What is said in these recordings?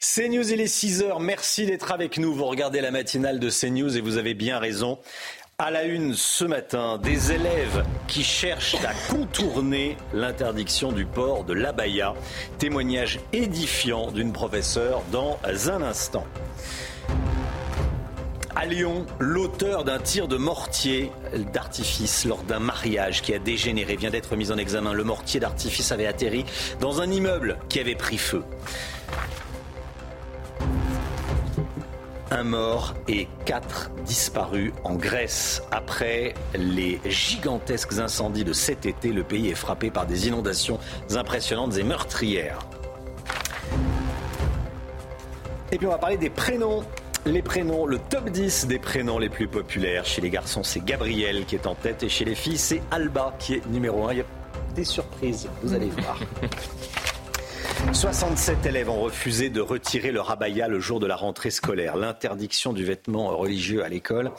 CNews, il est 6h. Merci d'être avec nous. Vous regardez la matinale de CNews et vous avez bien raison. À la une ce matin, des élèves qui cherchent à contourner l'interdiction du port de l'abaya. Témoignage édifiant d'une professeure dans un instant. À Lyon, l'auteur d'un tir de mortier d'artifice lors d'un mariage qui a dégénéré vient d'être mis en examen. Le mortier d'artifice avait atterri dans un immeuble qui avait pris feu. Un mort et quatre disparus en Grèce. Après les gigantesques incendies de cet été, le pays est frappé par des inondations impressionnantes et meurtrières. Et puis on va parler des prénoms. Les prénoms, le top 10 des prénoms les plus populaires. Chez les garçons, c'est Gabriel qui est en tête et chez les filles, c'est Alba qui est numéro 1. Il y a des surprises, vous allez voir. 67 élèves ont refusé de retirer leur abaya le jour de la rentrée scolaire. L'interdiction du vêtement religieux à l'école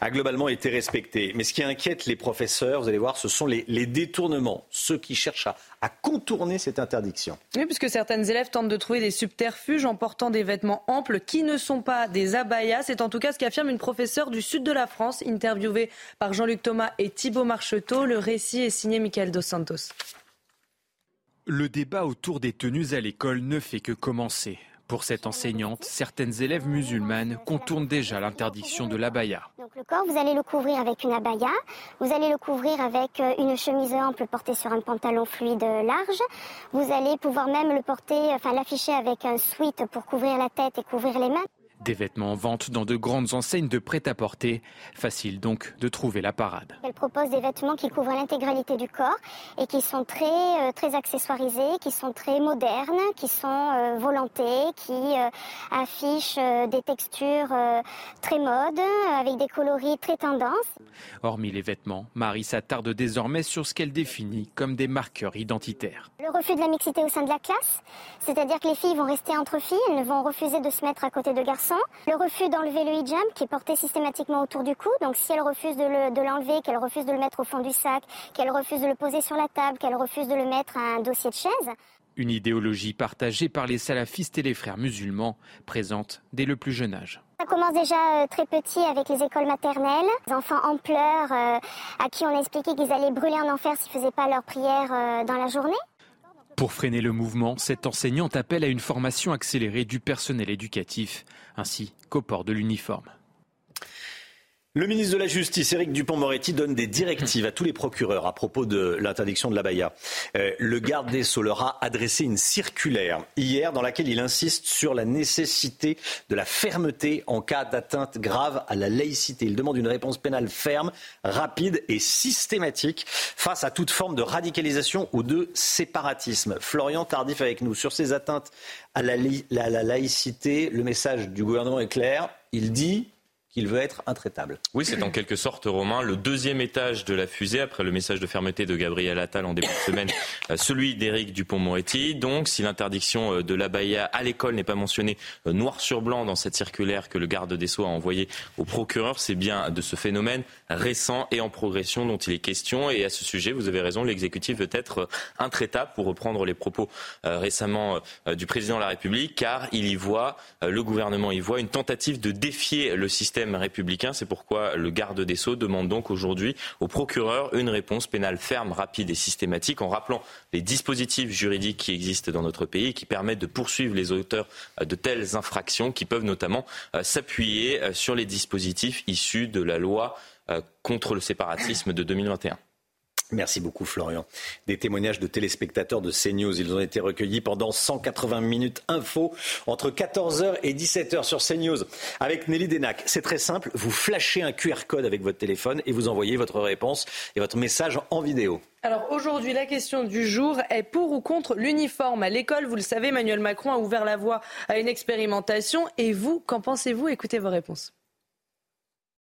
a globalement été respectée. Mais ce qui inquiète les professeurs, vous allez voir, ce sont les, détournements, ceux qui cherchent à, à contourner cette interdiction. Oui, puisque certaines élèves tentent de trouver des subterfuges en portant des vêtements amples qui ne sont pas des abayas. C'est en tout cas ce qu'affirme une professeure du sud de la France, interviewée par Jean-Luc Thomas et Thibault Marcheteau. Le récit est signé Michael Dos Santos. Le débat autour des tenues à l'école ne fait que commencer. Pour cette enseignante, certaines élèves musulmanes contournent déjà l'interdiction de l'abaya. Donc le corps, vous allez le couvrir avec une abaya, vous allez le couvrir avec euh, une chemise ample portée sur un pantalon fluide large, vous allez pouvoir même le porter, enfin l'afficher avec un sweat pour couvrir la tête et couvrir les mains. Des vêtements en vente dans de grandes enseignes de prêt-à-porter. Facile donc de trouver la parade. Elle propose des vêtements qui couvrent l'intégralité du corps et qui sont très, euh, très accessoirisés, qui sont très modernes, qui sont euh, volantés, qui euh, affichent des textures très modes, avec des coloris très tendances. Hormis les vêtements, Marie s'attarde désormais sur ce qu'elle définit comme des marqueurs identitaires. Le refus de la mixité au sein de la classe, c'est-à-dire que les filles vont rester entre filles, elles ne vont refuser de se mettre à côté de garçons. Le refus d'enlever le hijab qui est porté systématiquement autour du cou, donc si elle refuse de le- de l'enlever, qu'elle refuse de le mettre au fond du sac, qu'elle refuse de le poser sur la table, qu'elle refuse de le mettre à un dossier de chaise, Une idéologie partagée par les salafistes et les frères musulmans, présente dès le plus jeune âge. Ça commence déjà euh, très petit avec les écoles maternelles. Les enfants en pleurs euh, à qui on expliquait qu'ils allaient brûler en enfer s'ils faisaient pas leur prière euh, dans la journée. Pour freiner le mouvement, cette enseignante appelle à une formation accélérée du personnel éducatif, ainsi qu'au port de l'uniforme. Le ministre de la Justice, Éric Dupont-Moretti, donne des directives à tous les procureurs à propos de l'interdiction de l'abaya. Euh, le garde des Sceaux leur a adressé une circulaire hier dans laquelle il insiste sur la nécessité de la fermeté en cas d'atteinte grave à la laïcité. Il demande une réponse pénale ferme, rapide et systématique face à toute forme de radicalisation ou de séparatisme. Florian Tardif avec nous sur ces atteintes la, à la laïcité. Le message du gouvernement est clair. Il dit qu'il veut être intraitable. Oui, c'est en quelque sorte, Romain, le deuxième étage de la fusée, après le message de fermeté de Gabriel Attal en début de semaine, euh, celui d'Éric Dupont-Moretti. Donc, si l'interdiction euh, de l'abaya à l'école n'est pas mentionnée euh, noir sur blanc dans cette circulaire que le garde des Sceaux a envoyée au procureur, c'est bien de ce phénomène récent et en progression dont il est question. Et à ce sujet, vous avez raison, l'exécutif veut être intraitable, pour reprendre les propos récemment du président de la République, car il y voit, le gouvernement y voit une tentative de défier le système républicain. C'est pourquoi le garde des Sceaux demande donc aujourd'hui au procureur une réponse pénale ferme, rapide et systématique, en rappelant les dispositifs juridiques qui existent dans notre pays et qui permettent de poursuivre les auteurs de telles infractions, qui peuvent notamment euh, s'appuyer euh, sur les dispositifs issus de la loi euh, contre le séparatisme de 2021. Merci beaucoup Florian. Des témoignages de téléspectateurs de CNews. Ils ont été recueillis pendant 180 minutes info entre 14h et 17h sur CNews avec Nelly Denac. C'est très simple, vous flashez un QR code avec votre téléphone et vous envoyez votre réponse et votre message en vidéo. Alors aujourd'hui, la question du jour est pour ou contre l'uniforme? À l'école. Vous le savez, Emmanuel Macron a ouvert la voie à une expérimentation. Et vous, qu'en pensez-vous? Écoutez vos réponses.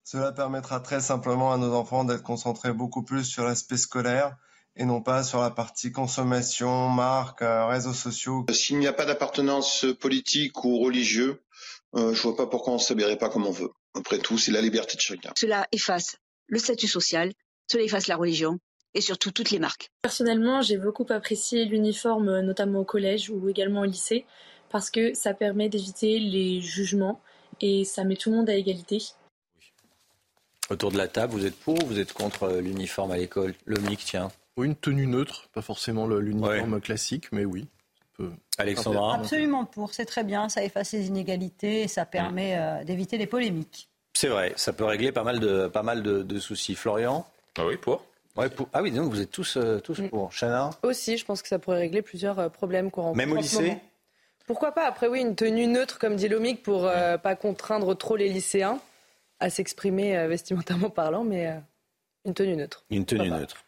Cela permettra très simplement à nos enfants d'être concentrés beaucoup plus sur l'aspect scolaire et non pas sur la partie consommation, marque, euh, réseaux sociaux. S'il n'y a pas d'appartenance politique ou religieux, euh, je vois pas pourquoi on ne s'habillerait pas comme on veut. Après tout, c'est la liberté de chacun. Cela efface le statut social, cela efface la religion et surtout toutes les marques. Personnellement, j'ai beaucoup apprécié l'uniforme, notamment au collège ou également au lycée, parce que ça permet d'éviter les jugements et ça met tout le monde à égalité. Autour de la table, vous êtes pour ou vous êtes contre euh, l'uniforme à l'école? Le MIC, tiens. Oui, une tenue neutre, pas forcément l'uniforme classique, mais oui. Alexandra Absolument pour, c'est très bien, ça efface les inégalités et ça permet euh, d'éviter les polémiques. C'est vrai, ça peut régler pas mal de, pas mal de, soucis. Florian? Ah oui, pour ah oui, donc vous êtes tous, euh, tous mm. pour. Chana? Aussi, je pense que ça pourrait régler plusieurs problèmes qu'on rencontre. Même au lycée? Pourquoi pas? Après, oui, une tenue neutre, comme dit Lomic, pour ne pas contraindre trop les lycéens à s'exprimer euh, vestimentairement parlant, mais euh, une tenue neutre. Une tenue neutre.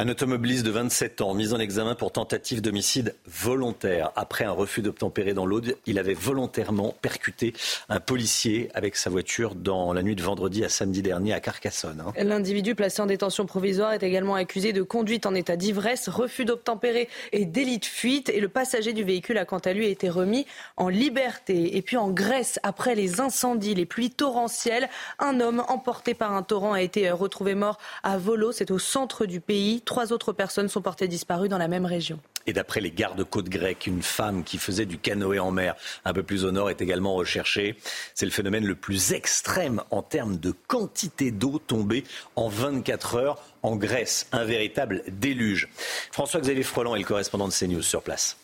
Un automobiliste de 27 ans mis en examen pour tentative d'homicide volontaire. Après un refus d'obtempérer dans l'Aude, il avait volontairement percuté un policier avec sa voiture dans la nuit de vendredi à samedi dernier à Carcassonne. Hein. L'individu placé en détention provisoire est également accusé de conduite en état d'ivresse, refus d'obtempérer et délit de fuite. Et le passager du véhicule a quant à lui été remis en liberté. Et puis en Grèce, après les incendies, les pluies torrentielles, un homme emporté par un torrent a été retrouvé mort à Volo. C'est au centre du pays. Trois autres personnes sont portées disparues dans la même région. Et d'après les gardes-côtes grecs, une femme qui faisait du canoë en mer un peu plus au nord est également recherchée. C'est le phénomène le plus extrême en termes de quantité d'eau tombée en 24 heures en Grèce. Un véritable déluge. François-Xavier Froiland est le correspondant de CNews sur place.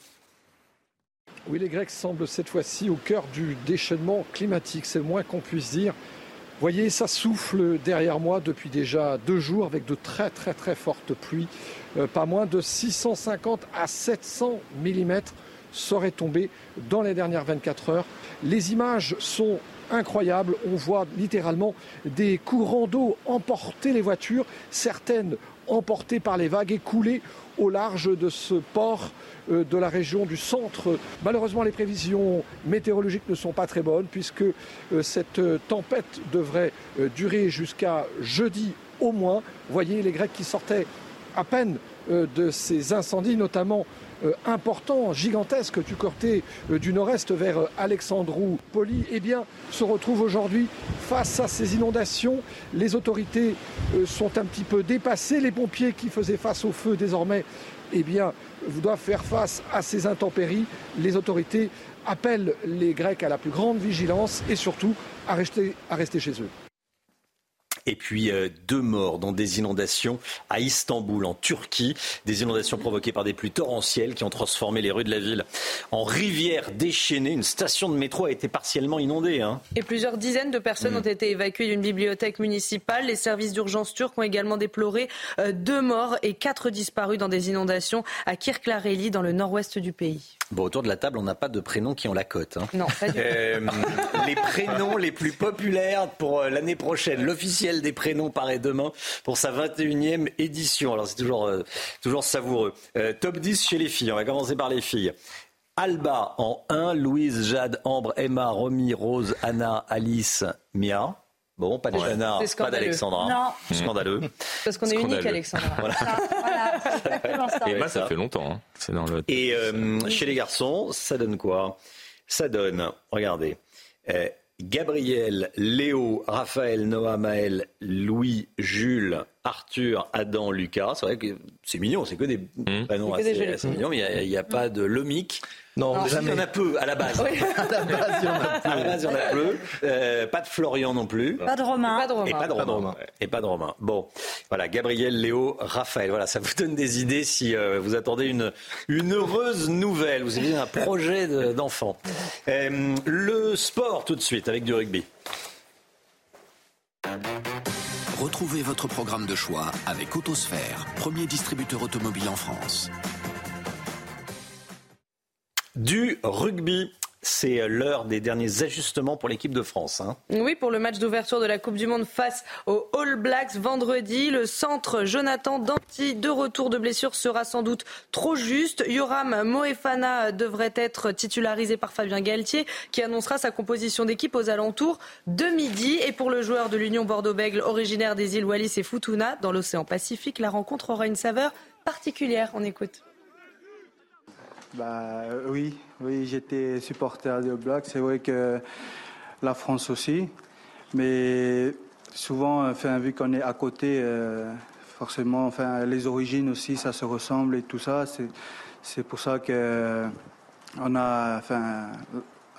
Oui, les Grecs semblent cette fois-ci au cœur du déchaînement climatique, c'est le moins qu'on puisse dire voyez, ça souffle derrière moi depuis déjà deux jours avec de très très très fortes pluies. Euh, pas moins de 650 à 700 mm seraient tombés dans les dernières 24 heures. Les images sont incroyables. On voit littéralement des courants d'eau emporter les voitures, certaines emportées par les vagues et coulées au large de ce port euh, de la région du centre. Malheureusement, les prévisions météorologiques ne sont pas très bonnes puisque euh, cette euh, tempête devrait durer jusqu'à jeudi au moins. Vous voyez les Grecs qui sortaient à peine de ces incendies, notamment importants, gigantesques du côté du nord-est vers Alexandrou Poli, eh bien, se retrouvent aujourd'hui face à ces inondations. Les autorités sont un petit peu dépassées. Les pompiers qui faisaient face au feu désormais eh bien, doivent faire face à ces intempéries. Les autorités appellent les Grecs à la plus grande vigilance et surtout à rester chez eux. Et puis euh, deux morts dans des inondations à Istanbul, en Turquie. Des inondations provoquées par des pluies torrentielles qui ont transformé les rues de la ville en rivières déchaînées. Une station de métro a été partiellement inondée. Hein. Et plusieurs dizaines de personnes mm. ont été évacuées d'une bibliothèque municipale. Les services d'urgence turcs ont également déploré euh, deux morts et quatre disparus dans des inondations à Kirklareli, dans le nord-ouest du pays. Bon, autour de la table, on n'a pas de prénoms qui ont la cote. Hein. Non, pas du tout. Euh, les prénoms les plus populaires pour l'année prochaine. L'officiel des prénoms paraît demain pour sa 21e édition. Alors c'est toujours, euh, toujours savoureux. Euh, top 10 chez les filles. On va commencer par les filles. Alba en 1, Louise, Jade, Ambre, Emma, Romy, Rose, Anna, Alice, Mia. Bon, pas de pas d'Alexandra. Non. Scandaleux. Parce qu'on est unique, Alexandra. Voilà. Et Emma, ça fait longtemps. Hein. C'est dans le... Et euh, chez les garçons, ça donne quoi? Ça donne, regardez, Gabriel, Léo, Raphaël, Noah, Maël, Louis, Jules, Arthur, Adam, Lucas. C'est vrai que c'est mignon, c'est que des mmh. prénoms assez, assez mignons, mais il n'y a, pas de Lomic. Non, jamais. Il y en a peu à la base. à la base, il y en a peu. À la base, il y en a peu. Euh, pas de Florian non plus. Pas de Romain. Et pas de Romain. Et pas de Romain. Et pas de Romain. Bon, voilà, Gabriel, Léo, Raphaël. Voilà, ça vous donne des idées si euh, vous attendez une, une heureuse nouvelle. Vous avez un projet d'enfant. Euh, le sport tout de suite avec du rugby. Retrouvez votre programme de choix avec Autosphère, premier distributeur automobile en France. Du rugby c'est l'heure des derniers ajustements pour l'équipe de France. Hein. Oui, pour le match d'ouverture de la Coupe du Monde face aux All Blacks vendredi, le centre Jonathan Danti de retour de blessure sera sans doute trop juste. Yoram Moefana devrait être titularisé par Fabien Galtier qui annoncera sa composition d'équipe aux alentours de midi. Et pour le joueur de l'Union Bordeaux-Bègle originaire des îles Wallis et Futuna dans l'océan Pacifique, la rencontre aura une saveur particulière. On écoute. Bah, oui, oui, j'étais supporter de Black. C'est vrai que la France aussi. Mais souvent, enfin, vu qu'on est à côté, euh, forcément, enfin, les origines aussi, ça se ressemble et tout ça. C'est pour ça que on a, enfin,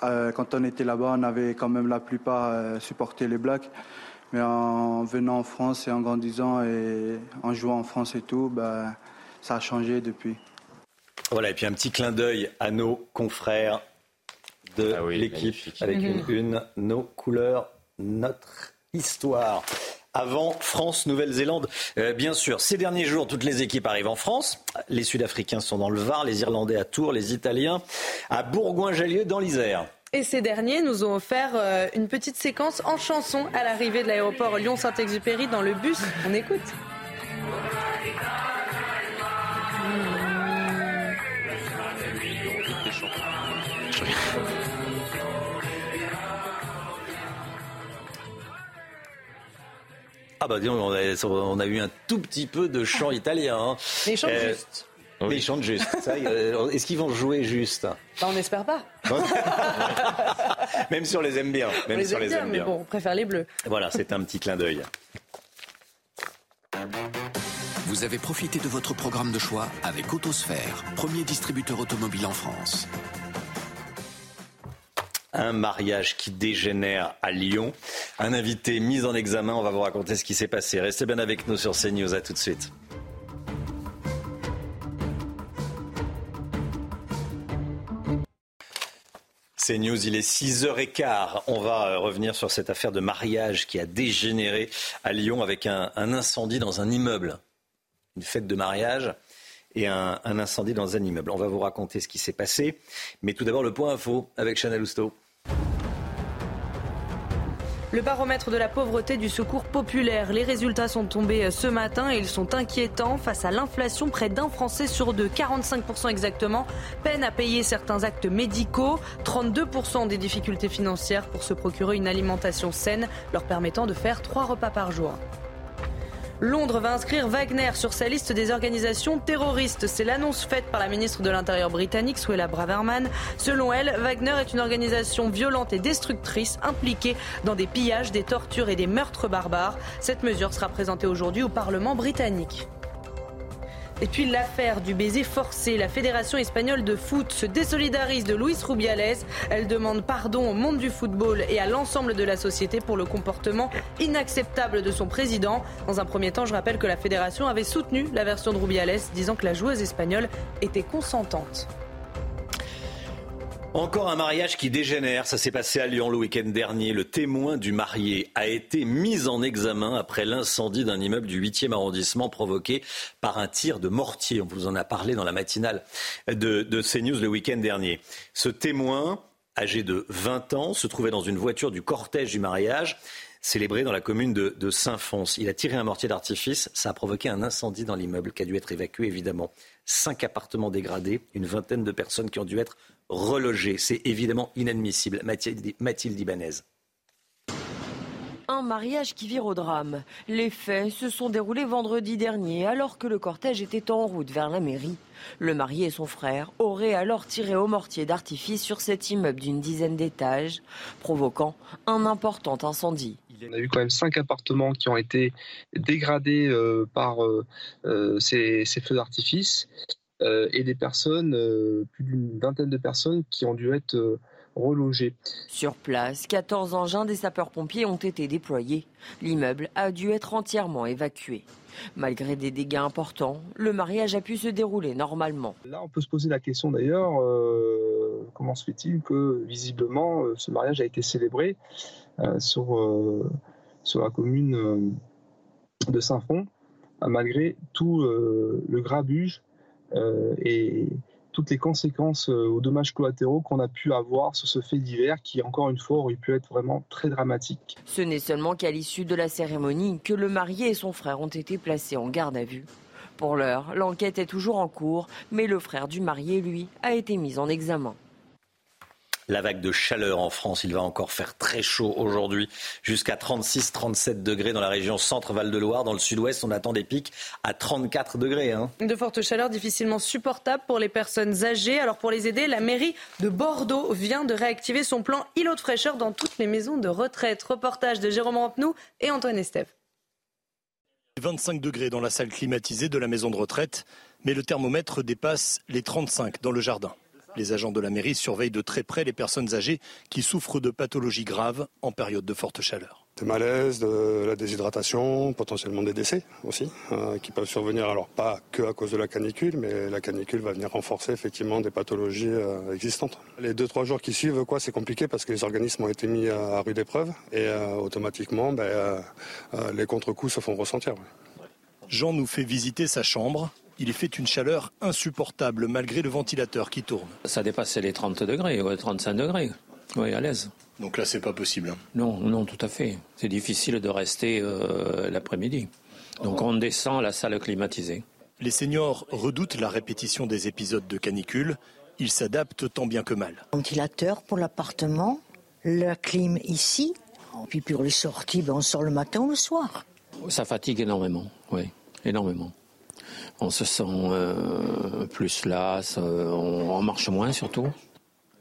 euh, quand on était là-bas, on avait quand même la plupart euh, supporté les Blacks. Mais en venant en France et en grandissant et en jouant en France et tout, bah, ça a changé depuis. Voilà, et puis un petit clin d'œil à nos confrères de ah l'équipe avec une mhm. une, nos couleurs, notre histoire. Avant France-Nouvelle-Zélande, euh, bien sûr. Ces derniers jours, toutes les équipes arrivent en France. Les Sud-Africains sont dans le Var, les Irlandais à Tours, les Italiens à Bourgoin-Jallieu dans l'Isère. Et ces derniers nous ont offert euh, une petite séquence en chanson à l'arrivée de l'aéroport Lyon-Saint-Exupéry dans le bus. On écoute. Ah bah disons, on a, on a eu un tout petit peu de chant italien. Hein. Mais ils chantent euh, juste. Mais ils chantent juste. Euh, est-ce qu'ils vont jouer juste? Bah, On n'espère pas. même si on les aime bien. Même on les, aime bien, mais bon, on préfère les bleus. Voilà, c'est un petit clin d'œil. Vous avez profité de votre programme de choix avec Autosphère, premier distributeur automobile en France. Un mariage qui dégénère à Lyon. Un invité mis en examen. On va vous raconter ce qui s'est passé. Restez bien avec nous sur CNews. À tout de suite. CNews, il est 6h15. On va euh, revenir sur cette affaire de mariage qui a dégénéré à Lyon avec un, incendie dans un immeuble. Une fête de mariage et un, incendie dans un immeuble. On va vous raconter ce qui s'est passé. Mais tout d'abord, le point info avec Chanel Housteau. Le baromètre de la pauvreté du secours populaire. Les résultats sont tombés ce matin et ils sont inquiétants. Face à l'inflation, près d'un Français sur deux, 45% exactement, peine à payer certains actes médicaux. 32% des difficultés financières pour se procurer une alimentation saine, leur permettant de faire trois repas par jour. Londres va inscrire Wagner sur sa liste des organisations terroristes. C'est l'annonce faite par la ministre de l'Intérieur britannique, Suella Braverman. Selon elle, Wagner est une organisation violente et destructrice impliquée dans des pillages, des tortures et des meurtres barbares. Cette mesure sera présentée aujourd'hui au Parlement britannique. Et puis l'affaire du baiser forcé. La Fédération espagnole de foot se désolidarise de Luis Rubiales. Elle demande pardon au monde du football et à l'ensemble de la société pour le comportement inacceptable de son président. Dans un premier temps, je rappelle que la fédération avait soutenu la version de Rubiales, disant que la joueuse espagnole était consentante. Encore un mariage qui dégénère. Ça s'est passé à Lyon le week-end dernier. Le témoin du marié a été mis en examen après l'incendie d'un immeuble du 8e arrondissement provoqué par un tir de mortier. On vous en a parlé dans la matinale de, CNews le week-end dernier. Ce témoin, âgé de 20 ans, se trouvait dans une voiture du cortège du mariage célébré dans la commune de, de Saint-Fons. Il a tiré un mortier d'artifice. Ça a provoqué un incendie dans l'immeuble qui a dû être évacué, évidemment. Cinq appartements dégradés, une vingtaine de personnes qui ont dû être relogé. C'est évidemment inadmissible. Mathilde Ibanez. Un mariage qui vire au drame. Les faits se sont déroulés vendredi dernier alors que le cortège était en route vers la mairie. Le marié et son frère auraient alors tiré au mortier d'artifice sur cet immeuble d'une dizaine d'étages, provoquant un important incendie. On a eu quand même cinq appartements qui ont été dégradés euh, par euh, euh, ces, feux d'artifice. Euh, et des personnes, euh, plus d'une vingtaine de personnes qui ont dû être euh, relogées. Sur place, 14 engins des sapeurs-pompiers ont été déployés. L'immeuble a dû être entièrement évacué. Malgré des dégâts importants, le mariage a pu se dérouler normalement. Là, on peut se poser la question d'ailleurs, comment se fait-il que visiblement ce mariage a été célébré sur, sur la commune de Saint-Fond, malgré tout le grabuge et toutes les conséquences aux dommages collatéraux qu'on a pu avoir sur ce fait divers qui, encore une fois, aurait pu être vraiment très dramatique. Ce n'est seulement qu'à l'issue de la cérémonie que le marié et son frère ont été placés en garde à vue. Pour l'heure, l'enquête est toujours en cours, mais le frère du marié, lui, a été mis en examen la vague de chaleur en France. Il va encore faire très chaud aujourd'hui, jusqu'à 36-37 degrés dans la région centre-Val de Loire. Dans le sud-ouest, on attend des pics à 34 degrés. Hein. De fortes chaleurs difficilement supportables pour les personnes âgées. Alors pour les aider, la mairie de Bordeaux vient de réactiver son plan îlot de fraîcheur dans toutes les maisons de retraite. Reportage de Jérôme Rampenou et Antoine Estève. 25 degrés dans la salle climatisée de la maison de retraite, mais le thermomètre dépasse les 35 dans le jardin. Les agents de la mairie surveillent de très près les personnes âgées qui souffrent de pathologies graves en période de forte chaleur. Des malaises, de la déshydratation, potentiellement des décès aussi, euh, qui peuvent survenir alors pas que à cause de la canicule, mais la canicule va venir renforcer effectivement des pathologies euh, existantes. Les deux trois jours qui suivent, quoi, c'est compliqué parce que les organismes ont été mis à, rude épreuve et euh, automatiquement, ben, les contre-coups se font ressentir. Jean nous fait visiter sa chambre il fait une chaleur insupportable malgré le ventilateur qui tourne. Ça dépasse les 30 degrés, 35 degrés. Oui, à l'aise. Donc là, c'est pas possible. Hein. Non, non, tout à fait. C'est difficile de rester euh, l'après-midi. Donc on descend à la salle climatisée. Les seniors redoutent la répétition des épisodes de canicule. Ils s'adaptent tant bien que mal. Ventilateur pour l'appartement, la clim ici. Puis pour les sorties, ben, on sort le matin ou le soir. Ça fatigue énormément, oui, énormément on se sent euh, plus las, on, marche moins surtout.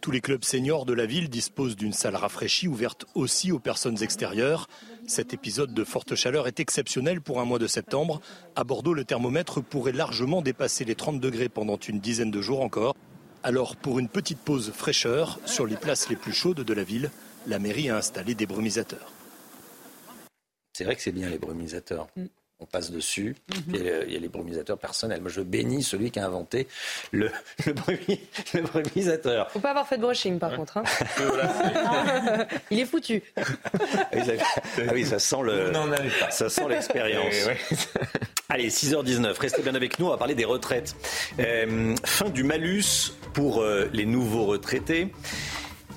Tous les clubs seniors de la ville disposent d'une salle rafraîchie ouverte aussi aux personnes extérieures. Cet épisode de forte chaleur est exceptionnel pour un mois de septembre. À Bordeaux, le thermomètre pourrait largement dépasser les 30 degrés pendant une dizaine de jours encore. Alors, pour une petite pause fraîcheur sur les places les plus chaudes de la ville, la mairie a installé des brumisateurs. C'est vrai que c'est bien les brumisateurs. On passe dessus. Mhm. il, y a, les brumisateurs personnels. Moi, je bénis celui qui a inventé le, le, le brumisateur. Faut pas avoir fait de brushing, par contre. Hein. il est foutu. ah oui, ça sent le, ça sent l'expérience. Allez, 6h19, restez bien avec nous, on va parler des retraites. Euh, fin du malus pour euh, les nouveaux retraités,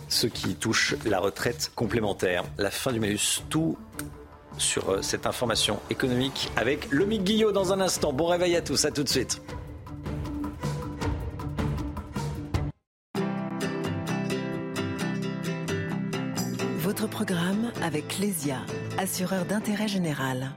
ceux qui touchent la retraite complémentaire. La fin du malus, tout sur euh, cette information économique avec Lomi Guillot dans un instant. Bon réveil à tous, à tout de suite. Votre programme avec Lesia, assureur d'intérêt général.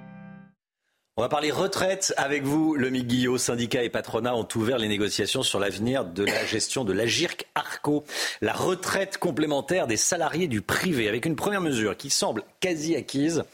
On va parler retraite avec vous. Le Guillot, syndicats et patronat ont ouvert les négociations sur l'avenir de la gestion de l'Agirc Arco, la retraite complémentaire des salariés du privé, avec une première mesure qui semble quasi acquise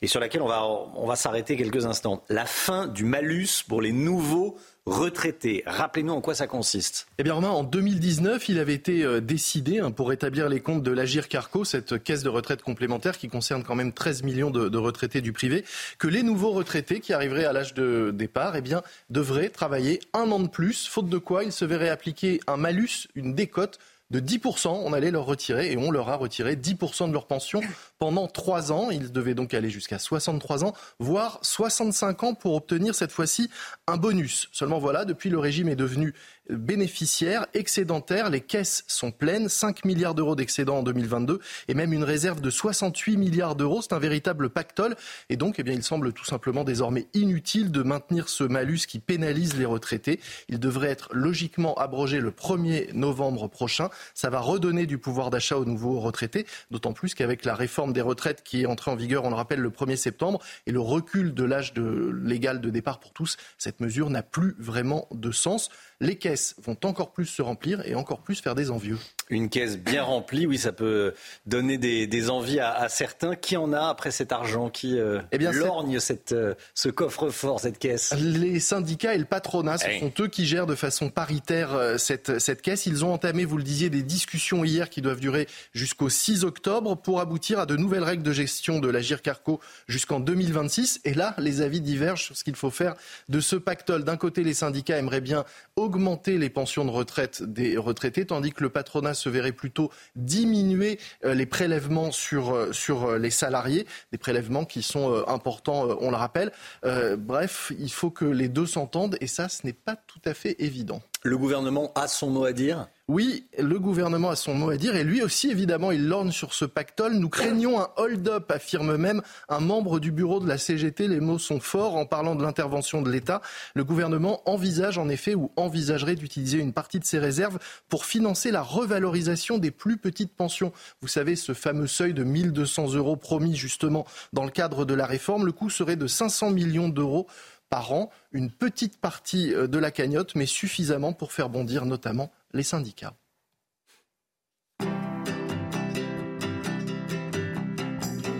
et sur laquelle on va, on va s'arrêter quelques instants. La fin du malus pour les nouveaux retraités. Rappelez-nous en quoi ça consiste. Eh bien, Romain, en 2019, il avait été euh, décidé hein, pour établir les comptes de l'Agir Carco, cette caisse de retraite complémentaire qui concerne quand même 13 millions de, retraités du privé, que les nouveaux retraités qui arriveraient à l'âge de départ eh devraient travailler un an de plus, faute de quoi ils se verraient appliquer un malus, une décote de 10%. On allait leur retirer et on leur a retiré 10% de leur pension pendant 3 ans. Ils devaient donc aller jusqu'à 63 ans, voire 65 ans pour obtenir cette fois-ci un bonus. Seulement voilà, depuis le régime est devenu bénéficiaires excédentaires. Les caisses sont pleines, 5 milliards d'euros d'excédent en 2022 et même une réserve de 68 milliards d'euros. C'est un véritable pactole. Et donc, eh bien, il semble tout simplement désormais inutile de maintenir ce malus qui pénalise les retraités. Il devrait être logiquement abrogé le 1er novembre prochain. Ça va redonner du pouvoir d'achat aux nouveaux retraités, d'autant plus qu'avec la réforme des retraites qui est entrée en vigueur, on le rappelle, le 1er septembre et le recul de l'âge légal de départ pour tous, cette mesure n'a plus vraiment de sens les caisses vont encore plus se remplir et encore plus faire des envieux. Une caisse bien remplie, oui, ça peut donner des, envies à, certains. Qui en a après cet argent Qui euh, eh bien, lorgne cette, euh, ce coffre-fort, cette caisse? Les syndicats et le patronat, ce sont eux qui gèrent de façon paritaire euh, cette, cette caisse. Ils ont entamé, vous le disiez, des discussions hier qui doivent durer jusqu'au 6 octobre pour aboutir à de nouvelles règles de gestion de la Carco jusqu'en 2026. Et là, les avis divergent sur ce qu'il faut faire de ce pactole. D'un côté, les syndicats aimeraient bien augmenter les pensions de retraite des retraités, tandis que le patronat se verrait plutôt diminuer les prélèvements sur, sur les salariés, des prélèvements qui sont importants, on le rappelle. bref, il faut que les deux s'entendent et ça, ce n'est pas tout à fait évident. Le gouvernement a son mot à dire oui, le gouvernement a son mot à dire et lui aussi, évidemment, il lorne sur ce pactole. Nous craignons un hold-up, affirme même un membre du bureau de la CGT. Les mots sont forts en parlant de l'intervention de l'État. Le gouvernement envisage en effet ou envisagerait d'utiliser une partie de ses réserves pour financer la revalorisation des plus petites pensions. Vous savez, ce fameux seuil de 1200 euros promis justement dans le cadre de la réforme. Le coût serait de 500 millions d'euros par an, une petite partie euh, de la cagnotte, mais suffisamment pour faire bondir notamment les syndicats.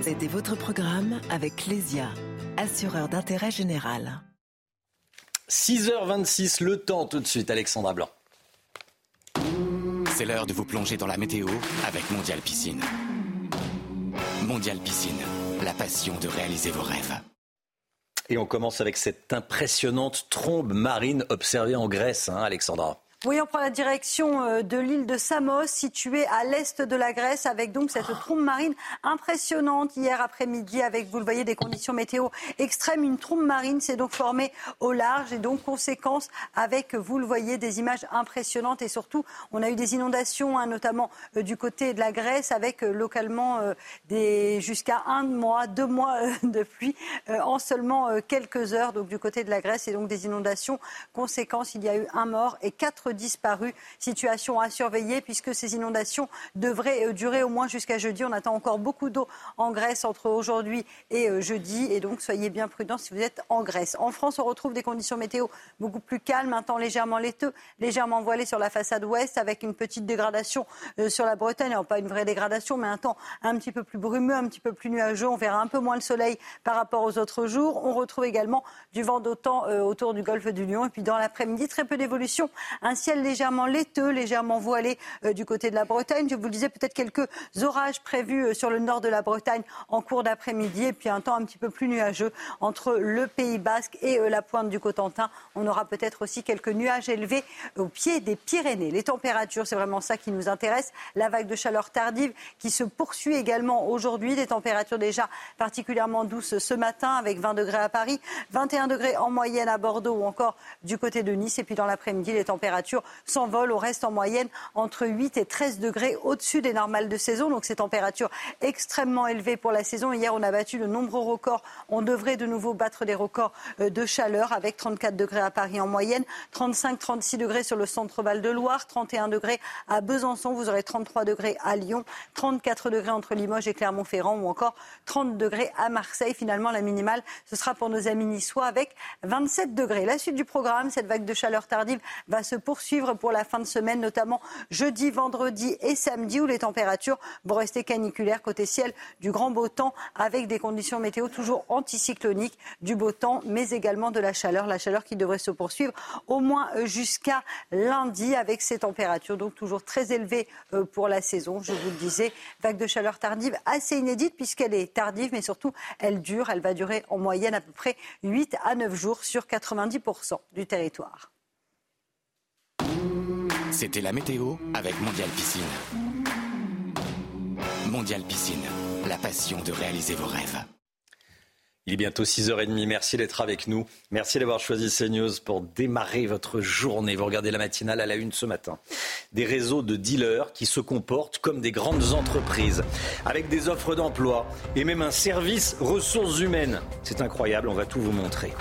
C'était votre programme avec Clésia, assureur d'intérêt général. 6h26, le temps tout de suite, Alexandra Blanc. C'est l'heure de vous plonger dans la météo avec Mondial Piscine. Mondial Piscine, la passion de réaliser vos rêves. Et on commence avec cette impressionnante trombe marine observée en Grèce, hein, Alexandra. Oui, on prend la direction euh, de l'île de Samos, située à l'est de la Grèce, avec donc cette trombe marine impressionnante hier après-midi, avec, vous le voyez, des conditions météo extrêmes. Une trombe marine s'est donc formée au large et donc conséquence avec, vous le voyez, des images impressionnantes et surtout, on a eu des inondations, hein, notamment euh, du côté de la Grèce, avec euh, localement des jusqu'à un mois, deux mois de pluie en seulement quelques heures, donc du côté de la Grèce et donc des inondations. Conséquence, il y a eu un mort et quatre disparu. Situation à surveiller puisque ces inondations devraient euh, durer au moins jusqu'à jeudi. On attend encore beaucoup d'eau en Grèce entre aujourd'hui et euh, jeudi. Et donc, soyez bien prudents si vous êtes en Grèce. En France, on retrouve des conditions météo beaucoup plus calmes, un temps légèrement laiteux, légèrement voilé sur la façade ouest avec une petite dégradation euh, sur la Bretagne. Alors, pas une vraie dégradation, mais un temps un petit peu plus brumeux, un petit peu plus nuageux. On verra un peu moins le soleil par rapport aux autres jours. On retrouve également du vent d'autant autour du golfe du Lion. Et puis, dans l'après-midi, très peu d'évolution ciel légèrement laiteux, légèrement voilé euh, du côté de la Bretagne. Je vous le disais, peut-être quelques orages prévus euh, sur le nord de la Bretagne en cours d'après-midi. Et puis un temps un petit peu plus nuageux entre le Pays basque et euh, la pointe du Cotentin. On aura peut-être aussi quelques nuages élevés au pied des Pyrénées. Les températures, c'est vraiment ça qui nous intéresse. La vague de chaleur tardive qui se poursuit également aujourd'hui. Des températures déjà particulièrement douces ce matin avec 20 degrés à Paris, 21 degrés en moyenne à Bordeaux ou encore du côté de Nice. Et puis dans l'après-midi, les températures s'envolent au reste en moyenne entre 8 et 13 degrés au-dessus des normales de saison. Donc ces températures extrêmement élevées pour la saison. Hier, on a battu de nombreux records. On devrait de nouveau battre des records euh, de chaleur avec 34 degrés à Paris en moyenne, 35-36 degrés sur le centre Val de Loire, 31 degrés à Besançon. Vous aurez 33 degrés à Lyon, 34 degrés entre Limoges et Clermont-Ferrand ou encore 30 degrés à Marseille. Finalement, la minimale, ce sera pour nos amis niçois avec 27 degrés. La suite du programme, cette vague de chaleur tardive va se poursuivre pour la fin de semaine, notamment jeudi, vendredi et samedi, où les températures vont rester caniculaires côté ciel du grand beau temps, avec des conditions météo toujours anticycloniques, du beau temps, mais également de la chaleur. La chaleur qui devrait se poursuivre au moins euh, jusqu'à lundi, avec ces températures donc toujours très élevées euh, pour la saison. Je vous le disais, vague de chaleur tardive assez inédite puisqu'elle est tardive, mais surtout elle dure. Elle va durer en moyenne à peu près 8 à 9 jours sur 90% du territoire. C'était la météo avec Mondial Piscine. Mondial Piscine, la passion de réaliser vos rêves. Il est bientôt 6h30. Merci d'être avec nous. Merci d'avoir choisi CNews pour démarrer votre journée. Vous regardez la matinale à la une ce matin. Des réseaux de dealers qui se comportent comme des grandes entreprises, avec des offres d'emploi et même un service ressources humaines. C'est incroyable, on va tout vous montrer.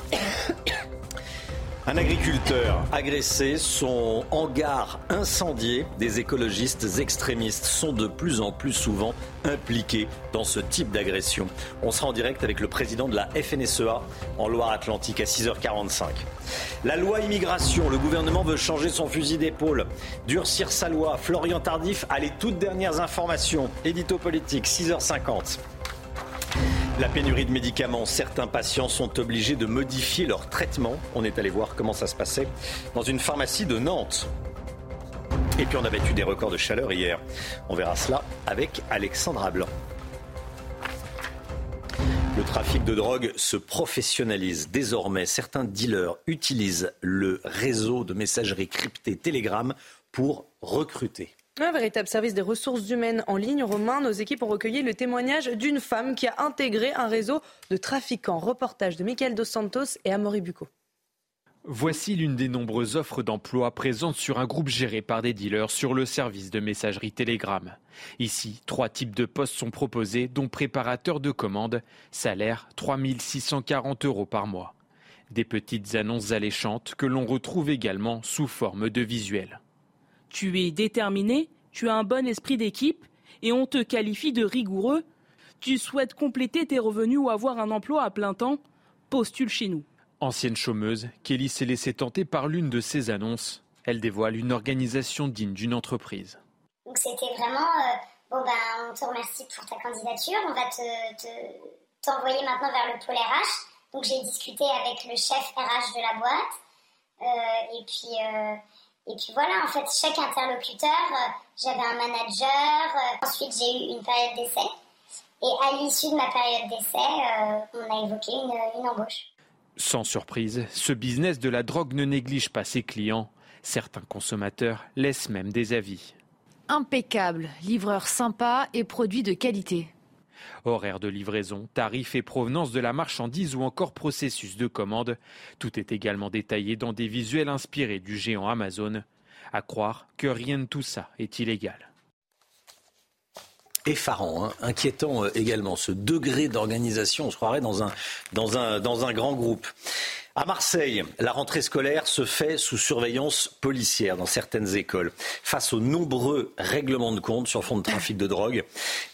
Un agriculteur agressé, son hangar incendié. Des écologistes extrémistes sont de plus en plus souvent impliqués dans ce type d'agression. On sera en direct avec le président de la FNSEA en Loire-Atlantique à 6h45. La loi immigration, le gouvernement veut changer son fusil d'épaule, durcir sa loi. Florian Tardif a les toutes dernières informations. Édito politique, 6h50. La pénurie de médicaments, certains patients sont obligés de modifier leur traitement. On est allé voir comment ça se passait dans une pharmacie de Nantes. Et puis on a battu des records de chaleur hier. On verra cela avec Alexandra Blanc. Le trafic de drogue se professionnalise. Désormais, certains dealers utilisent le réseau de messagerie cryptée Telegram pour recruter. Un véritable service des ressources humaines en ligne. Romain, nos équipes ont recueilli le témoignage d'une femme qui a intégré un réseau de trafiquants. Reportage de Michael Dos Santos et Amaury Bucco. Voici l'une des nombreuses offres d'emploi présentes sur un groupe géré par des dealers sur le service de messagerie Telegram. Ici, trois types de postes sont proposés, dont préparateur de commandes, salaire 3640 euros par mois. Des petites annonces alléchantes que l'on retrouve également sous forme de visuels. Tu es déterminé, tu as un bon esprit d'équipe et on te qualifie de rigoureux. Tu souhaites compléter tes revenus ou avoir un emploi à plein temps Postule chez nous. Ancienne chômeuse, Kelly s'est laissée tenter par l'une de ces annonces. Elle dévoile une organisation digne d'une entreprise. Donc c'était vraiment, euh, bon ben on te remercie pour ta candidature, on va t'envoyer maintenant vers le pôle RH. Donc j'ai discuté avec le chef RH de la boîte. Euh, et puis euh, et puis voilà, en fait, chaque interlocuteur, euh, j'avais un manager. Euh, ensuite, j'ai eu une période d'essai. Et à l'issue de ma période d'essai, euh, on a évoqué une, une embauche. Sans surprise, ce business de la drogue ne néglige pas ses clients. Certains consommateurs laissent même des avis. Impeccable, livreur sympa et produit de qualité. Horaire de livraison, tarifs et provenance de la marchandise ou encore processus de commande. Tout est également détaillé dans des visuels inspirés du géant Amazon. À croire que rien de tout ça est illégal. Effarant, hein, inquiétant euh, également, ce degré d'organisation, on se croirait dans un, dans un, dans un grand groupe. À Marseille, la rentrée scolaire se fait sous surveillance policière dans certaines écoles. Face aux nombreux règlements de compte sur fond de trafic de drogue,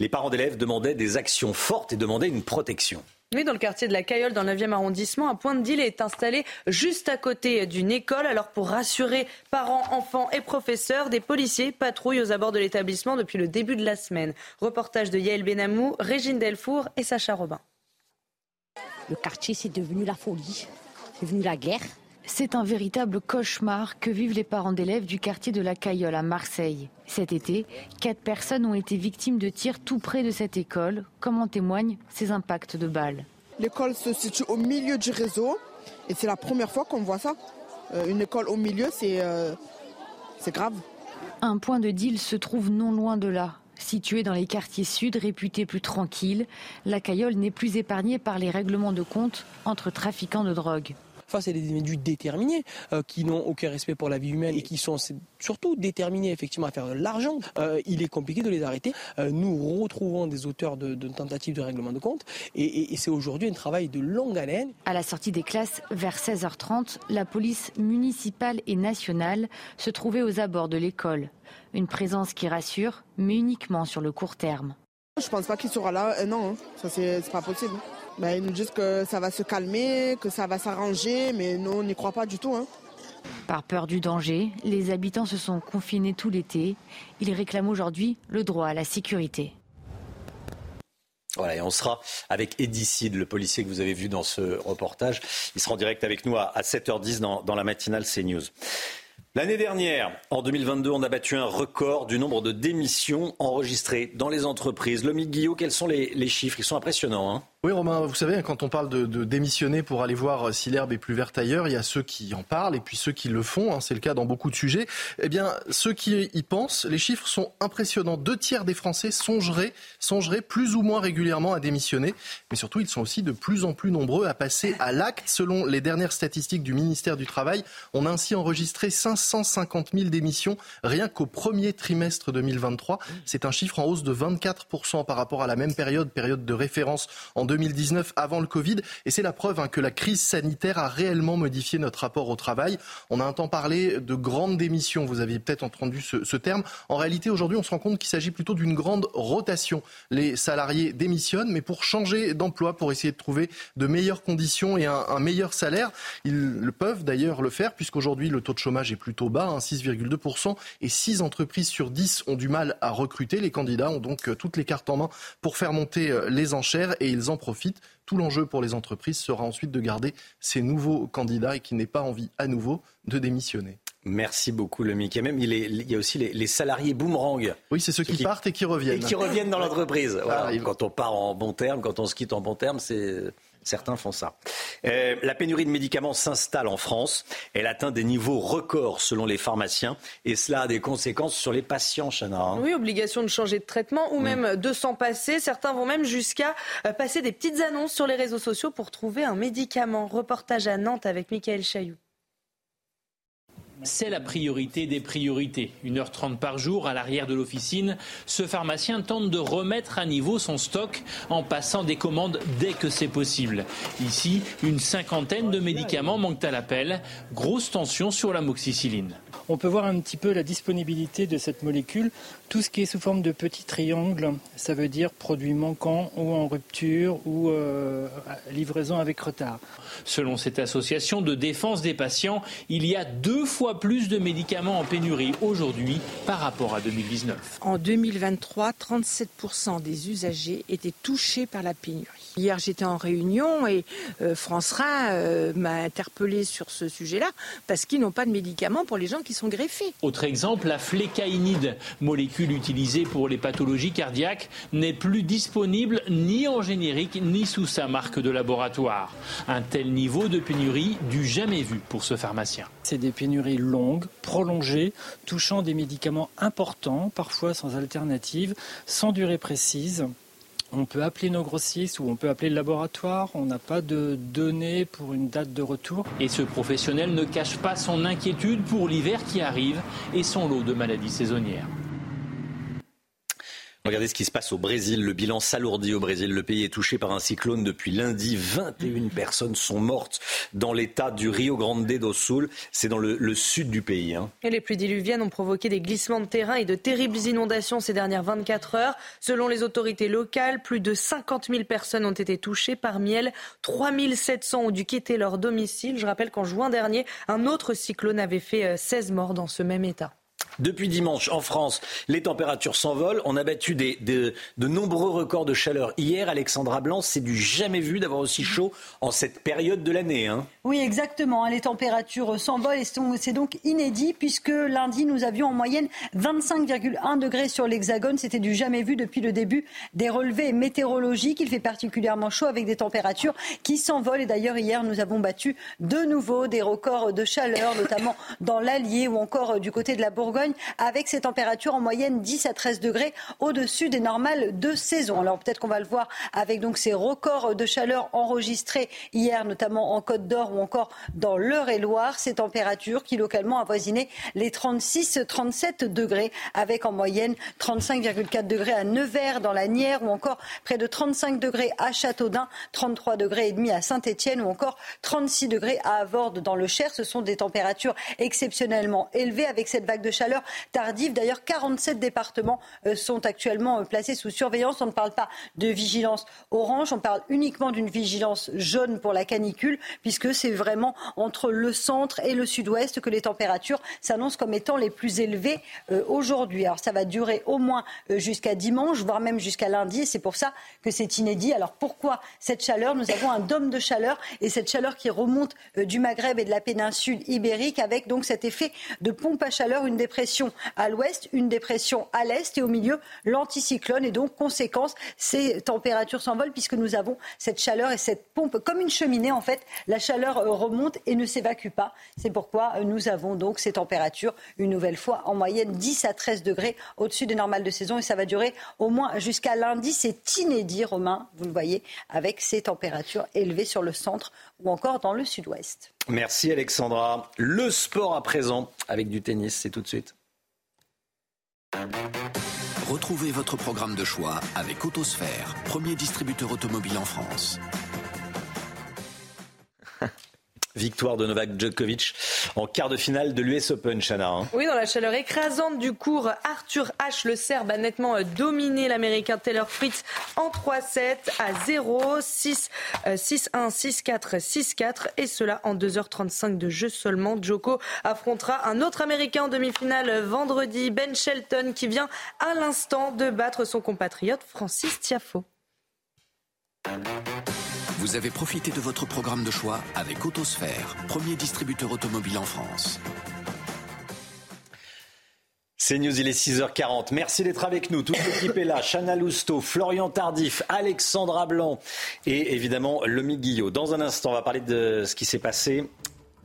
les parents d'élèves demandaient des actions fortes et demandaient une protection. Oui, dans le quartier de la Cayolle, dans le 9e arrondissement, un point de deal est installé juste à côté d'une école. Alors, pour rassurer parents, enfants et professeurs, des policiers patrouillent aux abords de l'établissement depuis le début de la semaine. Reportage de Yael Benamou, Régine Delfour et Sacha Robin. Le quartier, c'est devenu la folie la guerre. C'est un véritable cauchemar que vivent les parents d'élèves du quartier de la Cayolle à Marseille. Cet été, quatre personnes ont été victimes de tirs tout près de cette école, comme en témoignent ces impacts de balles. L'école se situe au milieu du réseau et c'est la première fois qu'on voit ça. Euh, une école au milieu, euh, c'est grave. Un point de deal se trouve non loin de là. Située dans les quartiers sud réputés plus tranquilles, la Cayolle n'est plus épargnée par les règlements de compte entre trafiquants de drogue face à des individus déterminés euh, qui n'ont aucun respect pour la vie humaine et qui sont surtout déterminés effectivement à faire de l'argent, euh, il est compliqué de les arrêter. Euh, nous retrouvons des auteurs de, tentatives de règlement de compte et, c'est aujourd'hui un travail de longue haleine. À la sortie des classes, vers 16h30, la police municipale et nationale se trouvait aux abords de l'école. Une présence qui rassure, mais uniquement sur le court terme. Je pense pas qu'il sera là non, hein. ça c'est pas possible. Ben, ils nous disent que ça va se calmer, que ça va s'arranger, mais nous, on n'y croit pas du tout. Hein. Par peur du danger, les habitants se sont confinés tout l'été. Ils réclament aujourd'hui le droit à la sécurité. Voilà, et on sera avec Edicide, le policier que vous avez vu dans ce reportage. Il sera en direct avec nous à 7h10 dans, dans la matinale CNews. L'année dernière, en 2022, on a battu un record du nombre de démissions enregistrées dans les entreprises. Lomique Guillot, quels sont les, chiffres? Ils sont impressionnants. Hein oui, Romain, vous savez, quand on parle de, démissionner pour aller voir si l'herbe est plus verte ailleurs, il y a ceux qui en parlent et puis ceux qui le font. Hein, c'est le cas dans beaucoup de sujets. Eh bien, ceux qui y pensent, les chiffres sont impressionnants. Deux tiers des Français songeraient, songeraient plus ou moins régulièrement à démissionner. Mais surtout, ils sont aussi de plus en plus nombreux à passer à l'acte. Selon les dernières statistiques du ministère du Travail, on a ainsi enregistré 550 000 démissions rien qu'au premier trimestre 2023. C'est un chiffre en hausse de 24% par rapport à la même période, période de référence en 2019 avant le Covid. Et c'est la preuve hein, que la crise sanitaire a réellement modifié notre rapport au travail. On a un temps parlé de grandes démissions. Vous aviez peut-être entendu ce, terme. En réalité, aujourd'hui, on se rend compte qu'il s'agit plutôt d'une grande rotation. Les salariés démissionnent, mais pour changer d'emploi, pour essayer de trouver de meilleures conditions et un, meilleur salaire, ils peuvent d'ailleurs le faire, puisqu'aujourd'hui, le taux de chômage est plutôt bas, 6,2%, hein, et 6 entreprises sur 10 ont du mal à recruter. Les candidats ont donc euh, toutes les cartes en main pour faire monter euh, les enchères et ils en profite. Tout l'enjeu pour les entreprises sera ensuite de garder ces nouveaux candidats et qui n'aient pas envie à nouveau de démissionner. Merci beaucoup, le Mickey. Même, il, il y a aussi les, salariés boomerang. Oui, c'est ceux, qui, partent et qui reviennent. Et qui reviennent dans l'entreprise. Quand on part en bon terme, quand on se quitte en bon terme, c'est Certains font ça. Euh, la pénurie de médicaments s'installe en France. Elle atteint des niveaux records selon les pharmaciens. Et cela a des conséquences sur les patients, Chana. Hein. Oui, obligation de changer de traitement ou mm. même de s'en passer. Certains vont même jusqu'à euh, passer des petites annonces sur les réseaux sociaux pour trouver un médicament. Reportage à Nantes avec Michael Chailloux. C'est la priorité des priorités. 1h30 par jour à l'arrière de l'officine, ce pharmacien tente de remettre à niveau son stock en passant des commandes dès que c'est possible. Ici, une cinquantaine de médicaments manquent à l'appel. Grosse tension sur la moxicilline. On peut voir un petit peu la disponibilité de cette molécule. Tout ce qui est sous forme de petits triangles, ça veut dire produit manquant ou en rupture ou euh, livraison avec retard. Selon cette association de défense des patients, il y a deux fois plus de médicaments en pénurie aujourd'hui par rapport à 2019. En 2023, 37% des usagers étaient touchés par la pénurie. Hier, j'étais en réunion et euh, France Rhin euh, m'a interpellé sur ce sujet-là parce qu'ils n'ont pas de médicaments pour les gens qui sont greffés. Autre exemple, la flécaïnide, molécule utilisée pour les pathologies cardiaques, n'est plus disponible ni en générique ni sous sa marque de laboratoire. Un tel niveau de pénurie du jamais vu pour ce pharmacien. C'est des pénuries longues, prolongées, touchant des médicaments importants, parfois sans alternative, sans durée précise. On peut appeler nos grossistes ou on peut appeler le laboratoire. On n'a pas de données pour une date de retour. Et ce professionnel ne cache pas son inquiétude pour l'hiver qui arrive et son lot de maladies saisonnières. Regardez ce qui se passe au Brésil. Le bilan s'alourdit au Brésil. Le pays est touché par un cyclone depuis lundi. 21 personnes sont mortes dans l'état du Rio Grande do Sul. C'est dans le, sud du pays. Hein. Et les pluies diluviennes ont provoqué des glissements de terrain et de terribles inondations ces dernières 24 heures. Selon les autorités locales, plus de 50 000 personnes ont été touchées. Parmi elles, 3 700 ont dû quitter leur domicile. Je rappelle qu'en juin dernier, un autre cyclone avait fait 16 euh, morts dans ce même état. Depuis dimanche, en France, les températures s'envolent. On a battu de nombreux records de chaleur hier. Alexandra Blanc, c'est du jamais vu d'avoir aussi chaud en cette période de l'année. Hein. Oui, exactement. Hein. Les températures s'envolent et c'est donc inédit puisque lundi, nous avions en moyenne 25,1 degrés sur l'Hexagone. C'était du jamais vu depuis le début des relevés météorologiques. Il fait particulièrement chaud avec des températures qui s'envolent. Et d'ailleurs, hier, nous avons battu de nouveau des records de chaleur, notamment dans l'Allier ou encore du côté de la Bourgogne avec ces températures en moyenne 10 à 13 degrés au-dessus des normales de saison. Alors peut-être qu'on va le voir avec donc ces records de chaleur enregistrés hier, notamment en Côte d'Or ou encore dans l'Eure-et-Loire. Ces températures qui localement avoisinaient les 36-37 degrés avec en moyenne 35,4 degrés à Nevers dans la Nière ou encore près de 35 degrés à Châteaudun, 33 degrés et demi à Saint-Étienne ou encore 36 degrés à Avorde dans le Cher. Ce sont des températures exceptionnellement élevées avec cette vague de chaleur tardive. D'ailleurs, 47 départements euh, sont actuellement euh, placés sous surveillance. On ne parle pas de vigilance orange, on parle uniquement d'une vigilance jaune pour la canicule, puisque c'est vraiment entre le centre et le sud-ouest que les températures s'annoncent comme étant les plus élevées euh, aujourd'hui. Alors ça va durer au moins jusqu'à dimanche, voire même jusqu'à lundi, et c'est pour ça que c'est inédit. Alors pourquoi cette chaleur? Nous avons un dôme de chaleur, et cette chaleur qui remonte du Maghreb et de la péninsule ibérique, avec donc cet effet de pompe à chaleur, une dépression à l'ouest, une dépression à l'est et au milieu l'anticyclone. Et donc, conséquence, ces températures s'envolent puisque nous avons cette chaleur et cette pompe comme une cheminée. En fait, la chaleur euh, remonte et ne s'évacue pas. C'est pourquoi euh, nous avons donc ces températures, une nouvelle fois, en moyenne 10 à 13 degrés au-dessus des normales de saison. Et ça va durer au moins jusqu'à lundi. C'est inédit, Romain, vous le voyez, avec ces températures élevées sur le centre ou encore dans le sud-ouest. Merci Alexandra. Le sport à présent avec du tennis, c'est tout de suite. Retrouvez votre programme de choix avec Autosphère, premier distributeur automobile en France. Victoire de Novak Djokovic en quart de finale de l'US Open, Chana. Hein. Oui, dans la chaleur écrasante du cours, Arthur H, le Serbe, a nettement euh, dominé l'Américain Taylor Fritz en 3-7 à 0, 6, 6-1, 6-4, 6-4 et cela en 2h35 de jeu seulement. Djoko affrontera un autre Américain en demi-finale vendredi, Ben Shelton, qui vient à l'instant de battre son compatriote Francis Tiafo. Vous avez profité de votre programme de choix avec Autosphère, premier distributeur automobile en France. C'est News, il est 6h40. Merci d'être avec nous. Toute l'équipe est là. Chana Lousteau, Florian Tardif, Alexandra Blanc et évidemment Lomi Guillot. Dans un instant, on va parler de ce qui s'est passé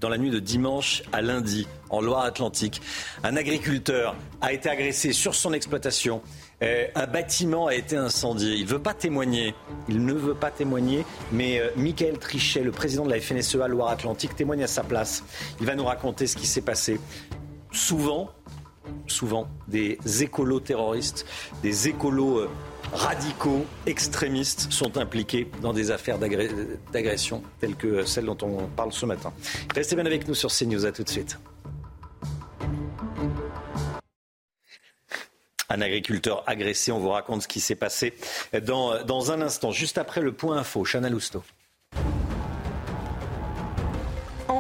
dans la nuit de dimanche à lundi en Loire-Atlantique. Un agriculteur a été agressé sur son exploitation. Euh, un bâtiment a été incendié. Il ne veut pas témoigner. Il ne veut pas témoigner. Mais euh, Michael Trichet, le président de la FNSEA Loire-Atlantique, témoigne à sa place. Il va nous raconter ce qui s'est passé. Souvent, souvent des écolos terroristes, des écolos euh, radicaux, extrémistes sont impliqués dans des affaires d'agression telles que celles dont on parle ce matin. Restez bien avec nous sur CNews, à tout de suite. Un agriculteur agressé, on vous raconte ce qui s'est passé dans, un instant, juste après le point info. Chana Lousteau.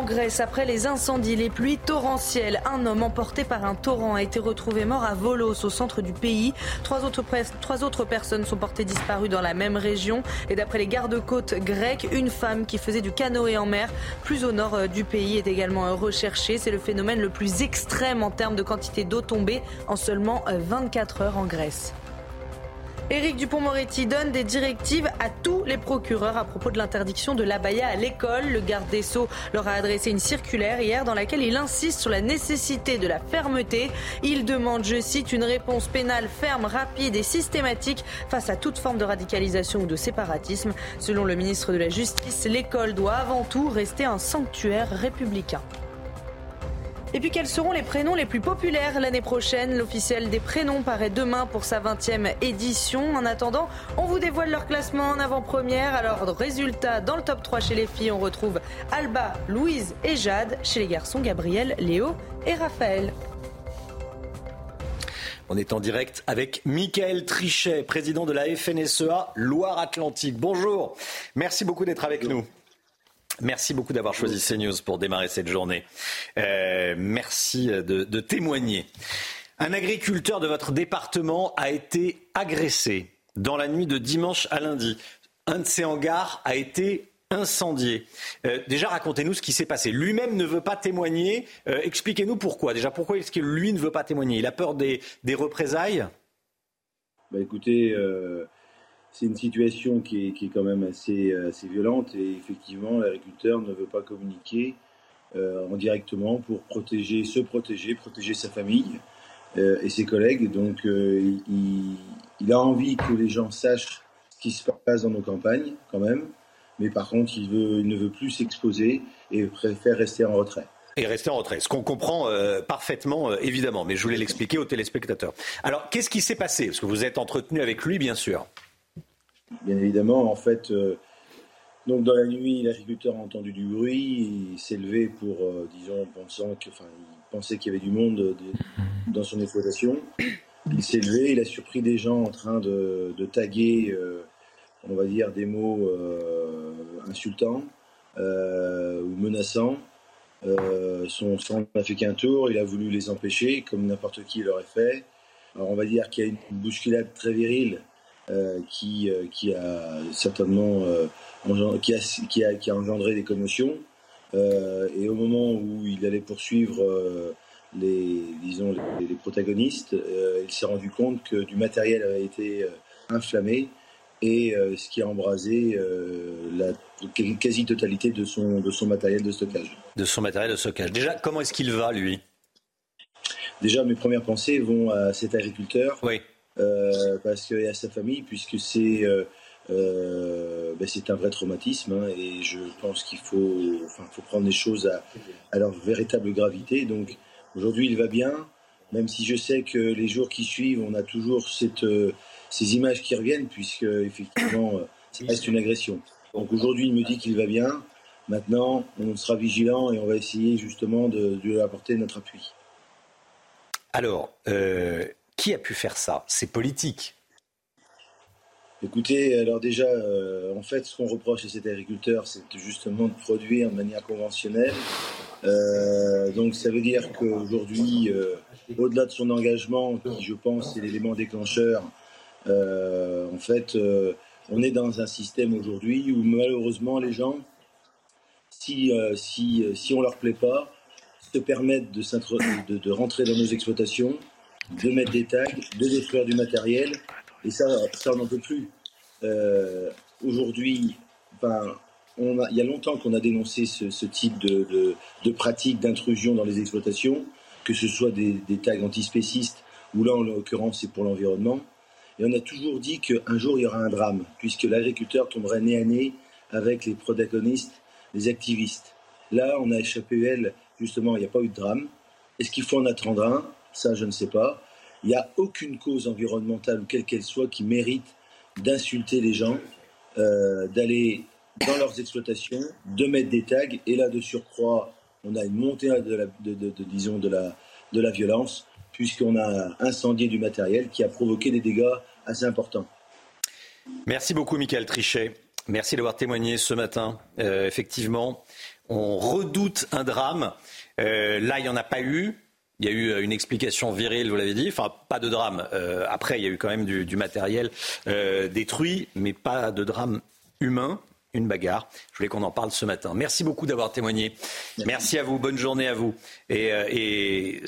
Grèce, après les incendies, les pluies torrentielles, un homme emporté par un torrent a été retrouvé mort à Volos, au centre du pays. Trois autres, personnes sont portées disparues dans la même région. Et d'après les gardes-côtes grecs, une femme qui faisait du canoë en mer, plus au nord euh, du pays, est également euh, recherchée. C'est le phénomène le plus extrême en termes de quantité d'eau tombée en seulement 24 euh, heures en Grèce. Éric Dupont-Moretti donne des directives à tous les procureurs à propos de l'interdiction de l'abaya à l'école. Le garde des Sceaux leur a adressé une circulaire hier dans laquelle il insiste sur la nécessité de la fermeté. Il demande, je cite, une réponse pénale ferme, rapide et systématique face à toute forme de radicalisation ou de séparatisme. Selon le ministre de la Justice, l'école doit avant tout rester un sanctuaire républicain. Et puis quels seront les prénoms les plus populaires l'année prochaine? L'officiel des prénoms paraît demain pour sa 20e édition. En attendant, on vous dévoile leur classement en avant-première. Alors, résultat, dans le top 3 chez les filles, on retrouve Alba, Louise et Jade. Chez les garçons, Gabriel, Léo et Raphaël. On est en direct avec Michael Trichet, président de la FNSEA Loire-Atlantique. Bonjour, merci beaucoup d'être avec nous. Merci beaucoup d'avoir choisi CNews pour démarrer cette journée. Euh, merci de, témoigner. Un agriculteur de votre département a été agressé dans la nuit de dimanche à lundi. Un de ses hangars a été incendié. Euh, déjà, racontez-nous ce qui s'est passé. Lui-même ne veut pas témoigner. Euh, expliquez-nous pourquoi. Déjà, pourquoi est-ce que lui ne veut pas témoigner? Il a peur des, représailles? Bah, Écoutez, c'est une situation qui est, quand même assez, assez, violente et effectivement l'agriculteur ne veut pas communiquer euh, indirectement pour protéger, se protéger, protéger sa famille euh, et ses collègues. Donc euh, il, il, a envie que les gens sachent ce qui se passe dans nos campagnes quand même, mais par contre il, veut, il ne veut plus s'exposer et préfère rester en retrait et rester en retrait. Ce qu'on comprend euh, parfaitement, euh, évidemment, mais je voulais l'expliquer aux téléspectateurs. Alors, qu'est-ce qui s'est passé? Parce que vous êtes entretenu avec lui, bien sûr. Bien évidemment, en fait, euh, donc dans la nuit, l'agriculteur a entendu du bruit, il s'est levé pour, euh, disons, pensant que, qu'il y avait du monde dans son exploitation. Il s'est levé, il a surpris des gens en train de, taguer, euh, on va dire, des mots insultants ou menaçants. son sang a fait qu'un tour, il a voulu les empêcher, comme n'importe qui l'aurait fait. Alors on va dire qu'il y a une bousculade très virile euh, qui, euh, qui a certainement euh, qui a, qui, a, qui, a, engendré des commotions. et au moment où il allait poursuivre les, disons, les, protagonistes, il s'est rendu compte que du matériel avait été inflammé et ce qui a embrasé la quasi-totalité de son, de son matériel de stockage. De son matériel de stockage. Déjà, comment est-ce qu'il va, lui? Déjà, mes premières pensées vont à cet agriculteur. Oui. Euh, parce qu'il sa famille, puisque c'est euh, euh, ben c'est un vrai traumatisme hein, et je pense qu'il faut, enfin, faut prendre les choses à, leur véritable gravité. Donc aujourd'hui, il va bien, même si je sais que les jours qui suivent, on a toujours cette, ces images qui reviennent, puisque effectivement, ça reste une agression. Donc aujourd'hui, il me dit qu'il va bien. Maintenant, on sera vigilant et on va essayer justement de, lui apporter notre appui. Alors, qui a pu faire ça? C'est politique. Écoutez, alors déjà, euh, en fait, ce qu'on reproche à cet agriculteur, c'est justement de produire de manière conventionnelle. Euh, donc ça veut dire qu'aujourd'hui, euh, au-delà de son engagement, qui je pense est l'élément déclencheur, en fait, on est dans un système aujourd'hui où malheureusement les gens, si, si, si on leur plaît pas, se permettent de, rentrer dans nos exploitations, de mettre des tags, de détruire du matériel. Et ça, ça on n'en peut plus. Euh, Aujourd'hui, a, il y a longtemps qu'on a dénoncé ce, type de, de, de pratique d'intrusion dans les exploitations, que ce soit des, des tags antispécistes ou là, en l'occurrence, c'est pour l'environnement. Et on a toujours dit qu'un jour, il y aura un drame, puisque l'agriculteur tomberait nez à nez avec les protagonistes, les activistes. Là, on a échappé, elle, justement, il n'y a pas eu de drame. Est-ce qu'il faut en attendre un? Ça, je ne sais pas. Il n'y a aucune cause environnementale, quelle qu'elle soit, qui mérite d'insulter les gens, euh, d'aller dans leurs exploitations, de mettre des tags. Et là, de surcroît, on a une montée de la, de, disons, de la, de la violence, puisqu'on a incendié du matériel qui a provoqué des dégâts assez importants. Merci beaucoup, Michael Trichet. Merci d'avoir témoigné ce matin. Euh, effectivement, on redoute un drame. Euh, là, il n'y en a pas eu. Il y a eu une explication virile, vous l'avez dit. Enfin, pas de drame. Euh, après, il y a eu quand même du, matériel euh, détruit, mais pas de drame humain. Une bagarre. Je voulais qu'on en parle ce matin. Merci beaucoup d'avoir témoigné. Merci. À vous. Bonne journée à vous. Et, euh,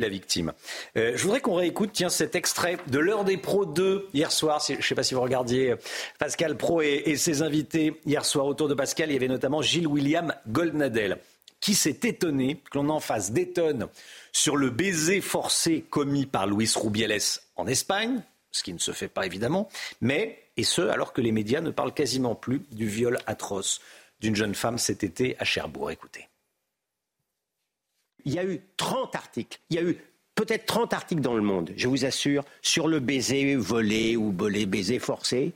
la victime. Euh, je voudrais qu'on réécoute tiens, cet extrait de l'heure des pros 2 hier soir. Je ne sais pas si vous regardiez Pascal Pro et, et ses invités hier soir autour de Pascal. Il y avait notamment Gilles William Goldnadel qui s'est étonné que l'on en fasse des tonnes sur le baiser forcé commis par Luis Rubiales en Espagne, ce qui ne se fait pas évidemment, mais, et ce, alors que les médias ne parlent quasiment plus du viol atroce d'une jeune femme cet été à Cherbourg. Écoutez. Il y a eu 30 articles, il y a eu peut-être 30 articles dans le monde, je vous assure, sur le baiser volé ou volé baiser forcé,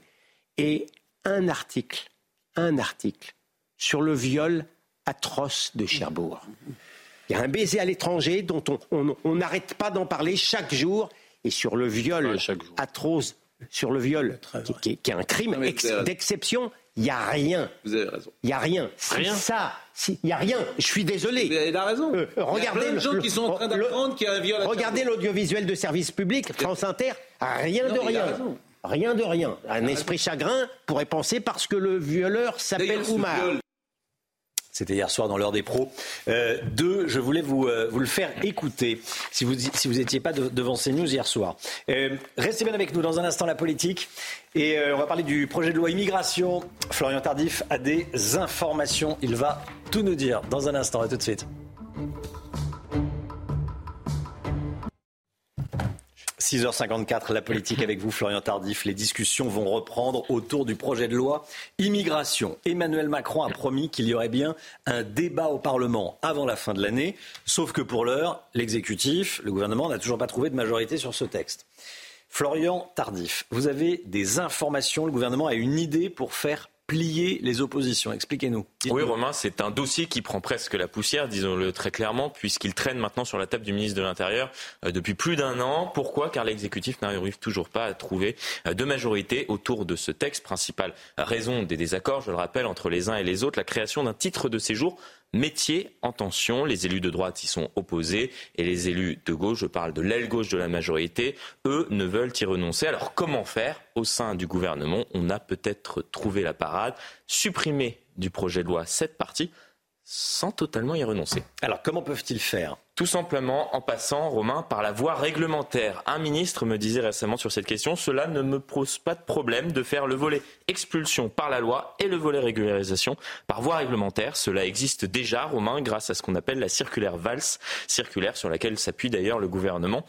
et un article, un article sur le viol atroce de Cherbourg. Il y a un baiser à l'étranger dont on n'arrête pas d'en parler chaque jour. Et sur le viol ouais, atroce, sur le viol, qui, qui, qui, est un crime d'exception, il n'y a rien. Vous avez raison. Il n'y a rien. Rien. Ça, il n'y a rien. Je suis désolé. Vous avez la raison. Euh, regardez il y a plein de gens le, qui sont en train d'apprendre qu'il y a un viol. Regardez l'audiovisuel de service public, France Inter, rien non, de rien. Rien de rien. Un esprit chagrin pourrait penser parce que le violeur s'appelle Oumar. C'était hier soir dans l'heure des pros. Euh, deux, je voulais vous, euh, vous le faire écouter, si vous n'étiez si vous pas de, devant ces news hier soir. Euh, restez bien avec nous dans un instant, la politique. Et on va parler du projet de loi immigration. Florian Tardif a des informations. Il va tout nous dire dans un instant. À tout de suite. 6h54, la politique avec vous, Florian Tardif. Les discussions vont reprendre autour du projet de loi immigration. Emmanuel Macron a promis qu'il y aurait bien un débat au Parlement avant la fin de l'année. Sauf que pour l'heure, l'exécutif, le gouvernement n'a toujours pas trouvé de majorité sur ce texte. Florian Tardif, vous avez des informations, le gouvernement a une idée pour faire plier les oppositions. Expliquez-nous. Oui, Romain, c'est un dossier qui prend presque la poussière, disons-le très clairement, puisqu'il traîne maintenant sur la table du ministre de l'Intérieur euh, depuis plus d'un an. Pourquoi? Car l'exécutif n'arrive toujours pas à trouver euh, de majorité autour de ce texte. Principale raison des désaccords, je le rappelle, entre les uns et les autres, la création d'un titre de séjour métier en tension. Les élus de droite y sont opposés et les élus de gauche, je parle de l'aile gauche de la majorité, eux ne veulent y renoncer. Alors comment faire au sein du gouvernement? On a peut-être trouvé la parade, supprimer du projet de loi cette partie sans totalement y renoncer. Alors comment peuvent-ils faire? Tout simplement en passant, Romain, par la voie réglementaire. Un ministre me disait récemment sur cette question, cela ne me pose pas de problème de faire le volet expulsion par la loi et le volet régularisation par voie réglementaire. Cela existe déjà, Romain, grâce à ce qu'on appelle la circulaire VALS, circulaire sur laquelle s'appuie d'ailleurs le gouvernement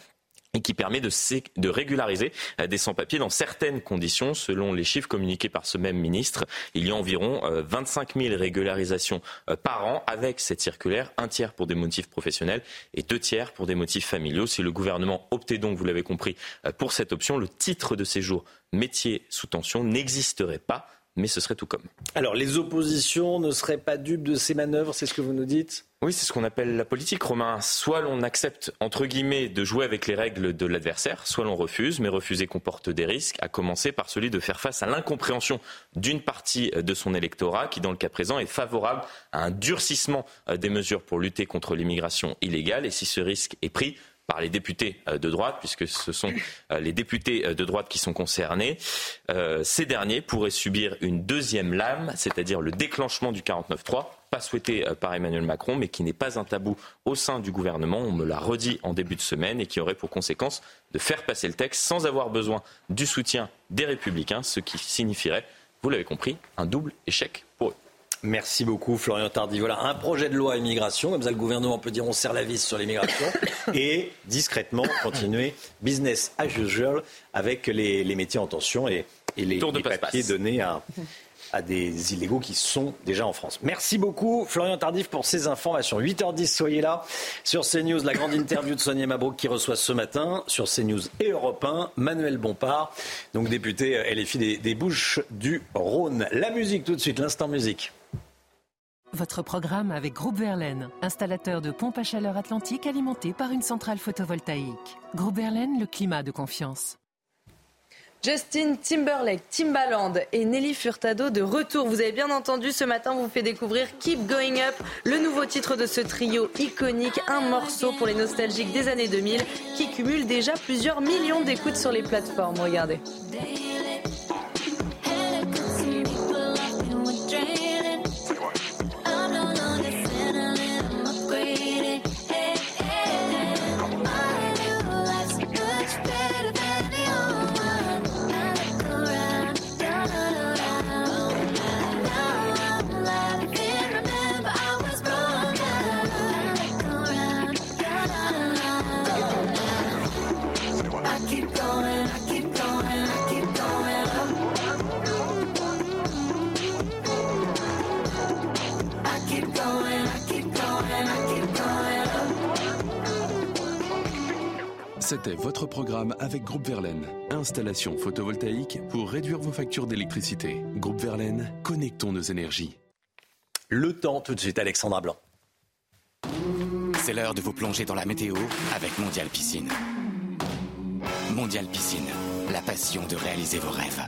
et qui permet de, régulariser des sans-papiers dans certaines conditions. Selon les chiffres communiqués par ce même ministre, il y a environ 25 000 régularisations par an avec cette circulaire, un tiers pour des motifs professionnels et deux tiers pour des motifs familiaux. Si le gouvernement optait donc, vous l'avez compris, pour cette option, le titre de séjour métier sous tension n'existerait pas mais ce serait tout comme. Alors, les oppositions ne seraient pas dupes de ces manœuvres, c'est ce que vous nous dites? Oui, c'est ce qu'on appelle la politique, Romain. Soit l'on accepte, entre guillemets, de jouer avec les règles de l'adversaire, soit l'on refuse, mais refuser comporte des risques, à commencer par celui de faire face à l'incompréhension d'une partie de son électorat, qui, dans le cas présent, est favorable à un durcissement des mesures pour lutter contre l'immigration illégale. Et si ce risque est pris, par les députés de droite, puisque ce sont les députés de droite qui sont concernés. Euh, ces derniers pourraient subir une deuxième lame, c'est-à-dire le déclenchement du 49-3 pas souhaité euh, par Emmanuel Macron, mais qui n'est pas un tabou au sein du gouvernement. On me l'a redit en début de semaine et qui aurait pour conséquence de faire passer le texte sans avoir besoin du soutien des Républicains, ce qui signifierait, vous l'avez compris, un double échec pour eux. Merci beaucoup, Florian Tardy. Voilà, un projet de loi immigration. Comme ça, le gouvernement peut dire on serre la vis sur l'immigration. et discrètement continuer business as usual avec les, métiers en tension et, les, les papiers donnés à, à des illégaux qui sont déjà en France. Merci beaucoup, Florian Tardif, pour ces informations. 8h10, soyez là sur CNews. La grande interview de Sonia Mabrouk qui reçoit ce matin sur CNews et Europe 1, Manuel Bompard, donc député LFI des, des Bouches du Rhône. La musique tout de suite, l'instant musique. Votre programme avec Groupe Verlaine, installateur de pompes à chaleur atlantique alimentées par une centrale photovoltaïque. Groupe Verlaine, le climat de confiance. Justin Timberlake, Timbaland et Nelly Furtado de retour. Vous avez bien entendu, ce matin, on vous fait découvrir Keep Going Up, le nouveau titre de ce trio iconique, un morceau pour les nostalgiques des années 2000 qui cumule déjà plusieurs millions d'écoutes sur les plateformes. Regardez. C'était votre programme avec Groupe Verlaine. Installation photovoltaïque pour réduire vos factures d'électricité. Groupe Verlaine, connectons nos énergies. Le temps tout de suite, Alexandra Blanc. C'est l'heure de vous plonger dans la météo avec Mondial Piscine. Mondial Piscine, la passion de réaliser vos rêves.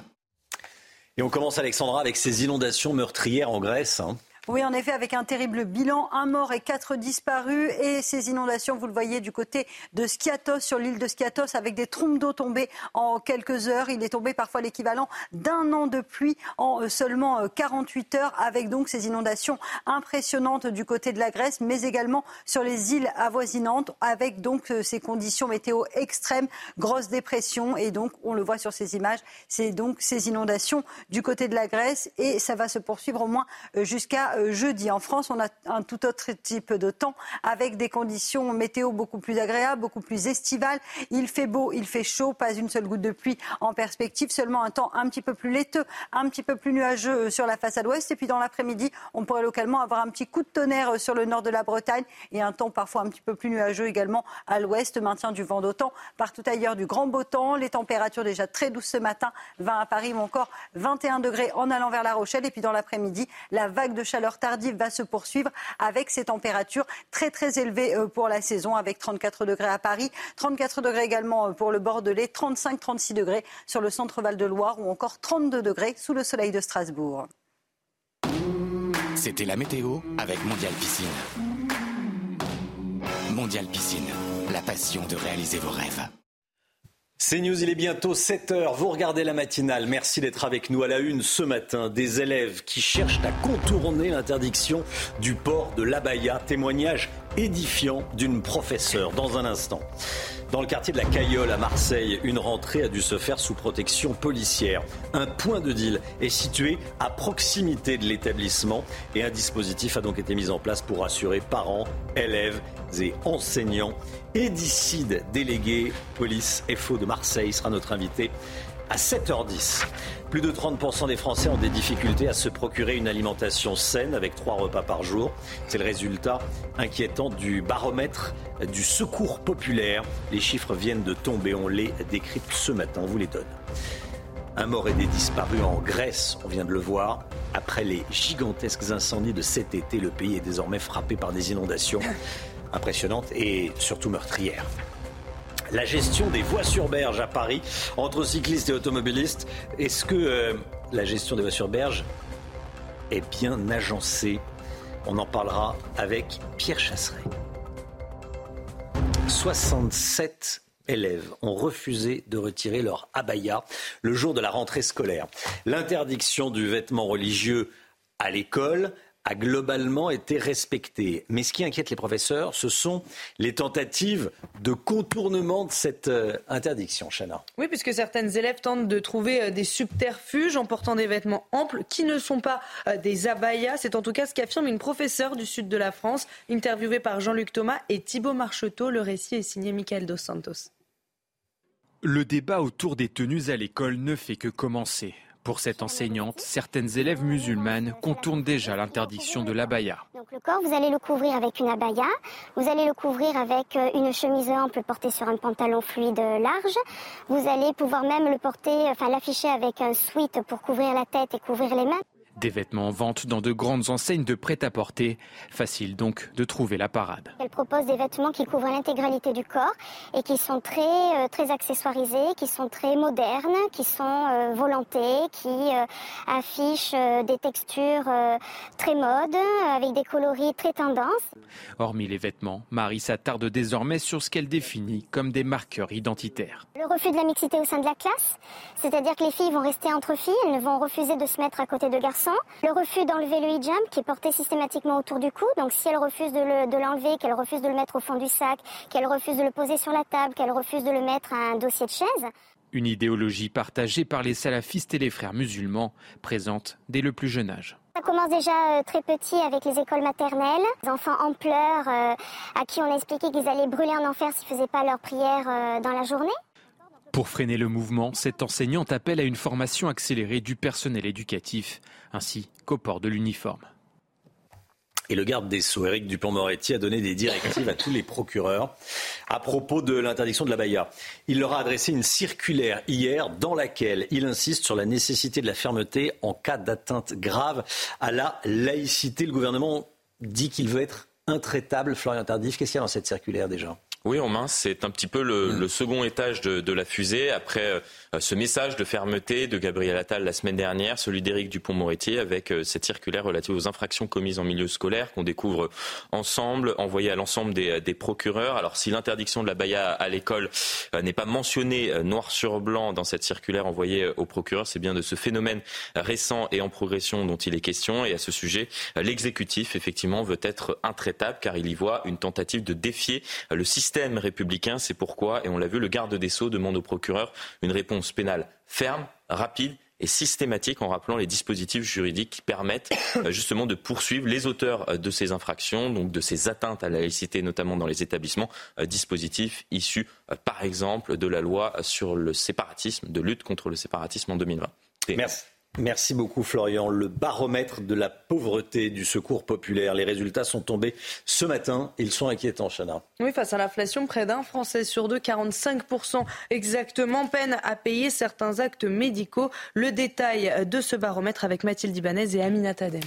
Et on commence, Alexandra, avec ces inondations meurtrières en Grèce. Hein. Oui, en effet, avec un terrible bilan, un mort et quatre disparus. Et ces inondations, vous le voyez du côté de Skiathos, sur l'île de Skiathos, avec des trompes d'eau tombées en quelques heures. Il est tombé parfois l'équivalent d'un an de pluie en euh, seulement 48 euh, heures, avec donc ces inondations impressionnantes du côté de la Grèce, mais également sur les îles avoisinantes, avec donc euh, ces conditions météo extrêmes, grosse dépression. Et donc, on le voit sur ces images, c'est donc ces inondations du côté de la Grèce. Et ça va se poursuivre au moins jusqu'à euh, jeudi. En France, on a un tout autre type de temps avec des conditions météo beaucoup plus agréables, beaucoup plus estivales. Il fait beau, il fait chaud, pas une seule goutte de pluie en perspective, seulement un temps un petit peu plus laiteux, un petit peu plus nuageux euh, sur la façade ouest. Et puis dans l'après-midi, on pourrait localement avoir un petit coup de tonnerre euh, sur le nord de la Bretagne et un temps parfois un petit peu plus nuageux également à l'ouest, maintien du vent d'autant. Partout ailleurs, du grand beau temps, les températures déjà très douces ce matin, 20 à Paris ou encore 21 degrés en allant vers La Rochelle. Et puis dans l'après-midi, la vague de chaleur tardive va se poursuivre avec ces températures très très élevées euh, pour la saison avec 34 degrés à Paris, 34 degrés également euh, pour le Bordelais, 35-36 degrés sur le centre Val-de-Loire ou encore 32 degrés sous le soleil de Strasbourg. C'était la météo avec Mondial Piscine. Mondial Piscine, la passion de réaliser vos rêves. C'est News, il est bientôt 7h. Vous regardez la matinale. Merci d'être avec nous à la une ce matin. Des élèves qui cherchent à contourner l'interdiction du port de l'abaya. Témoignage édifiant d'une professeure dans un instant. Dans le quartier de la Cayolle à Marseille, une rentrée a dû se faire sous protection policière. Un point de deal est situé à proximité de l'établissement et un dispositif a donc été mis en place pour assurer parents, élèves et enseignants. Édicide, délégué police FO de Marseille, sera notre invité à 7h10. Plus de 30% des Français ont des difficultés à se procurer une alimentation saine avec trois repas par jour. C'est le résultat inquiétant du baromètre du secours populaire. Les chiffres viennent de tomber, on les décrypte ce matin, on vous les donne. Un mort et des disparus en Grèce, on vient de le voir. Après les gigantesques incendies de cet été, le pays est désormais frappé par des inondations impressionnantes et surtout meurtrières la gestion des voies sur berge à Paris entre cyclistes et automobilistes. Est-ce que euh, la gestion des voies sur berge est bien agencée? On en parlera avec Pierre Chasseret. 67 élèves ont refusé de retirer leur abaya le jour de la rentrée scolaire. L'interdiction du vêtement religieux à l'école a globalement été respectée. Mais ce qui inquiète les professeurs, ce sont les tentatives de contournement de cette euh, interdiction, Chana. Oui, puisque certaines élèves tentent de trouver euh, des subterfuges en portant des vêtements amples qui ne sont pas euh, des abayas. C'est en tout cas ce qu'affirme une professeure du sud de la France, interviewée par Jean-Luc Thomas et Thibault Marcheteau. Le récit est signé Michael Dos Santos. Le débat autour des tenues à l'école ne fait que commencer. Pour cette enseignante, certaines élèves musulmanes contournent déjà l'interdiction de l'abaya. Donc le corps, vous allez le couvrir avec une abaya, vous allez le couvrir avec euh, une chemise ample portée sur un pantalon fluide large, vous allez pouvoir même le porter, enfin l'afficher avec un sweat pour couvrir la tête et couvrir les mains. Des vêtements en vente dans de grandes enseignes de prêt-à-porter. Facile donc de trouver la parade. Elle propose des vêtements qui couvrent l'intégralité du corps et qui sont très, euh, très accessoirisés, qui sont très modernes, qui sont euh, volantés, qui euh, affichent des textures très modes, avec des coloris très tendances. Hormis les vêtements, Marie s'attarde désormais sur ce qu'elle définit comme des marqueurs identitaires. Le refus de la mixité au sein de la classe, c'est-à-dire que les filles vont rester entre filles, elles ne vont refuser de se mettre à côté de garçons le refus d'enlever le hijab qui est porté systématiquement autour du cou. Donc si elle refuse de l'enlever, qu'elle refuse de le mettre au fond du sac, qu'elle refuse de le poser sur la table, qu'elle refuse de le mettre à un dossier de chaise. Une idéologie partagée par les salafistes et les frères musulmans, présente dès le plus jeune âge. Ça commence déjà euh, très petit avec les écoles maternelles. Les enfants en pleurs euh, à qui on expliquait qu'ils allaient brûler en enfer s'ils ne faisaient pas leur prière euh, dans la journée. Pour freiner le mouvement, cette enseignante appelle à une formation accélérée du personnel éducatif, ainsi qu'au port de l'uniforme. Et le garde des Sceaux, Éric Dupont-Moretti, a donné des directives à tous les procureurs à propos de l'interdiction de la baïa. Il leur a adressé une circulaire hier dans laquelle il insiste sur la nécessité de la fermeté en cas d'atteinte grave à la laïcité. Le gouvernement dit qu'il veut être intraitable. Florian Tardif, qu'est-ce qu'il y a dans cette circulaire déjà? Oui, Romain, c'est un petit peu le, mm. second étage de, la fusée. Après euh, ce message de fermeté de Gabriel Attal la semaine dernière, celui d'Éric Dupont-Moretti, avec euh, cette circulaire relative aux infractions commises en milieu scolaire qu'on découvre ensemble, envoyée à l'ensemble des, procureurs. Alors, si l'interdiction de la baya à l'école euh, n'est pas mentionnée noir sur blanc dans cette circulaire envoyée aux procureurs, c'est bien de ce phénomène récent et en progression dont il est question. Et à ce sujet, l'exécutif, effectivement, veut être intraitable car il y voit une tentative de défier le système système républicain. C'est pourquoi, et on l'a vu, le garde des Sceaux demande au procureur une réponse pénale ferme, rapide et systématique en rappelant les dispositifs juridiques qui permettent euh, justement de poursuivre les auteurs euh, de ces infractions, donc de ces atteintes à la laïcité, notamment dans les établissements, euh, dispositifs issus par exemple de la loi sur le séparatisme, de lutte contre le séparatisme en 2020. Merci. Merci beaucoup Florian. Le baromètre de la pauvreté du secours populaire, les résultats sont tombés ce matin. Ils sont inquiétants, Chana. Oui, face à l'inflation, près d'un Français sur deux, 45% exactement, peine à payer certains actes médicaux. Le détail de ce baromètre avec Mathilde Ibanez et Amina Tadem.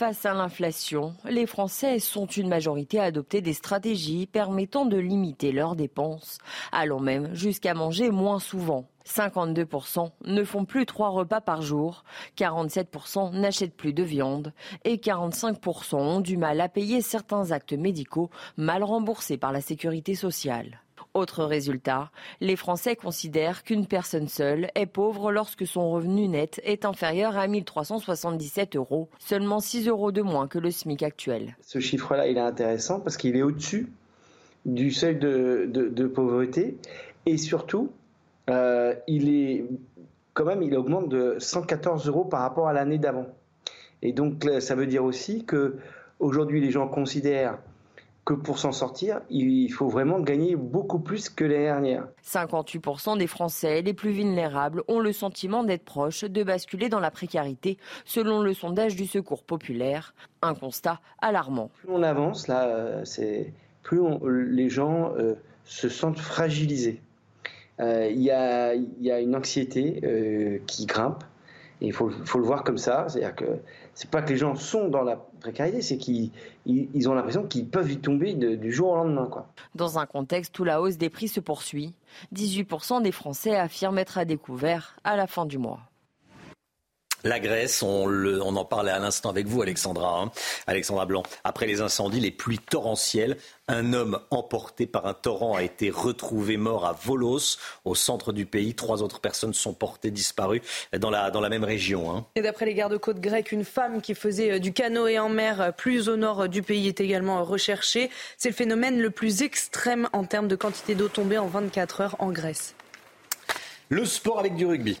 Face à l'inflation, les Français sont une majorité à adopter des stratégies permettant de limiter leurs dépenses, allant même jusqu'à manger moins souvent. 52% ne font plus trois repas par jour, 47% n'achètent plus de viande et 45% ont du mal à payer certains actes médicaux mal remboursés par la sécurité sociale. Autre résultat, les Français considèrent qu'une personne seule est pauvre lorsque son revenu net est inférieur à 1377 euros, seulement 6 euros de moins que le SMIC actuel. Ce chiffre-là, il est intéressant parce qu'il est au-dessus du seuil de pauvreté et surtout, euh, il est quand même, il augmente de 114 euros par rapport à l'année d'avant. Et donc, ça veut dire aussi que aujourd'hui, les gens considèrent que pour s'en sortir, il faut vraiment gagner beaucoup plus que l'année dernière. 58% des Français les plus vulnérables ont le sentiment d'être proches de basculer dans la précarité, selon le sondage du Secours populaire. Un constat alarmant. Plus on avance, là, c'est plus les gens euh, se sentent fragilisés. Euh, il y, a, une anxiété euh, qui grimpe. Et il faut, le voir comme ça. C'est-à-dire que c'est pas que les gens sont dans la précarité, c'est qu'ils ont l'impression qu'ils peuvent y tomber du jour au lendemain. Dans un contexte où la hausse des prix se poursuit, 18% des Français affirment être à découvert à la fin du mois. La Grèce, on, le, on en parlait à l'instant avec vous, Alexandra, hein. Alexandra Blanc. Après les incendies, les pluies torrentielles, un homme emporté par un torrent a été retrouvé mort à Volos, au centre du pays. Trois autres personnes sont portées disparues dans la, dans la même région. Hein. Et d'après les gardes-côtes grecs, une femme qui faisait euh, du canoë en mer euh, plus au nord du pays est également recherchée. C'est le phénomène le plus extrême en termes de quantité d'eau tombée en 24 heures en Grèce. Le sport avec du rugby.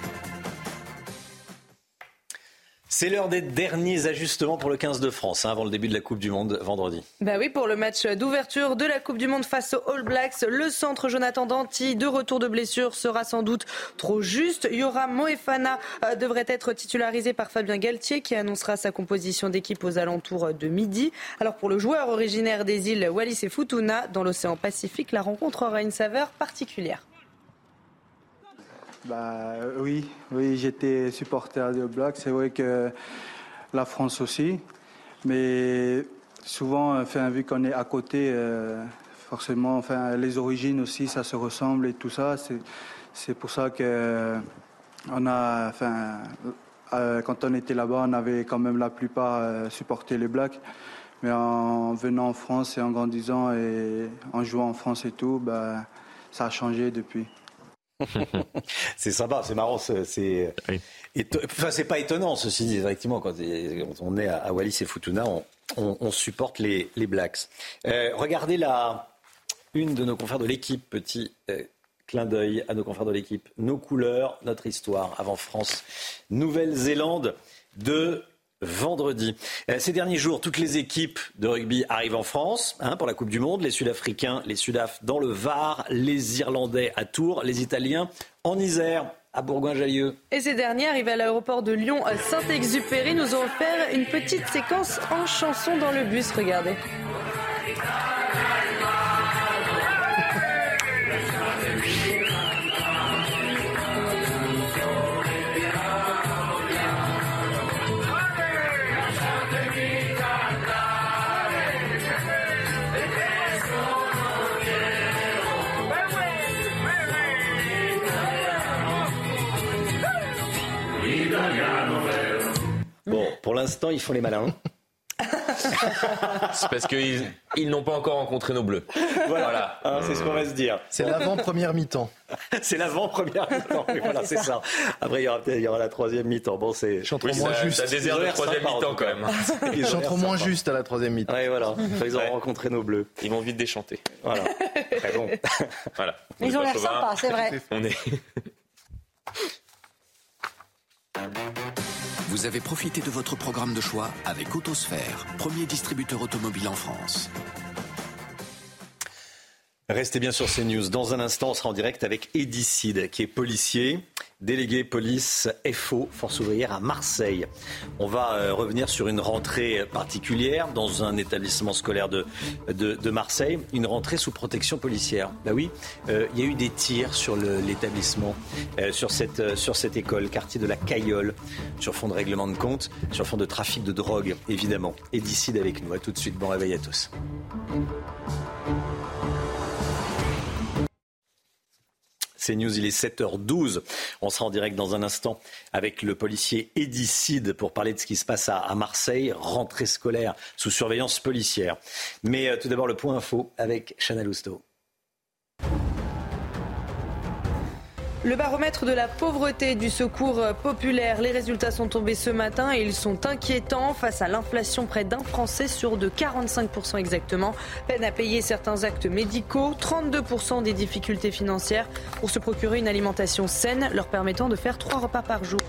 C'est l'heure des derniers ajustements pour le 15 de France, hein, avant le début de la Coupe du Monde vendredi. Bah oui, pour le match d'ouverture de la Coupe du Monde face aux All Blacks, le centre Jonathan Danti, de retour de blessure, sera sans doute trop juste. Yoram Moefana euh, devrait être titularisé par Fabien Galtier, qui annoncera sa composition d'équipe aux alentours de midi. Alors pour le joueur originaire des îles Wallis et Futuna, dans l'océan Pacifique, la rencontre aura une saveur particulière. Bah, oui, oui j'étais supporter de Black. C'est vrai que la France aussi. Mais souvent, enfin, vu qu'on est à côté, euh, forcément, enfin, les origines aussi, ça se ressemble et tout ça. C'est pour ça que on a, enfin, euh, quand on était là-bas, on avait quand même la plupart euh, supporté les Blacks. Mais en venant en France et en grandissant et en jouant en France et tout, bah, ça a changé depuis. C'est sympa, c'est marrant. C'est enfin, c'est pas étonnant, ceci dit, effectivement, quand on est à Wallis et Futuna, on, supporte les, Blacks. Euh, regardez la une de nos confrères de l'équipe, petit euh, clin d'œil à nos confrères de l'équipe. Nos couleurs, notre histoire, avant France, Nouvelle-Zélande de vendredi. Euh, ces derniers jours, toutes les équipes de rugby arrivent en France hein, pour la Coupe du Monde. Les Sud-Africains, les Sudaf dans le Var, les Irlandais à Tours, les Italiens en Isère à Bourgoin-Jallieu. Et ces derniers arrivés à l'aéroport de Lyon Saint-Exupéry nous ont offert une petite séquence en chanson dans le bus. Regardez. Pour l'instant, ils font les malins. c'est parce qu'ils ils, n'ont pas encore rencontré nos bleus. Voilà, hein, c'est ce qu'on va se dire. C'est l'avant-première mi-temps. c'est l'avant-première mi-temps, voilà, c'est ça. Après, il y aura, il y aura la troisième mi-temps. Bon, c'est. Oui, moins juste. Ça des la troisième mi-temps quand même. Ils chanteront moins juste à la troisième mi-temps. Oui, voilà. Ils ont rencontré nos bleus. Ils vont vite déchanter. Voilà. Très bon. voilà. Ils ont l'air sympas, c'est vrai. On est. Vous avez profité de votre programme de choix avec Autosphère, premier distributeur automobile en France. Restez bien sur CNews. Dans un instant, on sera en direct avec Edicide, qui est policier, délégué police FO, Force ouvrière à Marseille. On va euh, revenir sur une rentrée particulière dans un établissement scolaire de, de, Marseille, une rentrée sous protection policière. Bah oui, euh, il y a eu des tirs sur l'établissement, euh, sur, cette, sur cette école, quartier de la Caillole, sur fond de règlement de compte, sur fond de trafic de drogue, évidemment. Edicide avec nous. À tout de suite. Bon réveil à tous. C'est News, il est 7h12. On sera en direct dans un instant avec le policier Edicide pour parler de ce qui se passe à, Marseille, rentrée scolaire sous surveillance policière. Mais euh, tout d'abord le point info avec Chanel Housteau. Le baromètre de la pauvreté du secours populaire, les résultats sont tombés ce matin et ils sont inquiétants face à l'inflation près d'un Français sur de 45% exactement. Peine à payer certains actes médicaux, 32% des difficultés financières pour se procurer une alimentation saine leur permettant de faire trois repas par jour.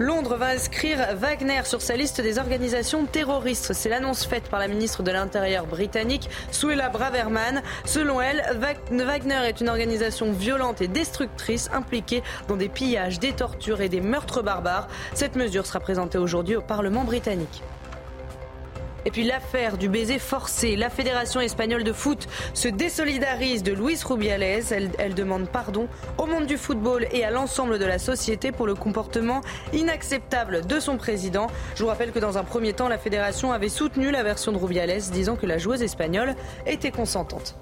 Londres va inscrire Wagner sur sa liste des organisations terroristes. C'est l'annonce faite par la ministre de l'Intérieur britannique, Suella Braverman. Selon elle, Wagner est une organisation violente et destructrice impliquée dans des pillages, des tortures et des meurtres barbares. Cette mesure sera présentée aujourd'hui au Parlement britannique. Et puis l'affaire du baiser forcé. La Fédération espagnole de foot se désolidarise de Luis Rubiales. Elle, demande pardon au monde du football et à l'ensemble de la société pour le comportement inacceptable de son président. Je vous rappelle que dans un premier temps, la Fédération avait soutenu la version de Rubiales, disant que la joueuse espagnole était consentante.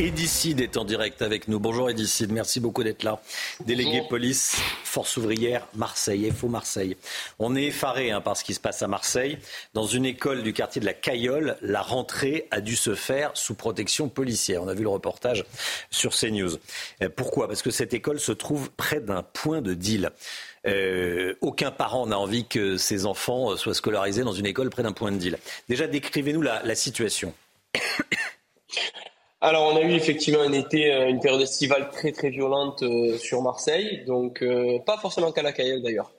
Edicide est en direct avec nous. Bonjour Edicide, merci beaucoup d'être là. Délégué police, force ouvrière, Marseille, FO Marseille. On est effaré hein, par ce qui se passe à Marseille. Dans une école du quartier de la Cayolle, la rentrée a dû se faire sous protection policière. On a vu le reportage sur CNews. Euh, pourquoi? Parce que cette école se trouve près d'un point de deal. Euh, aucun parent n'a envie que ses enfants soient scolarisés dans une école près d'un point de deal. Déjà, décrivez-nous la, la situation. Alors, on a eu effectivement un été, euh, une période estivale très très violente euh, sur Marseille, donc euh, pas forcément qu'à la Caille d'ailleurs.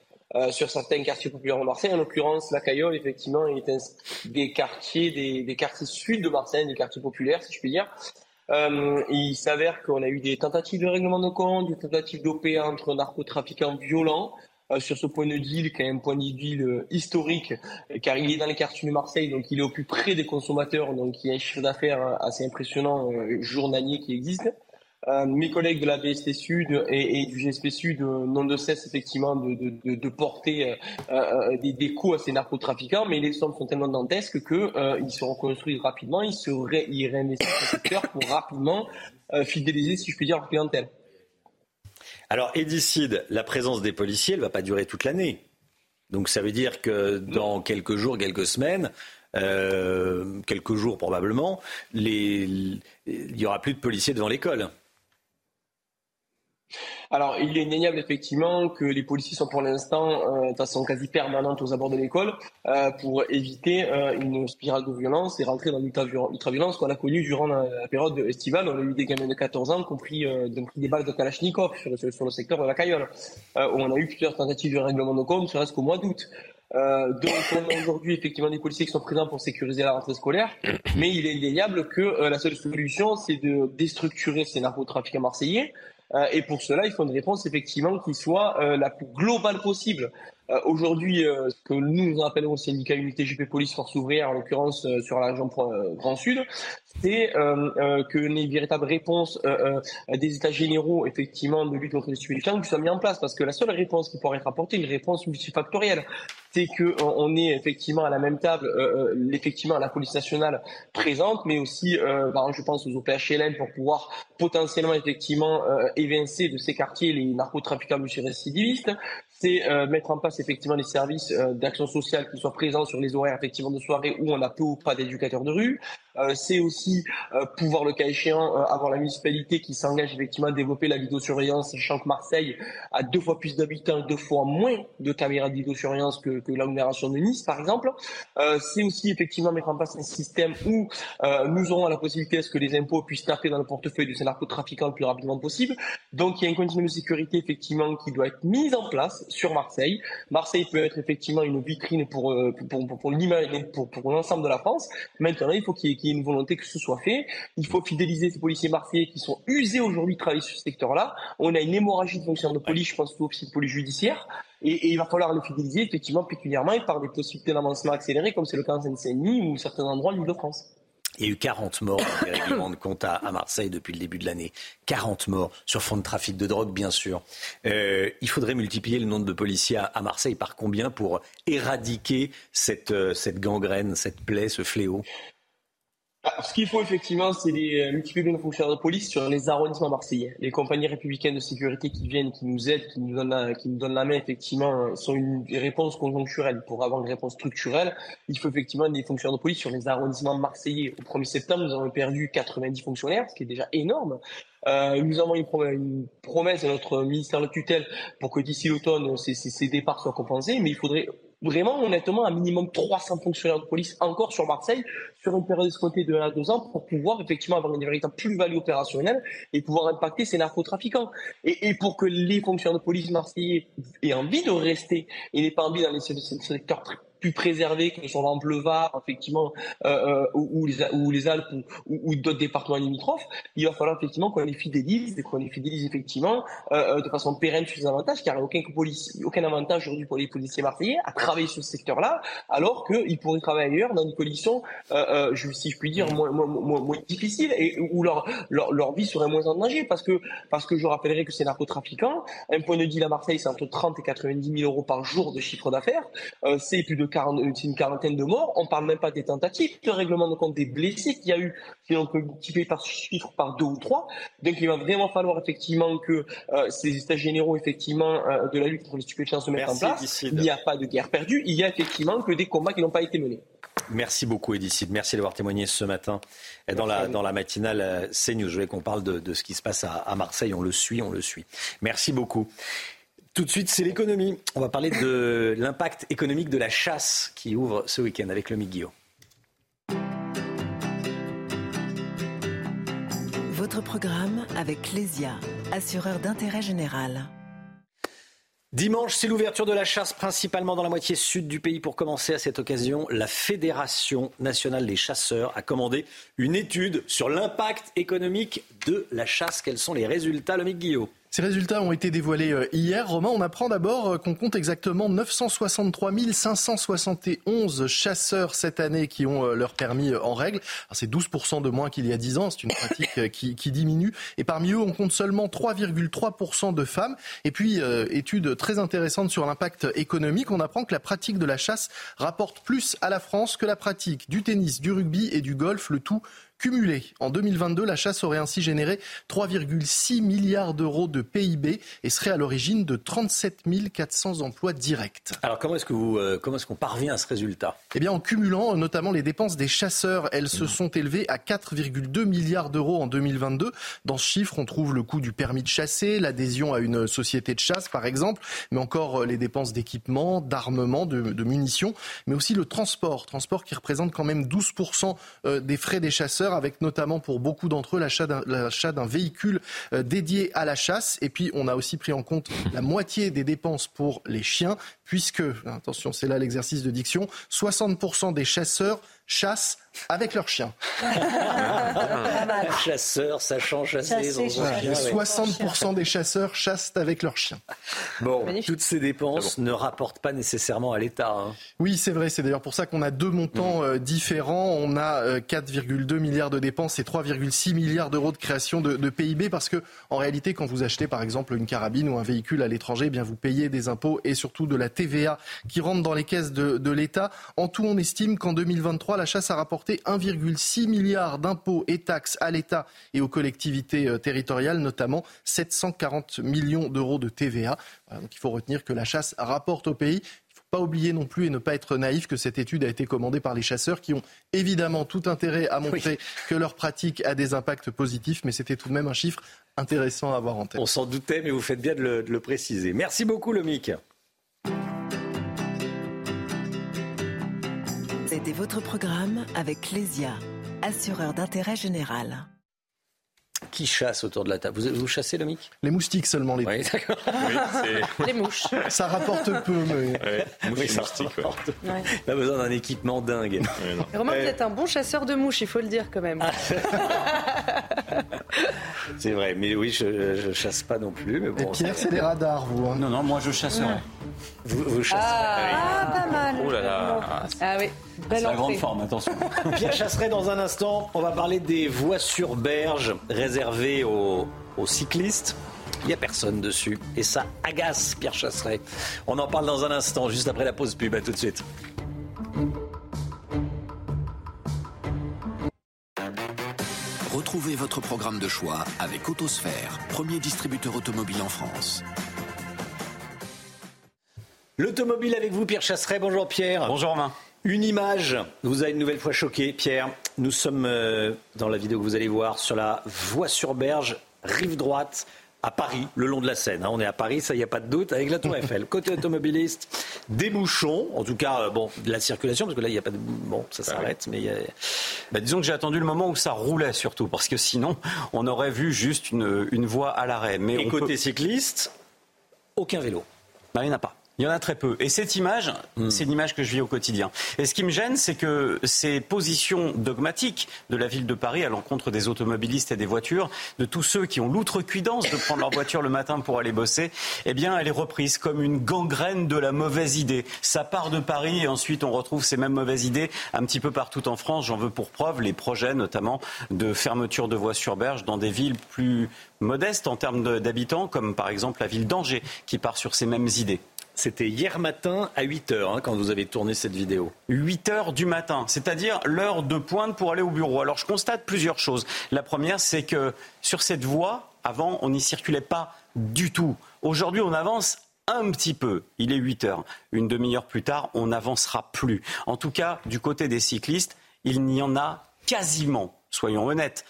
sur certains quartiers populaires de Marseille, en l'occurrence, la Caillole, effectivement, est un, des quartiers, des, quartiers sud de Marseille, des quartiers populaires, si je puis dire. il s'avère qu'on a eu des tentatives de règlement de compte, des tentatives d'OPA entre narcotrafiquants violents, sur ce point de deal, qui est un point de deal euh, historique, car il est dans les quartiers de Marseille, donc il est au plus près des consommateurs, donc il y a un chiffre d'affaires euh, assez impressionnant journalier qui existe. mes collègues de la BST Sud et, du GSP Sud n'ont de cesse effectivement de, porter des, des coups à ces narcotrafiquants, mais les sommes sont tellement dantesques qu'ils se reconstruisent rapidement, ils, se ils réinvestissent dans le secteur pour rapidement fidéliser, si je puis dire, leur clientèle. Alors, Edicide, la présence des policiers, elle ne va pas durer toute l'année. Donc, ça veut dire que dans quelques jours, quelques semaines, euh, quelques jours probablement, il n'y aura plus de policiers devant l'école. Alors, il est indéniable effectivement que les policiers sont pour l'instant euh, de façon quasi permanente aux abords de l'école euh, pour éviter euh, une spirale de violence et rentrer dans l'ultra-violence qu'on a connue durant la, période estivale. On a eu des gamins de 14 ans qui ont pris, des balles de Kalachnikov sur, le secteur de la Cayolle. on a eu plusieurs tentatives de règlement de compte, serait-ce qu'au mois d'août. donc on a aujourd'hui effectivement des policiers qui sont présents pour sécuriser la rentrée scolaire, mais il est indéniable que la seule solution c'est de déstructurer ces narcotrafiquants marseillais, euh, et pour cela, il faut une réponse effectivement qui soit euh, la plus globale possible. Euh, aujourd'hui, ce que nous appelons au syndicat Unité JP Police Force Ouvrière, en l'occurrence sur la région Grand Sud, c'est que les véritables réponses des états généraux, effectivement, de lutte contre les stupéfiants, soient mis en place. Parce que la seule réponse qui pourrait être apportée, une réponse multifactorielle c'est qu'on est effectivement à la même table, euh, euh, effectivement la police nationale présente, mais aussi, euh, je pense aux OPHLM pour pouvoir potentiellement effectivement évincer de ces quartiers les narcotrafiquants multirécidivistes c'est mettre en place effectivement les services d'action sociale qui soient présents sur les horaires effectivement de soirée où on n'a peu ou pas d'éducateurs de rue. C'est aussi pouvoir le cas échéant avoir la municipalité qui s'engage effectivement à développer la vidéosurveillance, sachant que Marseille a deux fois plus d'habitants, deux fois moins de caméras de vidéosurveillance que, que l'agglomération de Nice, par exemple. Euh, c'est aussi effectivement mettre en place un système où euh, nous aurons la possibilité ce que les impôts puissent taper dans le portefeuille de ces narcotrafiquants le plus rapidement possible. Donc il y a une continuum de sécurité effectivement qui doit être mise en place sur Marseille. Marseille peut être effectivement une vitrine euh, pour, pour l'image pour, pour l'ensemble de la France. Maintenant, il faut qu'il y, ait une volonté que ce soit fait. Il faut fidéliser ces policiers marseillais qui sont usés aujourd'hui de travailler sur ce secteur-là. On a une hémorragie de fonctionnaires de police, je pense aussi de police judiciaire. Et, il va falloir les fidéliser effectivement pécuniairement et par des possibilités d'avancement accéléré, comme c'est le cas en Seine-Saint-Denis ou certains endroits de l'île de France. Il y a eu 40 morts règlements de compte à, Marseille depuis le début de l'année. 40 morts sur fond de trafic de drogue, bien sûr. Euh, il faudrait multiplier le nombre de policiers à, Marseille par combien pour éradiquer cette, euh, gangrène, cette plaie, ce fléau? Ce qu'il faut effectivement, c'est les euh, multiplier fonctionnaires de police sur les arrondissements marseillais. Les compagnies républicaines de sécurité qui viennent, qui nous aident, qui nous donnent la, main, effectivement, sont une réponse conjoncturelle. Pour avoir une réponse structurelle, il faut effectivement des fonctionnaires de police sur les arrondissements marseillais. Au 1er septembre, nous avons perdu 90 fonctionnaires, ce qui est déjà énorme. Euh, nous avons une, promesse de notre ministère de tutelle pour que d'ici l'automne, ces, ces départs soient compensés, mais il faudrait vraiment honnêtement un minimum 300 fonctionnaires de police encore sur Marseille sur une période de 1 à 2 ans pour pouvoir effectivement avoir une véritable plus-value opérationnelle et pouvoir impacter ces narcotrafiquants. Et, et, pour que les fonctionnaires de police marseillais aient envie de rester et n'aient pas envie d'aller sur le secteur plus que sont l'Amplevard, effectivement, euh, euh, ou, les, les Alpes ou, d'autres départements limitrophes, il va falloir effectivement qu'on les fidélise qu'on les fidélise effectivement euh, de façon pérenne sur ces avantages, car il n'y a aucun, avantage aujourd'hui pour les policiers marseillais à travailler sur ce secteur-là, alors qu'ils pourraient travailler ailleurs dans une condition, je, si je puis dire, moins, moins, moins, difficile et où leur, leur, leur, vie serait moins en danger, parce que, parce que je rappellerai que ces narcotrafiquants, un point de deal à Marseille, c'est entre 30 et 90 000 euros par jour de chiffre d'affaires, c'est plus de 40, une quarantaine de morts, on parle même pas des tentatives, le règlement de compte des blessés qu'il y a eu, si on peut multiplier par chiffre par deux ou trois. Donc il va vraiment falloir effectivement que euh, ces états généraux effectivement euh, de la lutte contre les stupéfiants se mettent en place. Il n'y a pas de guerre perdue, il y a effectivement que des combats qui n'ont pas été menés. Merci beaucoup, Edicide. Merci d'avoir témoigné ce matin dans la, dans la matinale euh, CNews. Je voulais qu'on parle de, de, ce qui se passe à, à Marseille. On le suit, on le suit. Merci beaucoup. Tout de suite, c'est l'économie. On va parler de l'impact économique de la chasse qui ouvre ce week-end avec le Guillaume. Votre programme avec Lesia, assureur d'intérêt général. Dimanche, c'est l'ouverture de la chasse, principalement dans la moitié sud du pays. Pour commencer, à cette occasion, la Fédération nationale des chasseurs a commandé une étude sur l'impact économique de la chasse. Quels sont les résultats, le Guillaume ces résultats ont été dévoilés euh, hier. Romain, on apprend d'abord euh, qu'on compte exactement 963 571 chasseurs cette année qui ont euh, leur permis en règle. C'est 12% de moins qu'il y a 10 ans. C'est une pratique qui, qui, diminue. Et parmi eux, on compte seulement 3,3% de femmes. Et puis, étude très intéressante sur l'impact économique. On apprend que la pratique de la chasse rapporte plus à la France que la pratique du tennis, du rugby et du golf, le tout Cumulé, en 2022, la chasse aurait ainsi généré 3,6 milliards d'euros de PIB et serait à l'origine de 37 400 emplois directs. Alors comment est-ce que vous, euh, comment est-ce qu'on parvient à ce résultat? Eh bien en cumulant euh, notamment les dépenses des chasseurs, elles se sont élevées à 4,2 milliards d'euros en 2022. Dans ce chiffre, on trouve le coût du permis de chasser, l'adhésion à une société de chasse par exemple, mais encore euh, les dépenses d'équipement, d'armement, de, de munitions, mais aussi le transport, transport qui représente quand même 12% des frais des chasseurs avec notamment pour beaucoup d'entre eux l'achat d'un véhicule euh, dédié à la chasse. Et puis, on a aussi pris en compte la moitié des dépenses pour les chiens, puisque, attention, c'est là l'exercice de diction, 60% des chasseurs chassent avec leurs chiens. Chasseurs sachant chasser. 60% des chasseurs chassent avec leurs chiens. Bon, toutes ces dépenses ne rapportent pas nécessairement à l'État. Hein. Oui, c'est vrai. C'est d'ailleurs pour ça qu'on a deux montants mmh. euh, différents. On a 4,2 euh, milliards de dépenses et 3,6 milliards d'euros de création de, PIB parce que, en réalité, quand vous achetez par exemple une carabine ou un véhicule à l'étranger, eh bien vous payez des impôts et surtout de la TVA qui rentre dans les caisses de, de l'État. En tout, on estime qu'en 2023, la chasse a rapporté 1,6 milliard d'impôts et taxes à l'État et aux collectivités euh, territoriales, notamment 740 millions d'euros de TVA. donc il faut retenir que la chasse rapporte au pays Il ne faut pas oublier non plus et ne pas être naïf que cette étude a été commandée par les chasseurs qui ont évidemment tout intérêt à montrer que leur pratique a des impacts positifs, mais c'était tout de même un chiffre intéressant à avoir en tête. On s'en doutait, mais vous faites bien de le, de le préciser. Merci beaucoup, Lomic. Votre programme avec Lesia, assureur d'intérêt général. Qui chasse autour de la table? Vous, vous chassez, Lomic? Les moustiques seulement, les oui, Les mouches. Ça rapporte peu, mais. Ouais, oui, ça rapporte. Ouais. On a besoin d'un équipement dingue. Romain, vous êtes un bon chasseur de mouches, il faut le dire quand même. c'est vrai, mais oui, je, ne chasse pas non plus. Mais bon, Et Pierre, c'est des radars, vous. Hein. Non, non, moi je chasserai. Vous, vous chassez ah, ah, pas mal. Oh là là. Ah oui. C'est la grande forme, attention. Pierre Chasseret, dans un instant, on va parler des voies sur berge réservées aux, aux cyclistes. Il n'y a personne dessus. Et ça agace Pierre Chasseret. On en parle dans un instant, juste après la pause pub. À tout de suite. Retrouvez votre programme de choix avec Autosphère, premier distributeur automobile en France. L'automobile avec vous, Pierre Chasseret. Bonjour Pierre. Bonjour Romain. Une image vous a une nouvelle fois choqué, Pierre. Nous sommes euh, dans la vidéo que vous allez voir sur la voie sur berge, rive droite, à Paris, le long de la Seine. Hein. On est à Paris, ça, il n'y a pas de doute, avec la Tour Eiffel. Côté automobiliste, des bouchons, en tout cas, euh, bon, de la circulation, parce que là, il n'y a pas de. Bon, ça bah s'arrête, mais. Bah, disons que j'ai attendu le moment où ça roulait, surtout, parce que sinon, on aurait vu juste une, une voie à l'arrêt. Mais Et côté cycliste, aucun vélo. Bah, il n'y en a pas. Il y en a très peu. Et cette image, Hmm. c'est l'image que je vis au quotidien. Et ce qui me gêne, c'est que ces positions dogmatiques de la ville de Paris à l'encontre des automobilistes et des voitures, de tous ceux qui ont l'outrecuidance de prendre leur voiture le matin pour aller bosser, eh bien, elle est reprise comme une gangrène de la mauvaise idée. Ça part de Paris et ensuite on retrouve ces mêmes mauvaises idées un petit peu partout en France. J'en veux pour preuve les projets notamment de fermeture de voies sur berge dans des villes plus modestes en termes d'habitants, comme par exemple la ville d'Angers, qui part sur ces mêmes idées. C'était hier matin à 8h quand vous avez tourné cette vidéo. 8 heures du matin, c'est-à-dire l'heure de pointe pour aller au bureau. Alors je constate plusieurs choses. La première, c'est que sur cette voie, avant, on n'y circulait pas du tout. Aujourd'hui, on avance un petit peu. Il est 8 heures. Une demi-heure plus tard, on n'avancera plus. En tout cas, du côté des cyclistes, il n'y en a quasiment, soyons honnêtes.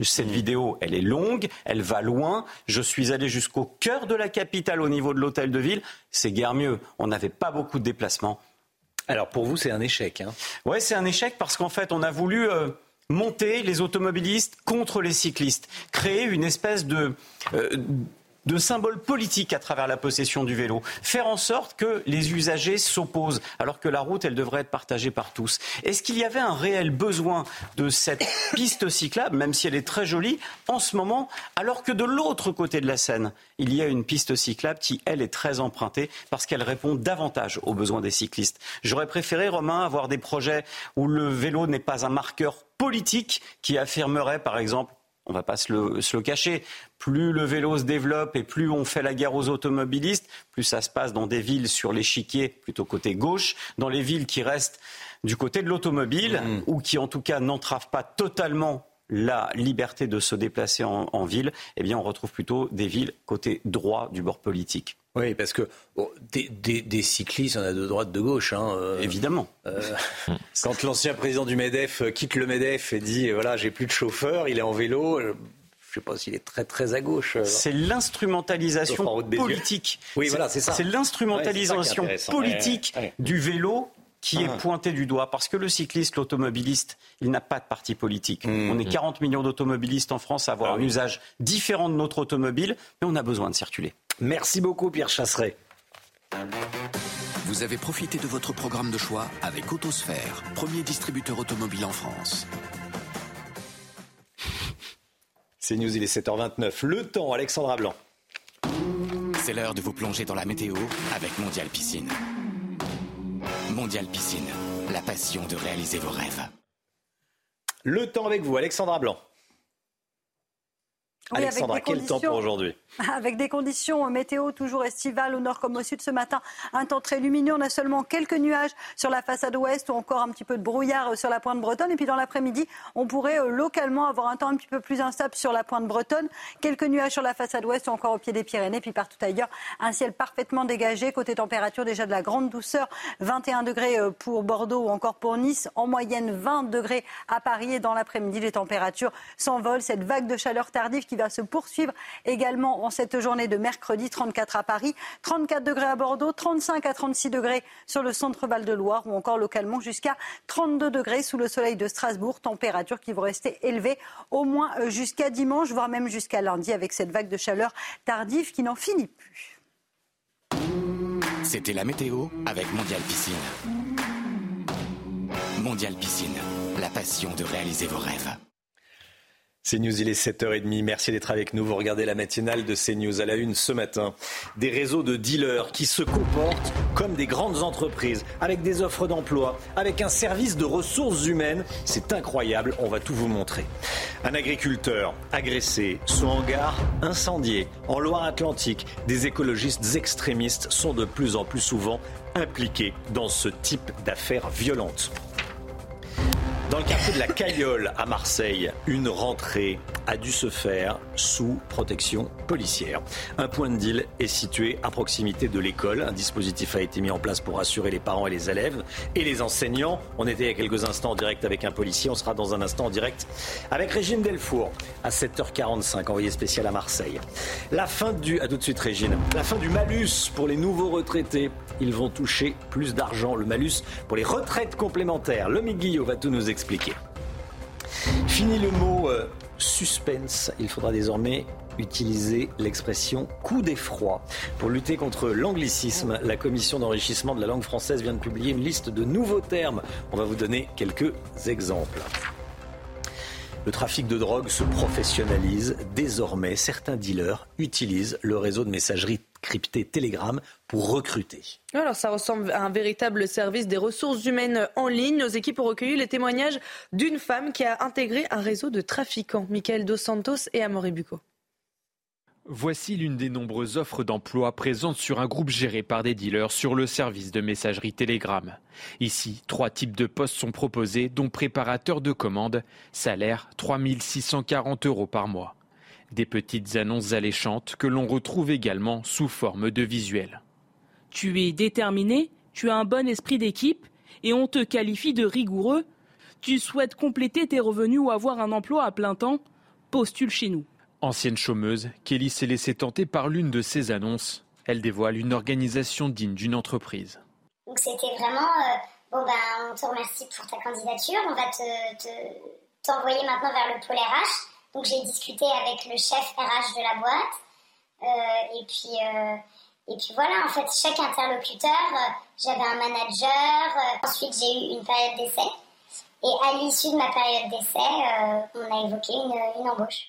Cette vidéo, elle est longue, elle va loin. Je suis allé jusqu'au cœur de la capitale au niveau de l'hôtel de ville. C'est guère mieux. On n'avait pas beaucoup de déplacements. Alors pour vous, c'est un échec. Hein Ouais, c'est un échec parce qu'en fait, on a voulu euh, monter les automobilistes contre les cyclistes, créer une espèce de euh, de symbole politique à travers la possession du vélo, faire en sorte que les usagers s'opposent, alors que la route, elle devrait être partagée par tous. Est-ce qu'il y avait un réel besoin de cette piste cyclable, même si elle est très jolie, en ce moment, alors que de l'autre côté de la Seine, il y a une piste cyclable qui, elle, est très empruntée parce qu'elle répond davantage aux besoins des cyclistes? J'aurais préféré, Romain, avoir des projets où le vélo n'est pas un marqueur politique qui affirmerait, par exemple, on va pas se le, se le cacher. Plus le vélo se développe et plus on fait la guerre aux automobilistes, plus ça se passe dans des villes sur l'échiquier, plutôt côté gauche, dans les villes qui restent du côté de l'automobile ou qui en tout cas n'entravent pas totalement la liberté de se déplacer en, en ville, eh bien on retrouve plutôt des villes côté droit du bord politique. Oui, parce que bon, des, des- des cyclistes, on a de droite, de gauche. Hein, euh, Évidemment. euh, quand l'ancien président du MEDEF euh, quitte le MEDEF et dit, voilà, j'ai plus de chauffeur, il est en vélo, euh, je sais pas s'il est très très à gauche. C'est l'instrumentalisation politique. Oui, voilà, c'est ça. C'est l'instrumentalisation Ouais, politique Ouais, ouais. du vélo qui Ah. est pointé du doigt. Parce que le cycliste, l'automobiliste, il n'a pas de parti politique. Mmh. On est 40 millions d'automobilistes en France à avoir Ah un oui. usage différent de notre automobile, mais on a besoin de circuler. Merci beaucoup, Pierre Chasseret. Vous avez profité de votre programme de choix avec Autosphère, premier distributeur automobile en France. C'est News, il est 7h29. Le temps, Alexandra Blanc. C'est l'heure de vous plonger dans la météo avec Mondial Piscine. Mondial Piscine, la passion de réaliser vos rêves. Le temps avec vous, Alexandra Blanc. Oui, Alexandra, quel temps pour aujourd'hui? Avec des conditions météo toujours estivales au nord comme au sud ce matin. Un temps très lumineux. On a seulement quelques nuages sur la façade ouest ou encore un petit peu de brouillard sur la pointe bretonne. Et puis dans l'après-midi, on pourrait euh, localement avoir un temps un petit peu plus instable sur la pointe bretonne. Quelques nuages sur la façade ouest ou encore au pied des Pyrénées. Puis partout ailleurs, un ciel parfaitement dégagé. Côté température, déjà de la grande douceur. 21 degrés euh, pour Bordeaux ou encore pour Nice. En moyenne, 20 degrés à Paris. Et dans l'après-midi, les températures s'envolent. Cette vague de chaleur tardive qui va se poursuivre également en cette journée de mercredi. 34 à Paris, 34 degrés à Bordeaux, 35 à 36 degrés sur le centre Val-de-Loire ou encore localement jusqu'à 32 degrés sous le soleil de Strasbourg. Température qui vont rester élevée au moins euh, jusqu'à dimanche, voire même jusqu'à lundi avec cette vague de chaleur tardive qui n'en finit plus. C'était la météo avec Mondial Piscine. Mondial Piscine, la passion de réaliser vos rêves. CNews, il est 7h30. Merci d'être avec nous. Vous regardez la matinale de CNews à la une ce matin. Des réseaux de dealers qui se comportent comme des grandes entreprises, avec des offres d'emploi, avec un service de ressources humaines. C'est incroyable. On va tout vous montrer. Un agriculteur agressé, son hangar incendié. En Loire-Atlantique, des écologistes extrémistes sont de plus en plus souvent impliqués dans ce type d'affaires violentes. Dans le quartier de la Caillole à Marseille, une rentrée a dû se faire sous protection policière. Un point de deal est situé à proximité de l'école. Un dispositif a été mis en place pour assurer les parents et les élèves et les enseignants. On était il y a quelques instants en direct avec un policier. On sera dans un instant en direct avec Régine Delfour à 7h45, envoyé spécial à Marseille. La fin du, à tout de suite Régine, la fin du malus pour les nouveaux retraités. Ils vont toucher plus d'argent. Le malus pour les retraites complémentaires. Lomi Guillot va tout nous expliquer. Fini le mot euh, suspense. Il faudra désormais utiliser l'expression coup d'effroi. Pour lutter contre l'anglicisme, la commission d'enrichissement de la langue française vient de publier une liste de nouveaux termes. On va vous donner quelques exemples. Le trafic de drogue se professionnalise. Désormais, certains dealers utilisent le réseau de messagerie cryptée Telegram pour recruter. Alors ça ressemble à un véritable service des ressources humaines en ligne. Nos équipes ont recueilli les témoignages d'une femme qui a intégré un réseau de trafiquants. Michael Dos Santos et Amaury Bucco. Voici l'une des nombreuses offres d'emploi présentes sur un groupe géré par des dealers sur le service de messagerie Telegram. Ici, trois types de postes sont proposés, dont préparateur de commandes, salaire 3640 euros par mois. Des petites annonces alléchantes que l'on retrouve également sous forme de visuels. Tu es déterminé, tu as un bon esprit d'équipe et on te qualifie de rigoureux. Tu souhaites compléter tes revenus ou avoir un emploi à plein temps Postule chez nous. Ancienne chômeuse, Kelly s'est laissée tenter par l'une de ces annonces. Elle dévoile une organisation digne d'une entreprise. Donc c'était vraiment, euh, bon ben on te remercie pour ta candidature, on va t'envoyer te, maintenant vers le pôle RH. Donc j'ai discuté avec le chef RH de la boîte. Euh, et, puis, euh, et puis voilà, en fait, chaque interlocuteur, j'avais un manager. ensuite, j'ai eu une période d'essai. Et à l'issue de ma période d'essai, on a évoqué une embauche.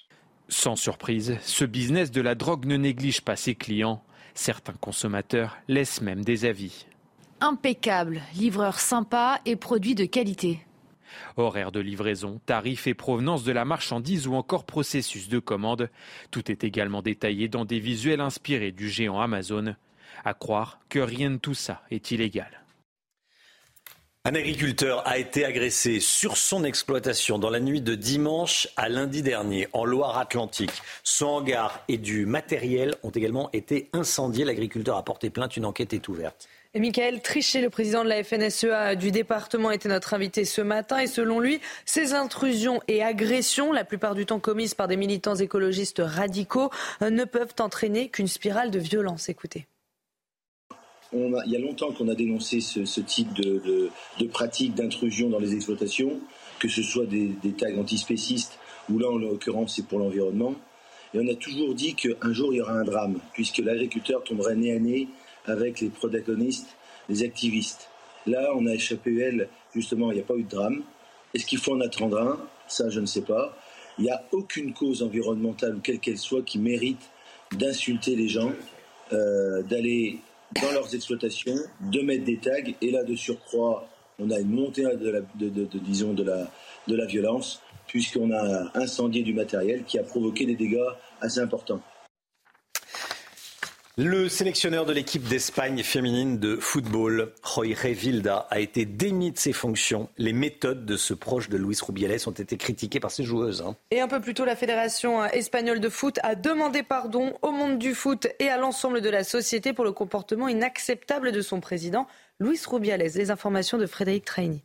Sans surprise, ce business de la drogue ne néglige pas ses clients. Certains consommateurs laissent même des avis. Impeccable, livreur sympa et produit de qualité. Horaire de livraison, tarifs et provenance de la marchandise ou encore processus de commande, tout est également détaillé dans des visuels inspirés du géant Amazon. À croire que rien de tout ça est illégal. Un agriculteur a été agressé sur son exploitation dans la nuit de dimanche à lundi dernier en Loire-Atlantique. Son hangar et du matériel ont également été incendiés. L'agriculteur a porté plainte. Une enquête est ouverte. Michael Trichet, le président de la FNSEA du département, était notre invité ce matin. Et selon lui, ces intrusions et agressions, la plupart du temps commises par des militants écologistes radicaux, ne peuvent entraîner qu'une spirale de violence. Écoutez il y a longtemps qu'on a dénoncé ce, type de, pratique d'intrusion dans les exploitations, que ce soit des, tags antispécistes ou là en l'occurrence c'est pour l'environnement. Et on a toujours dit qu'un jour il y aura un drame, puisque l'agriculteur tomberait nez à nez avec les protagonistes, les activistes. Là, on a échappé elle, justement, il n'y a pas eu de drame. Est-ce qu'il faut en attendre un? Ça, je ne sais pas. Il n'y a aucune cause environnementale, quelle qu'elle soit, qui mérite d'insulter les gens, euh, d'aller dans leurs exploitations, de mettre des tags. Et là, de surcroît, on a une montée de de, disons, de la, de la violence, puisqu'on a incendié du matériel qui a provoqué des dégâts assez importants. Le sélectionneur de l'équipe d'Espagne féminine de football, Jorge Vilda, a été démis de ses fonctions. Les méthodes de ce proche de Luis Rubiales ont été critiquées par ses joueuses. Hein. Et un peu plus tôt, la Fédération espagnole de foot a demandé pardon au monde du foot et à l'ensemble de la société pour le comportement inacceptable de son président, Luis Rubiales. Les informations de Frédéric Traini.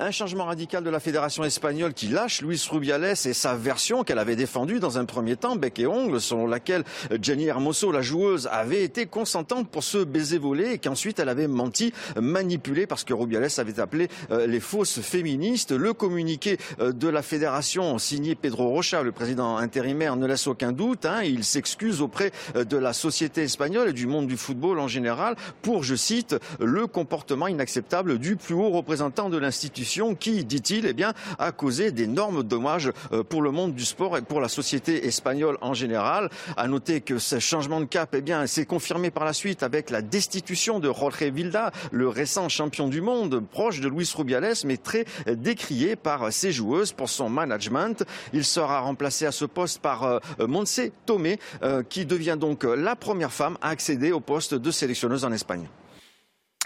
Un changement radical de la fédération espagnole qui lâche Luis Rubiales et sa version qu'elle avait défendue dans un premier temps, bec et ongle, selon laquelle Jenny Hermoso, la joueuse, avait été consentante pour ce baiser volé et qu'ensuite elle avait menti, manipulé parce que Rubiales avait appelé euh, les fausses féministes. Le communiqué euh, de la fédération signé Pedro Rocha, le président intérimaire, ne laisse aucun doute. Hein. il s'excuse auprès euh, de la société espagnole et du monde du football en général pour, je cite, le comportement inacceptable du plus haut représentant de l'institution qui, dit-il, eh bien, a causé d'énormes dommages euh, pour le monde du sport et pour la société espagnole en général. À noter que ce changement de cap, eh bien, s'est confirmé par la suite avec la destitution de Jorge Vilda, le récent champion du monde, proche de Luis Rubiales, mais très décrié par ses joueuses pour son management. Il sera remplacé à ce poste par euh, Montse Tomé, euh, qui devient donc la première femme à accéder au poste de sélectionneuse en Espagne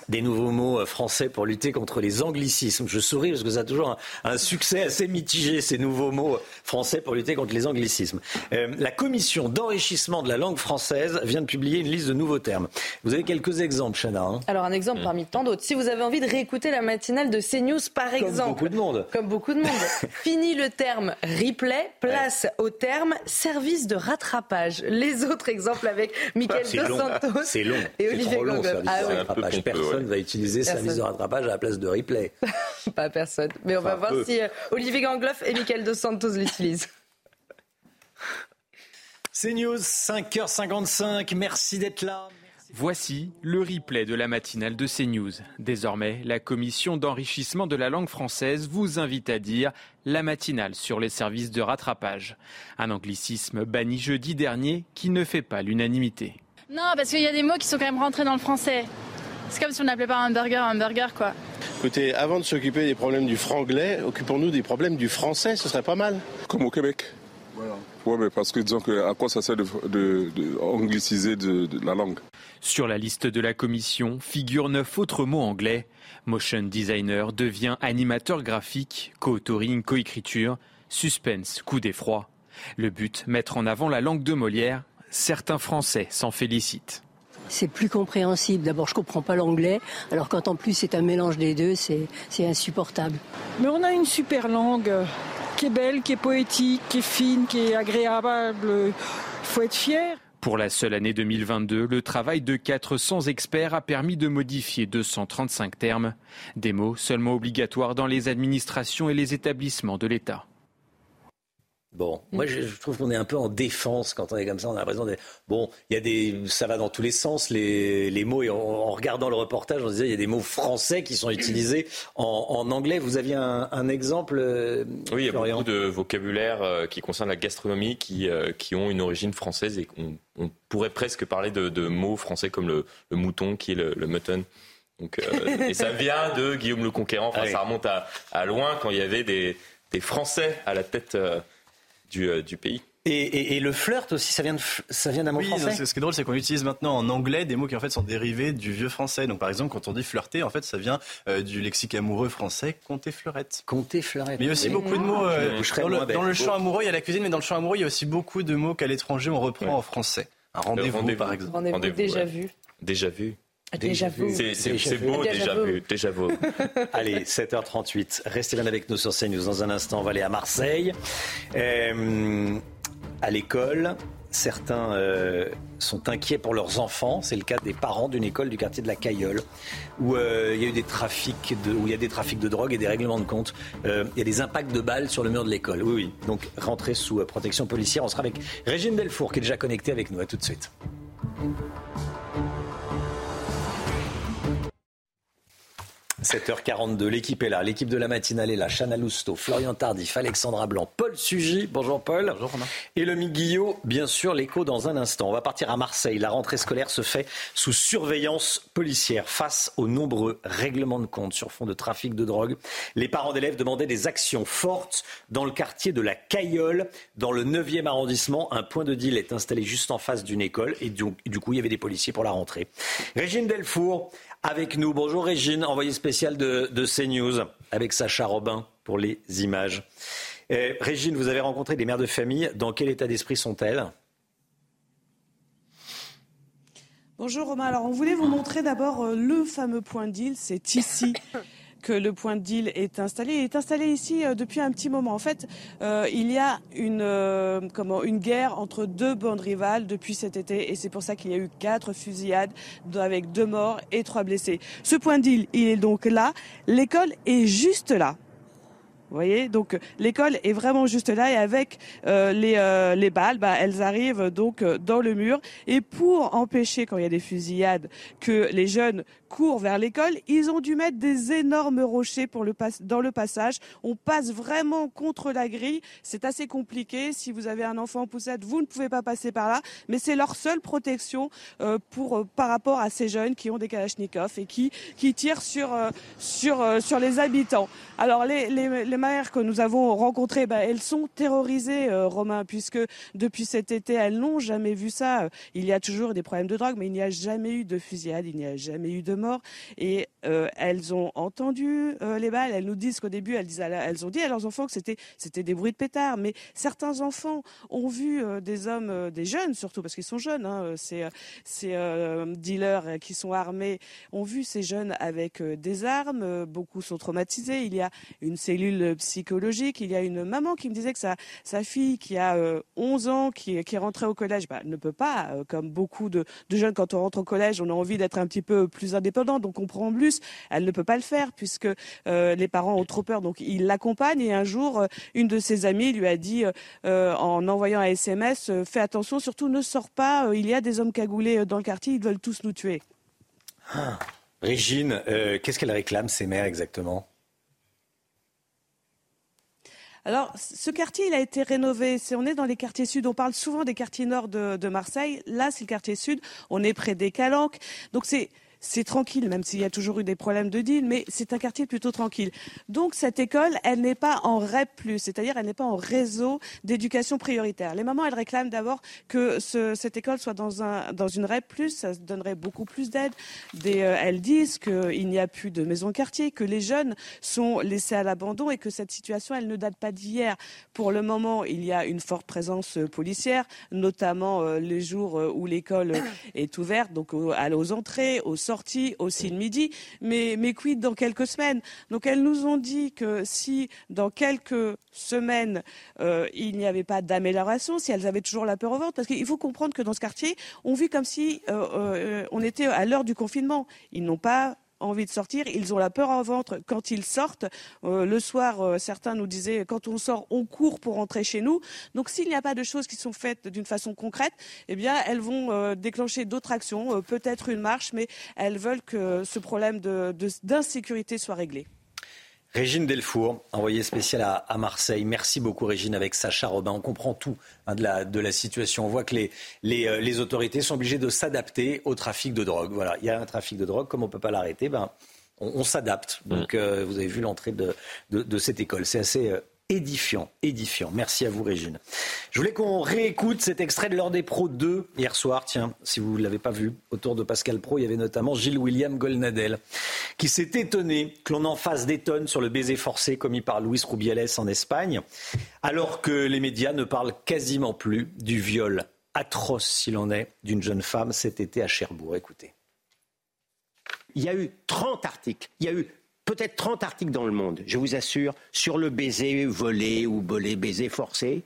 des nouveaux mots euh, français pour lutter contre les anglicismes. Je souris parce que ça a toujours un, succès assez mitigé, ces nouveaux mots français pour lutter contre les anglicismes. Euh, la commission d'enrichissement de la langue française vient de publier une liste de nouveaux termes. Vous avez quelques exemples, Chana hein Alors un exemple parmi tant d'autres. Si vous avez envie de réécouter la matinale de CNews, par exemple. Comme beaucoup de monde. Comme beaucoup de monde. Fini le terme replay, place au terme service de rattrapage. Les autres exemples avec Michael Dos Santos et Olivier Gangloff. Ah, oui personne va utiliser service de rattrapage à la place de replay. Pas personne. Mais on va voir si euh, Olivier Gangloff et Michael Dos Santos l'utilisent. C'est News, 5h55. Merci d'être là. Voici le replay de la matinale de CNews. Désormais, la commission d'enrichissement de la langue française vous invite à dire la matinale sur les services de rattrapage. Un anglicisme banni jeudi dernier qui ne fait pas l'unanimité. Non, parce qu'il y a des mots qui sont quand même rentrés dans le français. C'est comme si on n'appelait pas un burger un burger, quoi. Écoutez, avant de s'occuper des problèmes du franglais, occupons-nous des problèmes du français, ce serait pas mal. Comme au Québec. Voilà. Ouais, mais parce que disons que à quoi ça sert de, de, de angliciser de, de, la langue? Sur la liste de la commission figurent neuf autres mots anglais. Motion designer devient animateur graphique, co-authoring, co-écriture, suspense, coup d'effroi. Le but, mettre en avant la langue de Molière. Certains Français s'en félicitent c'est plus compréhensible. D'abord, je comprends pas l'anglais, alors quand en plus c'est un mélange des deux, c'est insupportable. Mais on a une super langue qui est belle, qui est poétique, qui est fine, qui est agréable. Il faut être fier. Pour la seule année 2022, le travail de 400 experts a permis de modifier 235 termes, des mots seulement obligatoires dans les administrations et les établissements de l'État. Bon, moi je, trouve qu'on est un peu en défense quand on est comme ça. On a l'impression de bon, il y a des, ça va dans tous les sens les, les mots. Et en, regardant le reportage, on disait il y a des mots français qui sont utilisés en, en anglais. Vous aviez un, un exemple euh, Oui, il y a beaucoup de vocabulaire euh, qui concerne la gastronomie qui, euh, qui ont une origine française et on, on pourrait presque parler de, de, mots français comme le, le, mouton qui est le, le mutton. Donc, et ça vient de Guillaume le Conquérant. Enfin, ah ça remonte à, à, loin quand il y avait des, des Français à la tête du, euh, du pays. Et, et, et, le flirt aussi, ça vient, de, ça vient d'un mot oui, français Ce qui est drôle, c'est qu'on utilise maintenant en anglais des mots qui en fait sont dérivés du vieux français. Donc par exemple, quand on dit flirter, en fait, ça vient euh, du lexique amoureux français, compter fleurette. Compter fleurette. Mais il y a aussi beaucoup de mots euh, dans, le, dans le, champ amoureux. Il y a la cuisine, mais dans le champ amoureux, il y a aussi beaucoup de mots qu'à l'étranger on reprend ouais. en français. Un rendez-vous, rendez par exemple. Rendez-vous rendez déjà ouais. vu. Déjà vu. Déjà vu. C'est beau, déjà vu. Déjà vu. Allez, 7h38. Restez bien avec nous sur CNews. Dans un instant, on va aller à Marseille. Euh, à l'école. Certains euh, sont inquiets pour leurs enfants. C'est le cas des parents d'une école du quartier de la Cailleule, où euh, il y a eu des trafics de, où il y a des trafics de drogue et des règlements de compte. Euh, il y a des impacts de balles sur le mur de l'école. Oui, oui. Donc rentrez sous euh, protection policière. On sera avec Régine Delfour qui est déjà connectée avec nous. À tout de suite. 7h42, l'équipe est là, l'équipe de la matinale est là, Chana Lousteau, Florian Tardif, Alexandra Blanc, Paul Sugy, bonjour Paul. Bonjour Romain. Et le Guillot, bien sûr, l'écho dans un instant. On va partir à Marseille. La rentrée scolaire se fait sous surveillance policière face aux nombreux règlements de compte sur fond de trafic de drogue. Les parents d'élèves demandaient des actions fortes dans le quartier de la Cailleule, dans le 9e arrondissement. Un point de deal est installé juste en face d'une école et du, du coup, il y avait des policiers pour la rentrée. Régine Delfour, avec nous. Bonjour Régine, envoyée spéciale de, de CNews, avec Sacha Robin pour les images. Euh, Régine, vous avez rencontré des mères de famille. Dans quel état d'esprit sont-elles? Bonjour Romain. Alors on voulait vous montrer d'abord euh, le fameux point deal. C'est ici que le point de deal est installé. Il est installé ici euh, depuis un petit moment. En fait, euh, il y a une, euh, comment, une guerre entre deux bandes rivales depuis cet été et c'est pour ça qu'il y a eu quatre fusillades avec deux morts et trois blessés. Ce point de deal, il est donc là. L'école est juste là. Voyez, donc l'école est vraiment juste là et avec euh, les, euh, les balles, bah, elles arrivent donc euh, dans le mur. Et pour empêcher, quand il y a des fusillades, que les jeunes courent vers l'école, ils ont dû mettre des énormes rochers pour le dans le passage. On passe vraiment contre la grille. C'est assez compliqué. Si vous avez un enfant en poussette, vous ne pouvez pas passer par là. Mais c'est leur seule protection euh, pour, euh, par rapport à ces jeunes qui ont des kalachnikovs et qui, qui tirent sur, euh, sur, sur les habitants. Alors les, les, les mères que nous avons rencontrées, bah, elles sont terrorisées, Romain, puisque depuis cet été, elles n'ont jamais vu ça. Il y a toujours des problèmes de drogue, mais il n'y a jamais eu de fusillade, il n'y a jamais eu de mort. Et euh, elles ont entendu euh, les balles. Elles nous disent qu'au début, elles, ont dit à leurs enfants que c'était des bruits de pétards. Mais certains enfants ont vu euh, des hommes, des jeunes surtout, parce qu'ils sont jeunes, hein, ces dealers qui sont armés, ont vu ces jeunes avec des armes. Beaucoup sont traumatisés. Il y a une cellule troubles psychologiques. Il y a une maman qui me disait que sa, fille qui a 11 ans, qui, est rentrée au collège, bah, ne peut pas, comme beaucoup de, jeunes, quand on rentre au collège, on a envie d'être un petit peu plus indépendant, donc on prend plus. Elle ne peut pas le faire puisque les parents ont trop peur, donc ils l'accompagnent. Et un jour, une de ses amies lui a dit, en envoyant un SMS, fais attention, surtout ne sors pas, il y a des hommes cagoulés dans le quartier, ils veulent tous nous tuer. Ah. Régine, euh, qu'est-ce qu'elle réclame, ces mères, exactement? Alors, ce quartier, il a été rénové. on est dans les quartiers sud. On parle souvent des quartiers nord de, de Marseille. Là, c'est le quartier sud. On est près des Calanques. Donc, c'est c'est tranquille, même s'il y a toujours eu des problèmes de deal, mais c'est un quartier plutôt tranquille. Donc cette école, elle n'est pas en REP+, c'est-à-dire elle n'est pas en réseau d'éducation prioritaire. Les mamans, elles réclament d'abord que cette école soit dans, un, dans une REP+, ça donnerait beaucoup plus d'aide. Euh, elles disent qu'il n'y a plus de maison quartier, que les jeunes sont laissés à l'abandon et que cette situation, elle ne date pas d'hier. Pour le moment, il y a une forte présence euh, policière, notamment euh, les jours où l'école est ouverte, donc aux entrées, aux sortie aussi le midi, mais, quid dans quelques semaines? Donc elles nous ont dit que si dans quelques semaines euh, il n'y avait pas d'amélioration, si elles avaient toujours la peur au ventre, parce qu'il faut comprendre que dans ce quartier, on vit comme si euh, euh, on était à l'heure du confinement. Ils n'ont pas envie de sortir, ils ont la peur en ventre quand ils sortent. Euh, le soir, euh, certains nous disaient, quand on sort, on court pour rentrer chez nous. Donc s'il n'y a pas de choses qui sont faites d'une façon concrète, eh bien, elles vont euh, déclencher d'autres actions, peut-être une marche, mais elles veulent que ce problème d'insécurité soit réglé. Régine Delfour, envoyée spéciale à, Marseille. Merci beaucoup Régine avec Sacha Robin. On comprend tout hein, de, la, de, la, situation. On voit que les, les, euh, les autorités sont obligées de s'adapter au trafic de drogue. Voilà, il y a un trafic de drogue, comme on ne peut pas l'arrêter, ben, on, s'adapte. Donc euh, vous avez vu l'entrée de, de, de, cette école. C'est assez euh, édifiant, édifiant. Merci à vous, Régine. Je voulais qu'on réécoute cet extrait de l'heure des pros 2 hier soir. Tiens, si vous ne l'avez pas vu, autour de Pascal Pro, il y avait notamment Gilles William Golnadel, qui s'est étonné que l'on en fasse des tonnes sur le baiser forcé commis par Luis Rubiales en Espagne, alors que les médias ne parlent quasiment plus du viol atroce, s'il en est, d'une jeune femme cet été à Cherbourg. Écoutez. Il y a eu 30 articles, il y a eu peut-être 30 articles dans le monde, je vous assure, sur le baiser volé ou bolé, baiser forcé,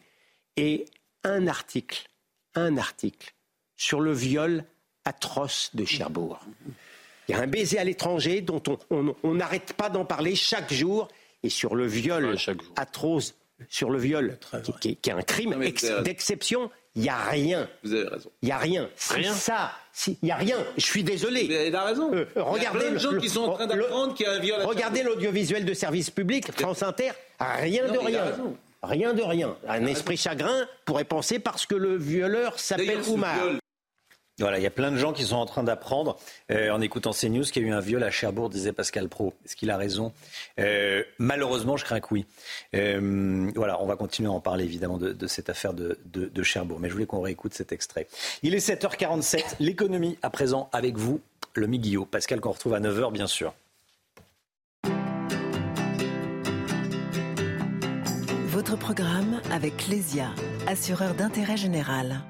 et un article, un article sur le viol atroce de Cherbourg. Il y a un baiser à l'étranger dont on n'arrête pas d'en parler chaque jour, et sur le viol atroce, sur le viol, qui, est un crime d'exception, il n'y a rien. Vous avez raison. Il n'y a rien. Rien. Ça, il n'y a rien. Je suis désolé. Vous avez raison. Euh, regardez il y a plein de gens qui sont en train d'apprendre qu'il y a un viol. Regardez l'audiovisuel de service public, France Inter, rien de rien. Rien de rien. Un esprit chagrin pourrait penser parce que le violeur s'appelle Oumar. Voilà, il y a plein de gens qui sont en train d'apprendre euh, en écoutant ces news qu'il y a eu un viol à Cherbourg, disait Pascal Pro. Est-ce qu'il a raison euh, Malheureusement, je crains que oui. Euh, voilà, on va continuer à en parler évidemment de, cette affaire de, de, Cherbourg. Mais je voulais qu'on réécoute cet extrait. Il est 7h47, l'économie à présent avec vous, le Miguillot. Pascal qu'on retrouve à 9h bien sûr. Votre programme avec Lesia, assureur d'intérêt général.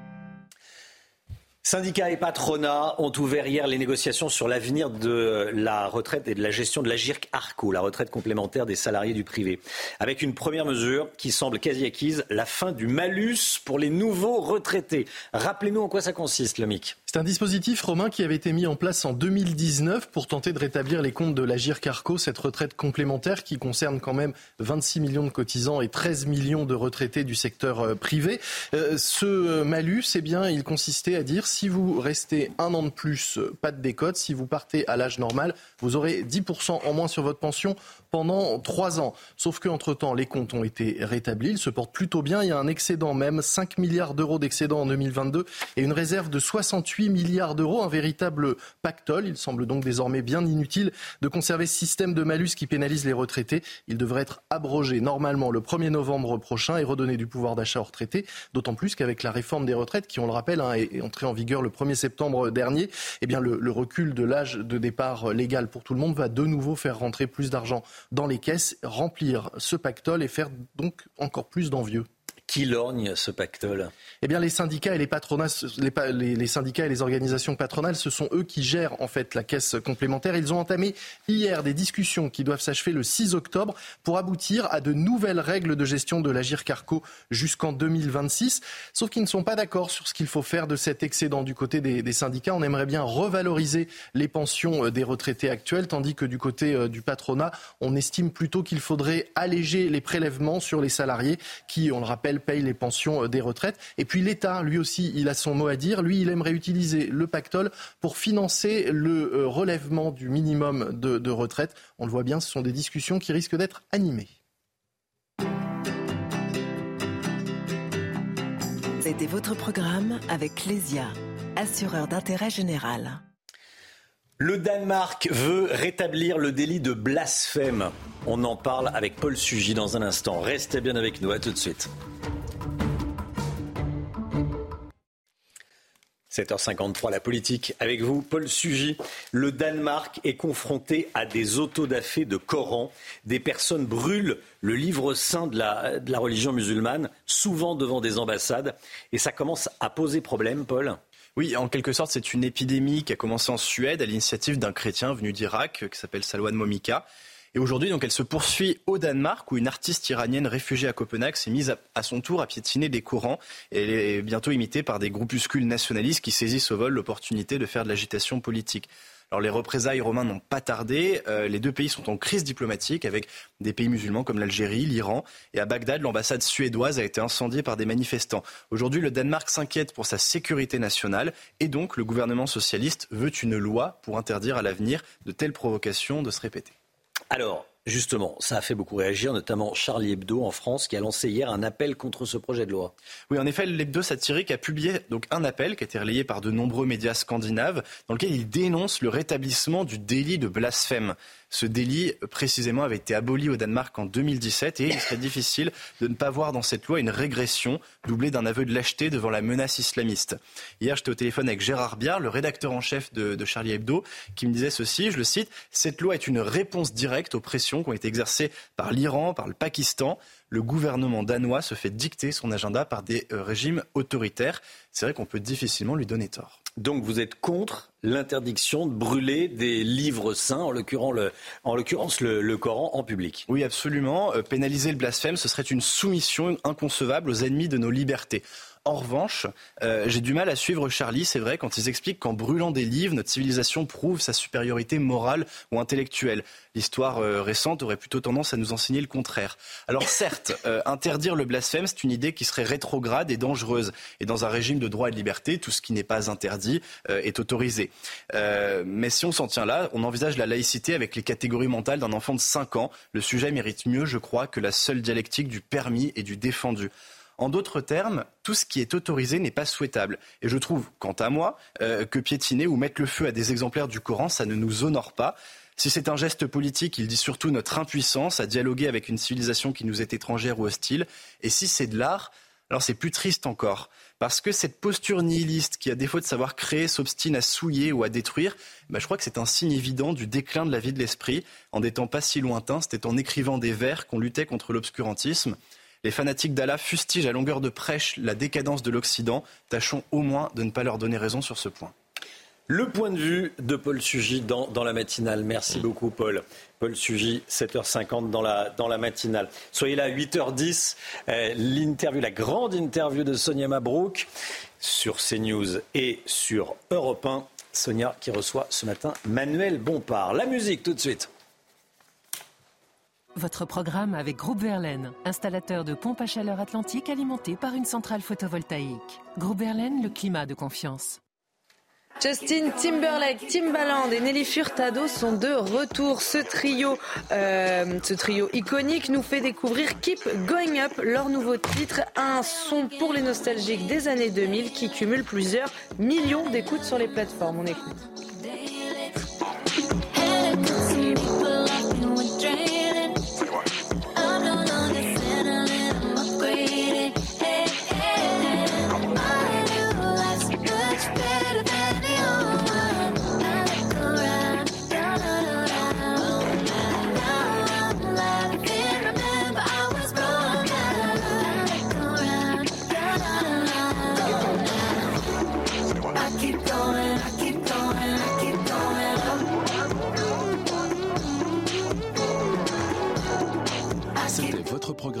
Syndicats et patronats ont ouvert hier les négociations sur l'avenir de la retraite et de la gestion de la GIRC ARCO, la retraite complémentaire des salariés du privé. Avec une première mesure qui semble quasi acquise, la fin du malus pour les nouveaux retraités. Rappelez-nous en quoi ça consiste, le MIC. C'est un dispositif romain qui avait été mis en place en 2019 pour tenter de rétablir les comptes de la GIRC-ARCO, cette retraite complémentaire qui concerne quand même 26 millions de cotisants et 13 millions de retraités du secteur euh, privé. Euh, ce malus, eh bien, il consistait à dire si vous restez un an de plus, euh, pas de décote. Si vous partez à l'âge normal, vous aurez 10% en moins sur votre pension pendant trois ans. Sauf qu'entre-temps, les comptes ont été rétablis, ils se portent plutôt bien. Il y a un excédent même, 5 milliards d'euros d'excédent en 2022 et une réserve de 68 milliards d'euros, un véritable pactole. Il semble donc désormais bien inutile de conserver ce système de malus qui pénalise les retraités. Il devrait être abrogé normalement le 1er novembre prochain et redonner du pouvoir d'achat aux retraités, d'autant plus qu'avec la réforme des retraites qui, on le rappelle, hein, est entrée en vigueur le 1er septembre dernier, eh bien le, le recul de l'âge de départ légal pour tout le monde va de nouveau faire rentrer plus d'argent dans les caisses, remplir ce pactole et faire donc encore plus d'envieux. Qui lorgne ce pactole? Eh bien, les syndicats et les patronats, les, syndicats et les organisations patronales, ce sont eux qui gèrent en fait la caisse complémentaire. Ils ont entamé hier des discussions qui doivent s'achever le 6 octobre pour aboutir à de nouvelles règles de gestion de l'Agir Carco jusqu'en 2026. Sauf qu'ils ne sont pas d'accord sur ce qu'il faut faire de cet excédent du côté des, des, syndicats. On aimerait bien revaloriser les pensions euh, des retraités actuels, tandis que du côté euh, du patronat, on estime plutôt qu'il faudrait alléger les prélèvements sur les salariés qui, on le rappelle, paye les pensions euh, des retraites. Et puis l'État, lui aussi, il a son mot à dire. Lui, il aimerait utiliser le pactole pour financer le euh, relèvement du minimum de, de retraite. On le voit bien, ce sont des discussions qui risquent d'être animées. C'était votre programme avec Lesia, assureur d'intérêt général. Le Danemark veut rétablir le délit de blasphème. On en parle avec Paul Sugy dans un instant. Restez bien avec nous, à tout de suite. 7h53, la politique. Avec vous, Paul Sugy. Le Danemark est confronté à des autodafés de Coran. Des personnes brûlent le livre saint de la, de la religion musulmane, souvent devant des ambassades. Et ça commence à poser problème, Paul oui, en quelque sorte, c'est une épidémie qui a commencé en Suède à l'initiative d'un chrétien venu d'Irak qui s'appelle Salwan Momika. Et aujourd'hui, donc, elle se poursuit au Danemark où une artiste iranienne réfugiée à Copenhague s'est mise à, son tour à piétiner des Corans. Et elle est bientôt imitée par des groupuscules nationalistes qui saisissent au vol l'opportunité de faire de l'agitation politique. Alors les représailles romains n'ont pas tardé. Euh, les deux pays sont en crise diplomatique avec des pays musulmans comme l'Algérie, l'Iran. Et à Bagdad, l'ambassade suédoise a été incendiée par des manifestants. Aujourd'hui, le Danemark s'inquiète pour sa sécurité nationale et donc le gouvernement socialiste veut une loi pour interdire à l'avenir de telles provocations de se répéter. Alors, Justement, ça a fait beaucoup réagir, notamment Charlie Hebdo en France, qui a lancé hier un appel contre ce projet de loi. Oui, en effet, l'hebdo satirique a publié donc un appel qui a été relayé par de nombreux médias scandinaves, dans lequel il dénonce le rétablissement du délit de blasphème. Ce délit, précisément, avait été aboli au Danemark en 2017 et il serait difficile de ne pas voir dans cette loi une régression doublée d'un aveu de lâcheté devant la menace islamiste. Hier, j'étais au téléphone avec Gérard Biard, le rédacteur en chef de, de Charlie Hebdo, qui me disait ceci, je le cite, Cette loi est une réponse directe aux pressions qui ont été exercées par l'Iran, par le Pakistan le gouvernement danois se fait dicter son agenda par des euh, régimes autoritaires. C'est vrai qu'on peut difficilement lui donner tort. Donc vous êtes contre l'interdiction de brûler des livres saints, en l'occurrence le, Coran, en public Oui, absolument. Euh, pénaliser le blasphème, ce serait une soumission inconcevable aux ennemis de nos libertés. En revanche, euh, j'ai du mal à suivre Charlie, c'est vrai, quand ils expliquent qu'en brûlant des livres, notre civilisation prouve sa supériorité morale ou intellectuelle. L'histoire euh, récente aurait plutôt tendance à nous enseigner le contraire. Alors certes, euh, interdire le blasphème, c'est une idée qui serait rétrograde et dangereuse. Et dans un régime de droit et de liberté, tout ce qui n'est pas interdit est autorisé. Mais si on s'en tient là, on envisage la laïcité avec les catégories mentales d'un enfant de 5 ans. Le sujet mérite mieux, je crois, que la seule dialectique du permis et du défendu. En d'autres termes, tout ce qui est autorisé n'est pas souhaitable. Et je trouve, quant à moi, euh, que piétiner ou mettre le feu à des exemplaires du Coran, ça ne nous honore pas. Si c'est un geste politique, il dit surtout notre impuissance à dialoguer avec une civilisation qui nous est étrangère ou hostile. Et si c'est de l'art, alors c'est plus triste encore. Parce que cette posture nihiliste qui, à défaut de savoir créer, s'obstine à souiller ou à détruire, bah, je crois que c'est un signe évident du déclin de la vie de l'esprit. En des temps pas si lointains, c'était en écrivant des vers qu'on luttait contre l'obscurantisme. Les fanatiques d'Allah fustigent à longueur de prêche la décadence de l'Occident. Tâchons au moins de ne pas leur donner raison sur ce point. Le point de vue de Paul Sugy dans, dans la matinale. Merci beaucoup, Paul. Paul Sugy, 7h50 dans la, dans la matinale. Soyez là à 8h10. Euh, l'interview, la grande interview de Sonia Mabrouk sur CNews et sur Europe 1. Sonia qui reçoit ce matin Manuel Bompard. La musique tout de suite. Votre programme avec Groupe Verlaine, installateur de pompes à chaleur atlantique alimentées par une centrale photovoltaïque. Groupe Verlaine, le climat de confiance. Justin Timberlake, Timbaland et Nelly Furtado sont de retour. Ce trio, euh, ce trio iconique nous fait découvrir Keep Going Up, leur nouveau titre, un son pour les nostalgiques des années 2000 qui cumule plusieurs millions d'écoutes sur les plateformes. On écoute.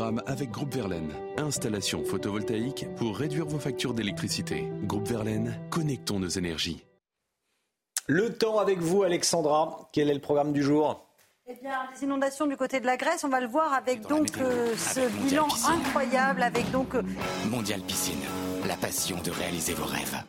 Programme avec Groupe Verlaine. Installation photovoltaïque pour réduire vos factures d'électricité. Groupe Verlaine, connectons nos énergies. Le temps avec vous, Alexandra. Quel est le programme du jour? Eh bien, les inondations du côté de la Grèce, on va le voir avec donc euh, ce bilan incroyable, avec donc euh, Mondial Piscine, la passion de réaliser vos rêves.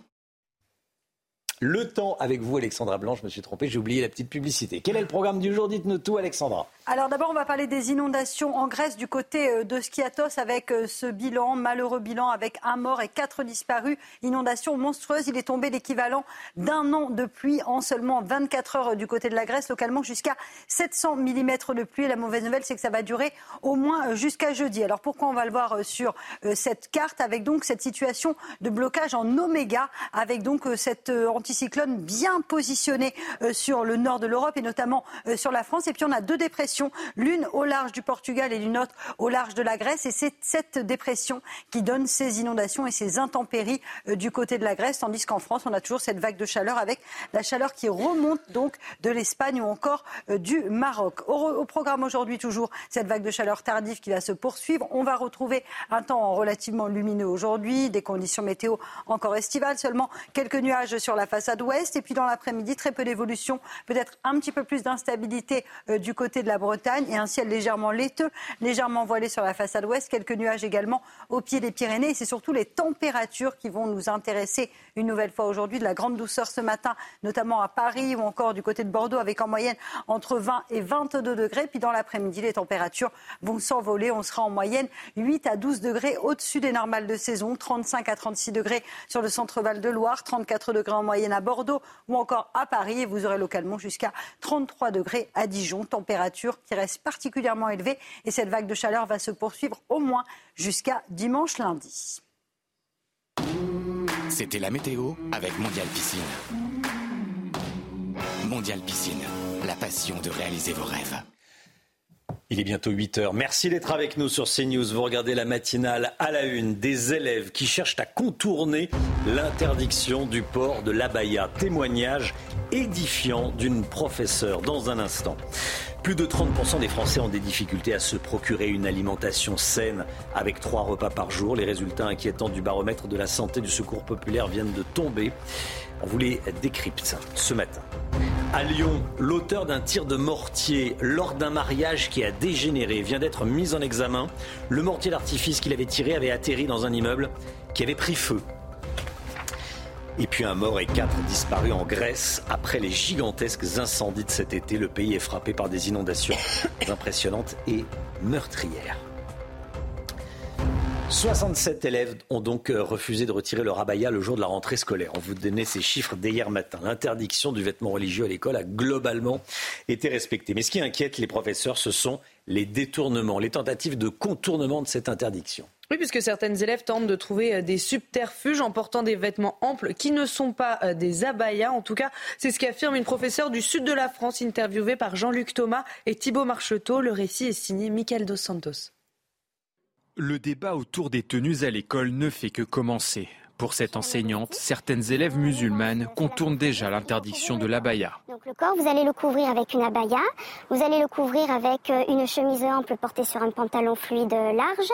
Le temps avec vous, Alexandra Blanche. Je me suis trompé, j'ai oublié la petite publicité. Quel est le programme du jour? Dites-nous tout, Alexandra. Alors d'abord, on va parler des inondations en Grèce du côté euh, de Skiatos avec euh, ce bilan, malheureux bilan avec un mort et quatre disparus. Inondation monstrueuse. Il est tombé l'équivalent d'un an de pluie en seulement 24 heures du côté de la Grèce, localement jusqu'à 700 mm de pluie. La mauvaise nouvelle, c'est que ça va durer au moins euh, jusqu'à jeudi. Alors pourquoi on va le voir sur cette carte? Avec donc cette situation de blocage en oméga avec donc cet anticyclone bien positionné sur le nord de l'Europe et notamment sur la France. Et puis on a deux dépressions l'une au large du Portugal et l'une autre au large de la Grèce. Et c'est cette dépression qui donne ces inondations et ces intempéries euh, du côté de la Grèce, tandis qu'en France, on a toujours cette vague de chaleur avec la chaleur qui remonte donc de l'Espagne ou encore euh, du Maroc. Au, programme aujourd'hui, toujours cette vague de chaleur tardive qui va se poursuivre. On va retrouver un temps relativement lumineux aujourd'hui, des conditions météo encore estivales, seulement quelques nuages sur la façade ouest. Et puis dans l'après-midi, très peu d'évolution, peut-être un petit peu plus d'instabilité euh, du côté de la Bretagne et un ciel légèrement laiteux, légèrement voilé sur la façade ouest, quelques nuages également au pied des Pyrénées. Et c'est surtout les températures qui vont nous intéresser une nouvelle fois aujourd'hui. De la grande douceur ce matin, notamment à Paris ou encore du côté de Bordeaux, avec en moyenne entre 20 et 22 degrés. Puis dans l'après-midi, les températures vont s'envoler. On sera en moyenne 8 à 12 degrés au-dessus des normales de saison, 35 à 36 degrés sur le centre-val de Loire, 34 degrés en moyenne à Bordeaux ou encore à Paris. Et vous aurez localement jusqu'à 33 degrés à Dijon. Température qui reste particulièrement élevée et cette vague de chaleur va se poursuivre au moins jusqu'à dimanche lundi. C'était la météo avec Mondial Piscine. Mondial Piscine, la passion de réaliser vos rêves. Il est bientôt 8 heures. Merci d'être avec nous sur CNews. Vous regardez la matinale à la une des élèves qui cherchent à contourner l'interdiction du port de l'abaya. Témoignage édifiant d'une professeure dans un instant. Plus de 30% des Français ont des difficultés à se procurer une alimentation saine avec trois repas par jour. Les résultats inquiétants du baromètre de la santé du secours populaire viennent de tomber. On vous les décrypte ce matin. À Lyon, l'auteur d'un tir de mortier lors d'un mariage qui a dégénéré vient d'être mis en examen. Le mortier d'artifice qu'il avait tiré avait atterri dans un immeuble qui avait pris feu. Et puis un mort et quatre disparus en Grèce après les gigantesques incendies de cet été. Le pays est frappé par des inondations impressionnantes et meurtrières. 67 élèves ont donc euh, refusé de retirer leur abaya le jour de la rentrée scolaire. On vous donnait ces chiffres d'hier matin. L'interdiction du vêtement religieux à l'école a globalement été respectée. Mais ce qui inquiète les professeurs, ce sont les détournements, les tentatives de contournement de cette interdiction. Oui, puisque certaines élèves tentent de trouver euh, des subterfuges en portant des vêtements amples qui ne sont pas euh, des abayas. En tout cas, c'est ce qu'affirme une professeure du sud de la France interviewée par Jean-Luc Thomas et Thibault Marcheteau. Le récit est signé Michael Dos Santos. Le débat autour des tenues à l'école ne fait que commencer. Pour cette enseignante, certaines élèves musulmanes contournent déjà l'interdiction de l'abaya. Donc le corps, vous allez le couvrir avec une abaya, vous allez le couvrir avec euh, une chemise ample portée sur un pantalon fluide large,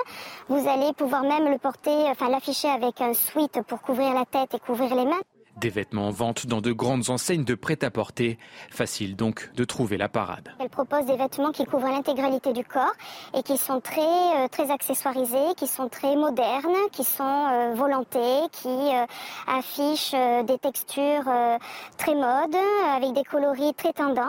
vous allez pouvoir même le porter, enfin l'afficher avec un sweat pour couvrir la tête et couvrir les mains. Des vêtements en vente dans de grandes enseignes de prêt-à-porter. Facile donc de trouver la parade. Elle propose des vêtements qui couvrent l'intégralité du corps et qui sont très, euh, très accessoirisés, qui sont très modernes, qui sont euh, volantés, qui euh, affichent des textures très modes, avec des coloris très tendance.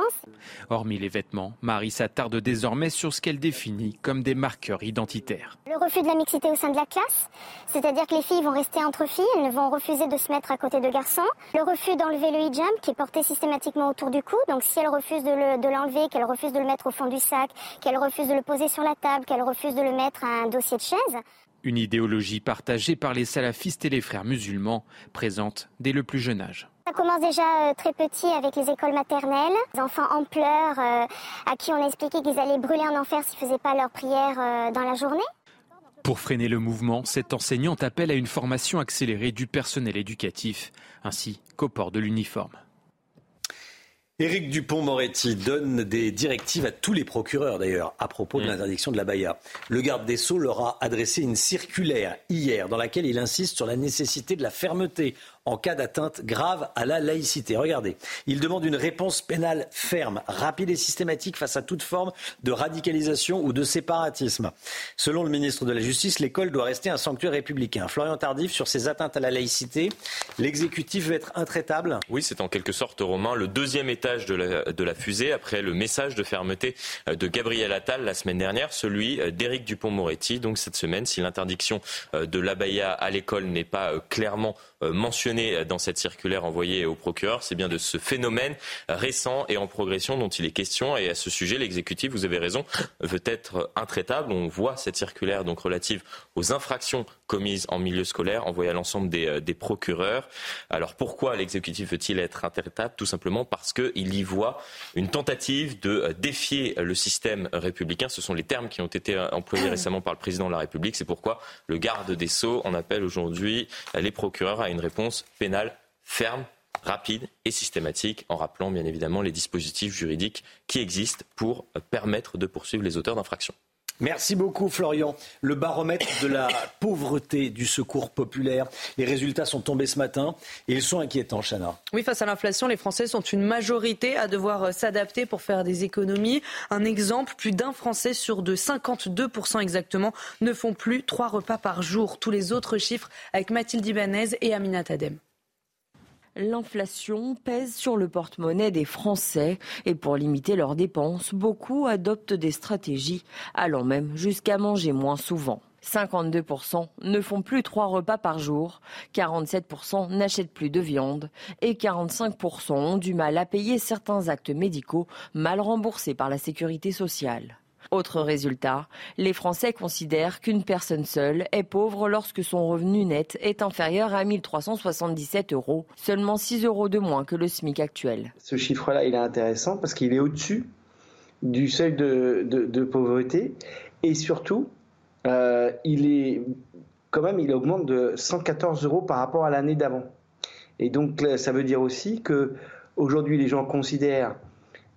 Hormis les vêtements, Marie s'attarde désormais sur ce qu'elle définit comme des marqueurs identitaires. Le refus de la mixité au sein de la classe, c'est-à-dire que les filles vont rester entre filles, elles vont refuser de se mettre à côté de garçons le refus d'enlever le hijab qui est porté systématiquement autour du cou. Donc si elle refuse de l'enlever, qu'elle refuse de le mettre au fond du sac, qu'elle refuse de le poser sur la table, qu'elle refuse de le mettre à un dossier de chaise. Une idéologie partagée par les salafistes et les frères musulmans, présente dès le plus jeune âge. Ça commence déjà euh, très petit avec les écoles maternelles. Les enfants en pleurs euh, à qui on expliquait qu'ils allaient brûler en enfer s'ils ne faisaient pas leur prière euh, dans la journée. Pour freiner le mouvement, cette enseignante appelle à une formation accélérée du personnel éducatif, ainsi qu'au port de l'uniforme. Éric Dupont-Moretti donne des directives à tous les procureurs d'ailleurs à propos de Mm. l'interdiction de la baya. Le garde des Sceaux leur a adressé une circulaire hier dans laquelle il insiste sur la nécessité de la fermeté en cas d'atteinte grave à la laïcité. Regardez, il demande une réponse pénale ferme, rapide et systématique face à toute forme de radicalisation ou de séparatisme. Selon le ministre de la Justice, l'école doit rester un sanctuaire républicain. Florian Tardif, sur ces atteintes à la laïcité, l'exécutif veut être intraitable Oui, c'est en quelque sorte, Romain, le deuxième étage de la, de la fusée après le message de fermeté de Gabriel Attal la semaine dernière, celui d'Éric Dupont-Moretti. Donc cette semaine, si l'interdiction euh, de l'abaya à l'école n'est pas euh, clairement euh, mentionnée dans cette circulaire envoyée au procureur, c'est bien de ce phénomène récent et en progression dont il est question. Et à ce sujet, l'exécutif, vous avez raison, veut être intraitable. On voit cette circulaire donc relative aux infractions commises en milieu scolaire envoyée à l'ensemble des, euh, des procureurs. Alors pourquoi l'exécutif veut-il être intraitable? Tout simplement parce qu'il y voit une tentative de euh, défier le système républicain. Ce sont les termes qui ont été euh, employés récemment par le président de la République. C'est pourquoi le garde des Sceaux en appelle aujourd'hui euh, les procureurs à une réponse pénale ferme rapide et systématique, en rappelant bien évidemment les dispositifs juridiques qui existent pour permettre de poursuivre les auteurs d'infractions. Merci beaucoup Florian. Le baromètre de la pauvreté du secours populaire, les résultats sont tombés ce matin et ils sont inquiétants, Chana. Oui, face à l'inflation, les Français sont une majorité à devoir euh, s'adapter pour faire des économies. Un exemple, plus d'un Français sur deux, 52% exactement, ne font plus trois repas par jour. Tous les autres chiffres avec Mathilde Ibanez et Aminat Adem. L'inflation pèse sur le porte-monnaie des Français et pour limiter leurs dépenses, beaucoup adoptent des stratégies allant même jusqu'à manger moins souvent. 52% ne font plus trois repas par jour, 47% n'achètent plus de viande et 45% ont du mal à payer certains actes médicaux mal remboursés par la sécurité sociale. Autre résultat, les Français considèrent qu'une personne seule est pauvre lorsque son revenu net est inférieur à 1377 euros, seulement 6 euros de moins que le SMIC actuel. Ce chiffre-là, il est intéressant parce qu'il est au-dessus du seuil de, pauvreté et surtout, euh, il quand même, il augmente de 114 euros par rapport à l'année d'avant. Et donc, ça veut dire aussi que aujourd'hui, les gens considèrent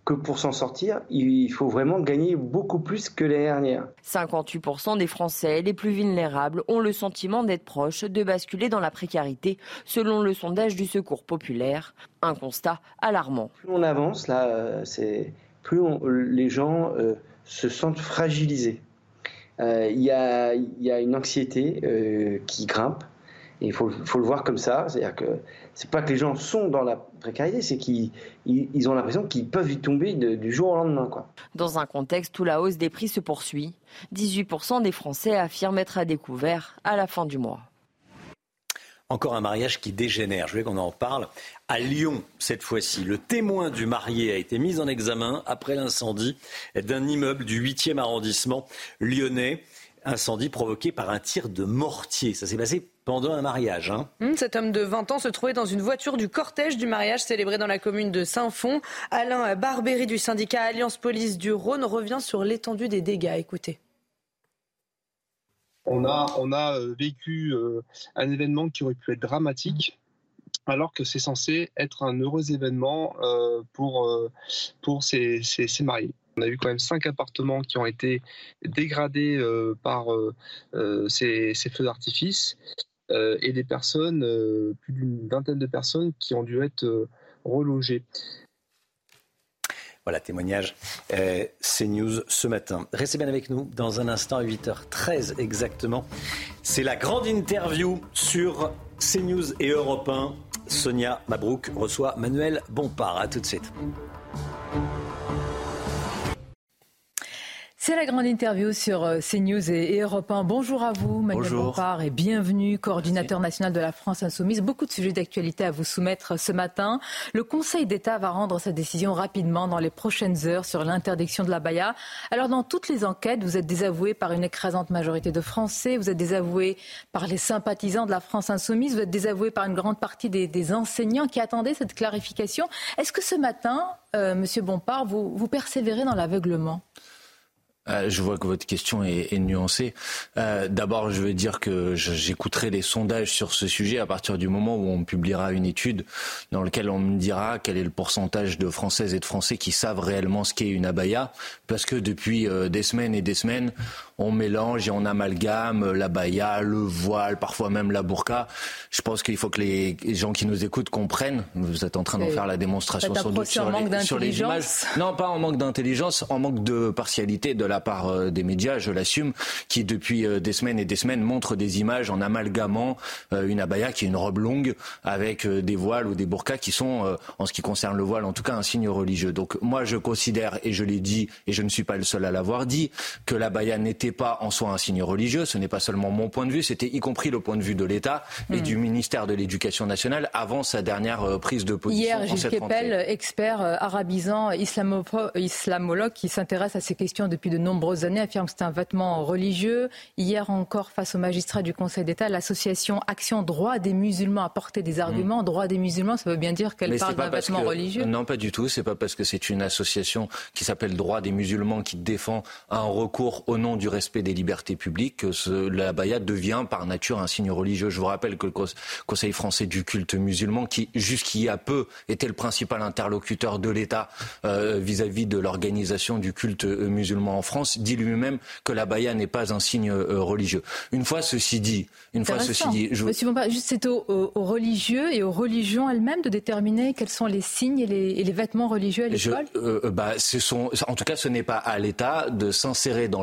que pour s'en sortir, il faut vraiment gagner beaucoup plus que l'année dernière. 58% des Français les plus vulnérables ont le sentiment d'être proches de basculer dans la précarité, selon le sondage du Secours populaire. Un constat alarmant. Plus on avance, là, euh, c'est plus on- les gens euh, se sentent fragilisés. Euh, Il y, a, il y a une anxiété euh, qui grimpe. Et il faut, faut le voir comme ça. C'est-à-dire que c'est pas que les gens sont dans la précarité, c'est qu'ils ils- ils ont l'impression qu'ils peuvent y tomber de- du jour au lendemain. Quoi. Dans un contexte où la hausse des prix se poursuit, 18% des Français affirment être à découvert à la fin du mois. Encore un mariage qui dégénère. Je voulais qu'on en parle. À Lyon, cette fois-ci, le témoin du marié a été mis en examen après l'incendie d'un immeuble du 8e arrondissement lyonnais. Incendie provoqué par un tir de mortier. Ça s'est passé pendant un mariage. hein. Hum, Cet homme de 20 ans se trouvait dans une voiture du cortège du mariage célébré dans la commune de Saint-Fond. Alain Barbéry du syndicat Alliance Police du Rhône revient sur l'étendue des dégâts. Écoutez. On a, on a euh, vécu euh, un événement qui aurait pu être dramatique, alors que c'est censé être un heureux événement euh, pour, euh, pour ces, ces- ces mariés. On a eu quand même cinq appartements qui ont été dégradés euh, par euh, euh, ces, feux d'artifice et des personnes, plus d'une vingtaine de personnes qui ont dû être relogées. Voilà, témoignage CNews ce matin. Restez bien avec nous dans un instant à 8h13 exactement. C'est la grande interview sur CNews et Europe 1. Sonia Mabrouk reçoit Manuel Bompard. À tout de suite. C'est la grande interview sur euh, CNews et, Europe 1. Bonjour à vous, Manuel. Bompard, et bienvenue, coordinateur national de la France Insoumise. Beaucoup de sujets d'actualité à vous soumettre ce matin. Le Conseil d'État va rendre sa décision rapidement dans les prochaines heures sur l'interdiction de la baya. Alors, dans toutes les enquêtes, vous êtes désavoué par une écrasante majorité de Français, vous êtes désavoué par les sympathisants de la France Insoumise, vous êtes désavoué par une grande partie des, des enseignants qui attendaient cette clarification. Est-ce que ce matin, euh, Monsieur Bompard, vous, vous persévérez dans l'aveuglement? Euh, je vois que votre question est, nuancée. Euh, D'abord, je veux dire que j'écouterai les sondages sur ce sujet à partir du moment où on publiera une étude dans laquelle on me dira quel est le pourcentage de Françaises et de Français qui savent réellement ce qu'est une abaya. Parce que depuis euh, des semaines et des semaines, on mélange et on amalgame l'abaya, le voile, parfois même la burqa. Je pense qu'il faut que les gens qui nous écoutent comprennent. Vous êtes en train d'en faire la démonstration sans doute sur les, sur les images. Non, pas en manque d'intelligence, en manque de partialité de la part euh, des médias, je l'assume, qui depuis euh, des semaines et des semaines montrent des images en amalgamant euh, une abaya qui est une robe longue avec des voiles ou des burqas qui sont, en ce qui concerne le voile, en tout cas un signe religieux. Donc moi, je considère, et je l'ai dit, et je ne suis pas le seul à l'avoir dit, que l'abaya n'était pas en soi un signe religieux. Ce n'est pas seulement mon point de vue, c'était y compris le point de vue de l'État et Hmm. du ministère de l'Éducation nationale avant sa dernière prise de position Hier, en Gilles cette rentrée. Kepel, expert euh, arabisant, islamologue qui s'intéresse à ces questions depuis de nombreuses années, affirme que c'est un vêtement religieux. Hier encore, face aux magistrats du Conseil d'État, l'association Action Droit des musulmans a porté des arguments. Droit des musulmans, ça veut bien dire qu'elle Hmm. Parle d'un vêtement que- religieux. Non, pas du tout. C'est pas parce que c'est une association qui s'appelle Droit des musulmans qui défend un recours au nom du respect des libertés publiques la baya devient par nature un signe religieux. Je vous rappelle que le Cons- Conseil français du culte musulman, qui jusqu'il y a peu était le principal interlocuteur de l'État euh, vis-à-vis de l'organisation du culte euh, musulman en France, dit lui-même que la baya n'est pas un signe euh, religieux. Une fois ceci dit, une fois ceci dit, je, Monsieur Bompard, juste c'est aux, religieux et aux religions elles-mêmes de déterminer quels sont les signes et les, et les vêtements religieux à l'école? euh, bah, ce sont, en tout cas, ce n'est pas à l'État de s'insérer dans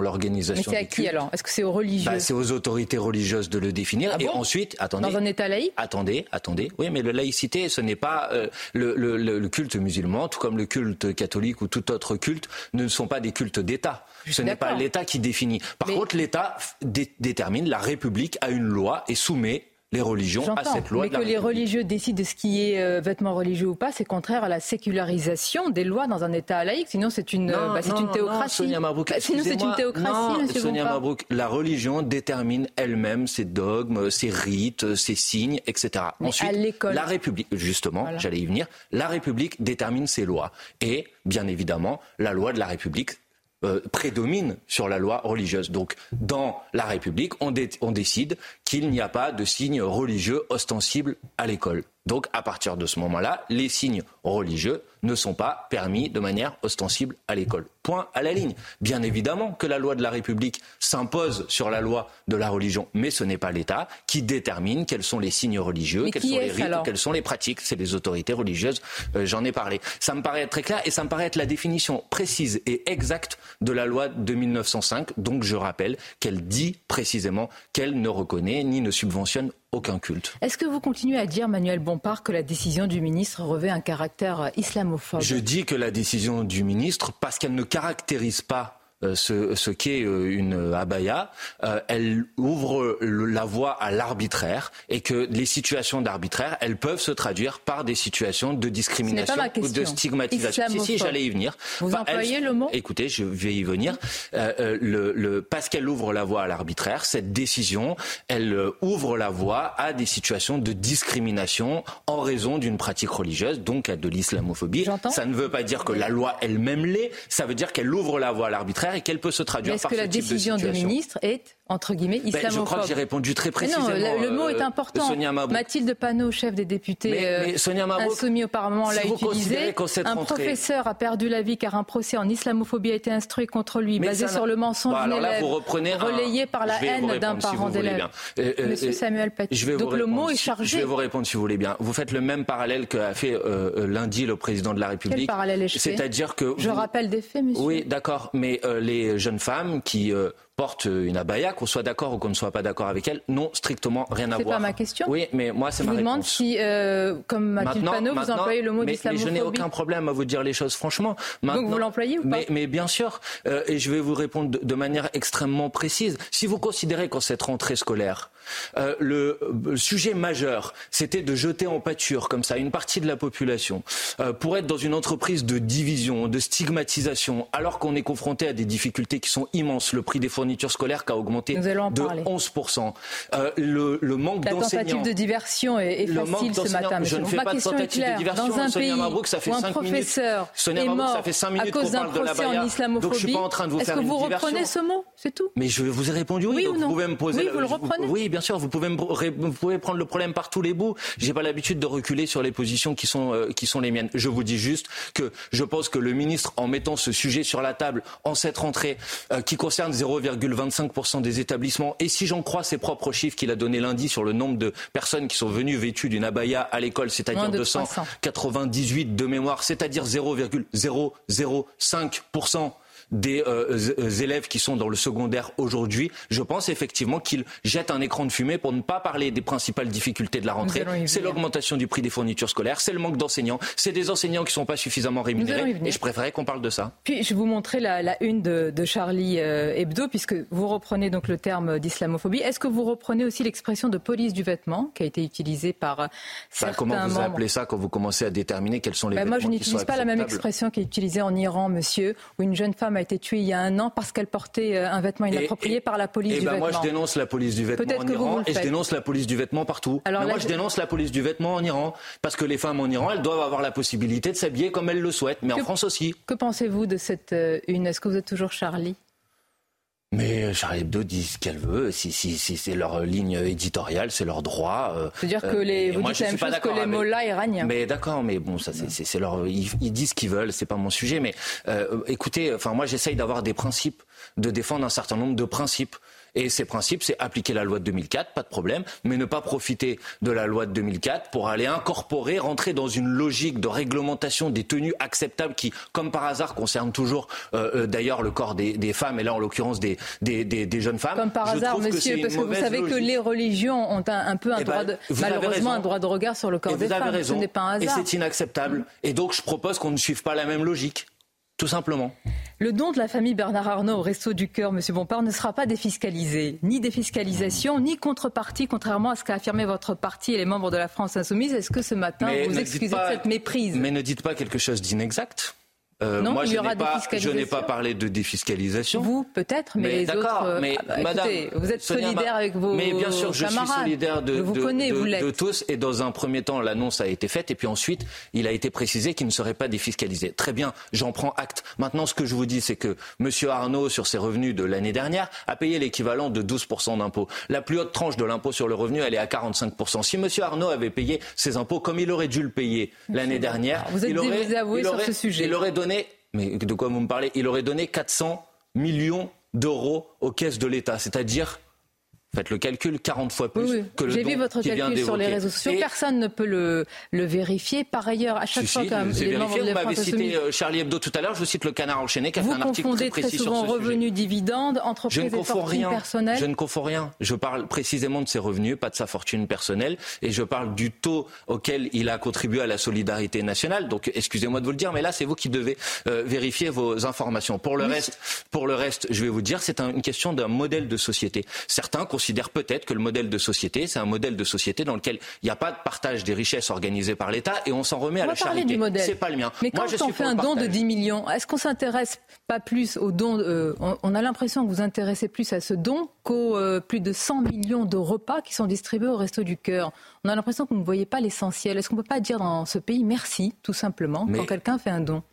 Mais c'est à qui alors? Est-ce que c'est aux religieux? Bah, c'est aux autorités religieuses de le définir. Ah et bon? ensuite, attendez. Dans un État laïque? Attendez, attendez. Oui, mais la laïcité, ce n'est pas euh, le, le- le- le culte musulman, tout comme le culte catholique ou tout autre culte, ne sont pas des cultes d'État. Ce n'est pas l'État qui définit. Par contre, l'État dé- détermine, la République a une loi et soumet les religions à cette loi. mais de la que les religieux décident de ce qui est euh, vêtements religieux ou pas, c'est contraire à la sécularisation des lois dans un État laïque. Sinon, c'est une, Non, bah, c'est non, une non, théocratie. Sonia Mabrouk, Bah, sinon, c'est une théocratie, Non, Monsieur Sonia. Mabrouk, la religion détermine elle-même ses dogmes, ses rites, ses signes, etc. Mais à l'école. la République, justement, Voilà. j'allais y venir, la République détermine ses lois. Et, bien évidemment, la loi de la République euh, prédomine sur la loi religieuse. Donc, dans la République, on, dé- on décide qu'il n'y a pas de signes religieux ostensibles à l'école. Donc, à partir de ce moment-là, les signes religieux ne sont pas permis de manière ostensible à l'école. Point à la ligne. Bien évidemment que la loi de la République s'impose sur la loi de la religion, mais ce n'est pas l'État qui détermine quels sont les signes religieux, Mais quels sont les rites, quelles sont les pratiques. C'est les autorités religieuses. Euh, J'en ai parlé. Ça me paraît être très clair et ça me paraît être la définition précise et exacte de la loi de 1905. Donc je rappelle qu'elle dit précisément qu'elle ne reconnaît ni ne subventionne aucun culte. Est-ce que vous continuez à dire, Manuel Bompard, que la décision du ministre revêt un caractère islamophobe? Je dis que la décision du ministre, parce qu'elle ne caractérise pas euh, ce, ce qu'est euh, une abaya, euh, elle ouvre la voie à l'arbitraire et que les situations d'arbitraire, elles peuvent se traduire par des situations de discrimination ou de stigmatisation. Si, si, j'allais y venir. Vous Bah, elle- employez le mot Écoutez, je vais y venir. Euh, euh, le, le- parce qu'elle ouvre la voie à l'arbitraire, cette décision, elle euh, ouvre la voie à des situations de discrimination en raison d'une pratique religieuse, donc à de l'islamophobie. Ça ne veut pas dire que la loi elle-même l'est, ça veut dire qu'elle ouvre la voie à l'arbitraire et qu'elle peut se traduire Est-ce par que ce la type de décision du ministre est, entre guillemets, Ben, islamophobe je crois que j'ai répondu très Mais précisément. non, le, le mot est euh, important. Sonia. Mathilde Panot, chef des députés Mais- euh, mais Sonia Mabrouk, insoumis au Parlement, si l'a utilisé. Un rentrée- professeur a perdu la vie car un procès en islamophobie a été instruit contre lui, basé ça sur le mensonge Bon, d'une alors là, vous reprenez un- relayé par la haine d'un répondre, si parent d'élève. Euh, euh, Monsieur euh, Samuel Paty. Je vais Donc vous le répondre mot est si- chargé. Je vais vous répondre si vous voulez bien. Vous faites le même parallèle qu'a fait euh, euh, lundi le président de la République. parallèle ai-je fait? C'est-à-dire que Je vous- rappelle des faits, monsieur. Oui, d'accord, mais euh, les jeunes femmes qui euh, portent une abaya, qu'on soit d'accord ou qu'on ne soit pas d'accord avec elles, n'ont strictement rien à C'est voir. pas ma question. Oui, mais moi c'est Je ma vous demande réponse. si, euh, comme Mathilde Maintenant- Panot, vous maintenant- employez le mot mais, mais je n'ai aucun problème à vous dire les choses franchement. Donc vous l'employez ou pas mais, mais bien sûr, euh, et je vais vous répondre de, de manière extrêmement précise. Si vous considérez qu'en cette rentrée scolaire, euh, le, le sujet majeur, c'était de jeter en pâture comme ça une partie de la population euh, pour être dans une entreprise de division, de stigmatisation, alors qu'on est confronté à des difficultés qui sont immenses. Le prix des fournitures scolaires qui a augmenté de parler. 11%. Euh, le, le manque La d'enseignants. tentative de diversion est, est facile ce matin. je ne fais pas de tentative de claire. diversion. Dans un Sonia pays Mabrouk, ça fait où un minutes. professeur Sonia est Mabrouk, ça mort fait cinq à minutes cause qu'on d'un de la procès en Donc, islamophobie, je suis pas en train de vous est-ce que vous diversion. reprenez ce mot? C'est tout? Mais je vous ai répondu oui, Oui donc ou non? vous pouvez me poser. Oui, vous le reprenez? Oui, bien sûr, vous pouvez, me, vous pouvez prendre le problème par tous les bouts. J'ai pas l'habitude de reculer sur les positions qui sont, euh, qui sont les miennes. Je vous dis juste que je pense que le ministre, en mettant ce sujet sur la table en cette rentrée, euh, qui concerne 0,25% des établissements, et si j'en crois ses propres chiffres qu'il a donné lundi sur le nombre de personnes qui sont venues vêtues d'une abaya à l'école, c'est-à-dire Moins de 298 de mémoire, c'est-à-dire 0,005% des euh, z- élèves qui sont dans le secondaire aujourd'hui, je pense effectivement qu'il jette un écran de fumée pour ne pas parler des principales difficultés de la rentrée. C'est l'augmentation du prix des fournitures scolaires, c'est le manque d'enseignants, c'est des enseignants qui ne sont pas suffisamment rémunérés. Et je préférais qu'on parle de ça. Puis je vais vous montrer la, la une de, de Charlie euh, Hebdo, puisque vous reprenez donc le terme d'islamophobie. Est-ce que vous reprenez aussi l'expression de police du vêtement qui a été utilisée par euh, Enfin, certains comment vous membres? appelez ça quand vous commencez à déterminer quels sont les Ben, moi, je vêtements n'utilise pas la même expression qui est utilisée en Iran, monsieur, où une jeune femme a été tuée il y a un an parce qu'elle portait euh, un vêtement inapproprié par la police Eh du ben, vêtement. moi, je dénonce la police du vêtement en Iran et je dénonce la police du vêtement partout. Alors moi, je je- dénonce la police du vêtement en Iran parce que les femmes en Iran, elles doivent avoir la possibilité de s'habiller comme elles le souhaitent, mais en France aussi. Que pensez-vous de cette euh, une? Est-ce que vous êtes toujours Charlie? Mais euh, Charlie Hebdo dit ce qu'elle veut. Si, si, si c'est leur ligne éditoriale, c'est leur droit. euh, C'est-à-dire que euh, les, et vous moi, dites je la même pas chose que les mollahs iraniens. Mais d'accord, mais bon, ça c'est leur. Ils, ils disent ce qu'ils veulent, c'est pas mon sujet. Mais euh, écoutez, enfin moi j'essaye d'avoir des principes, de défendre un certain nombre de principes. Et ces principes, c'est appliquer la loi de 2004, pas de problème, mais ne pas profiter de la loi de 2004 pour aller incorporer, rentrer dans une logique de réglementation des tenues acceptables qui, comme par hasard, concerne toujours euh, euh, d'ailleurs le corps des, des femmes et là en l'occurrence des, des, des, des jeunes femmes. Comme par Je hasard, que monsieur, parce que vous savez que les religions ont un, un peu un Eh ben, droit de, vous avez malheureusement un droit de regard sur le corps Et des vous avez femmes. raison. Ce n'est pas un Et hasard. c'est inacceptable. Et donc je propose qu'on ne suive pas la même logique. Tout simplement. Le don de la famille Bernard Arnault au Resto du Cœur, Monsieur Bompard, ne sera pas défiscalisé. Ni défiscalisation, ni contrepartie, contrairement à ce qu'a affirmé votre parti et les membres de la France Insoumise. Est-ce que ce matin, Mais vous excusez pas- de cette méprise? Mais ne dites pas quelque chose d'inexact. Euh, Non, moi, il y je aura n'ai pas, je n'ai pas parlé de défiscalisation. Vous, peut-être, mais, Mais les autres. euh, mais ah bah, madame, écoutez, vous êtes Sonia solidaire avec vos Mais bien sûr, je camarades. suis solidaire de, vous de- connais, de- vous de tous. Et dans un premier temps, l'annonce a été faite. Et puis ensuite, il a été précisé qu'il ne serait pas défiscalisé. Très bien, j'en prends acte. Maintenant, ce que je vous dis, c'est que M. Arnaud, sur ses revenus de l'année dernière, a payé l'équivalent de 12% d'impôts. La plus haute tranche de l'impôt sur le revenu, elle est à 45%. Si M. Arnaud avait payé ses impôts comme il aurait dû le payer l'année dernière, Vous êtes il aurait, désavoué il sur aurait- ce sujet. Il aurait donné, mais de quoi vous me parlez Il aurait donné 400 millions d'euros aux caisses de l'État, c'est-à-dire Faites le calcul, 40 fois plus Oui, oui. que le J'ai vu votre calcul sur les réseaux sociaux. Et- Personne ne peut le, le vérifier. Par ailleurs, à chaque Si, fois si, qu'un les membres de Vous m'avez cité euh, Charlie Hebdo tout à l'heure. Je cite le Canard enchaîné qui a Vous fait un article très très précis souvent sur ce sujet. revenus, dividendes, Je entreprises ne et rien. personnelles. Je ne confonds rien. Je parle précisément de ses revenus, pas de sa fortune personnelle, et je parle du taux auquel il a contribué à la solidarité nationale. Donc, excusez-moi de vous le dire, mais là, c'est vous qui devez euh, vérifier vos informations. Pour le Oui. reste, pour le reste, je vais vous dire, c'est un- une question d'un modèle de société. Certains considèrent peut-être que le modèle de société, c'est un modèle de société dans lequel il n'y a pas de partage des richesses organisées par l'État et on s'en remet On à la charité. du modèle. C'est pas le mien. Mais Moi, quand je on suis fait un don de partage. 10 millions, est-ce qu'on s'intéresse pas plus au don euh, on, on a l'impression que vous vous intéressez plus à ce don qu'aux euh, plus de 100 millions de repas qui sont distribués au Resto du Cœur? On a l'impression que vous ne voyez pas l'essentiel. Est-ce qu'on ne peut pas dire dans ce pays merci, tout simplement, Mais- quand quelqu'un fait un don?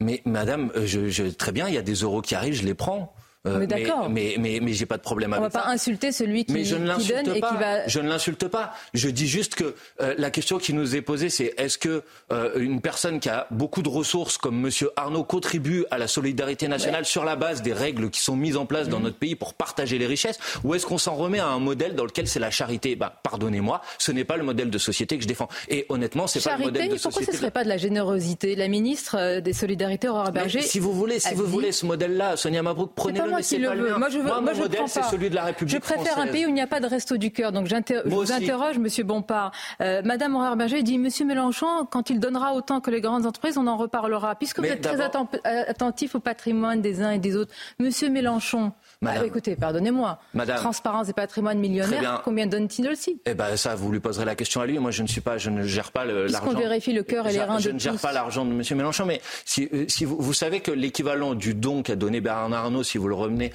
Mais madame, euh, je, je- très bien, il y a des euros qui arrivent, je les prends. Euh, Mais d'accord. Mais, mais, mais, j'ai pas de problème On va avec ça. pas insulter celui qui, mais je ne qui donne et pas. qui va... Je ne l'insulte pas. Je dis juste que euh, la question qui nous est posée, c'est est-ce que euh, une personne qui a beaucoup de ressources comme Monsieur Arnaud contribue à la solidarité nationale sur la base des règles qui sont mises en place dans notre pays pour partager les richesses, ou est-ce qu'on s'en remet à un modèle dans lequel c'est la charité? Bah, Pardonnez-moi, ce n'est pas le modèle de société que je défends. Et honnêtement, c'est pas le modèle Charité, de pourquoi ce société. ne serait pas de la générosité? La ministre des Solidarités, Aurore Berger... si vous voulez, si vous dit- voulez ce modèle-là, Sonia Mabrouk, prenez-le, moi qui le veux. Moi, je veux, moi, mon je modèle, c'est celui de la République Je préfère française. un pays où il n'y a pas de resto du cœur. Donc je vous interroge, Monsieur Bompard. Euh, Madame Aurore Berger dit Monsieur Mélenchon, quand il donnera autant que les grandes entreprises, on en reparlera. Puisque vous êtes très euh, attentif au patrimoine des uns et des autres, Monsieur Mélenchon. Madame. ah, écoutez, pardonnez-moi. Madame. Transparence et patrimoine Très bien. millionnaire, combien donne-t-il aussi? Eh ben ça, vous lui poserez la question à lui. Moi, je ne suis pas, je ne gère pas le- Puisqu'on l'argent. vérifie le cœur et les Je- reins Je de ne gère pas l'argent de Monsieur Mélenchon, mais si, euh, si vous, vous savez que l'équivalent du don qu'a donné Bernard Arnault, si vous le ramener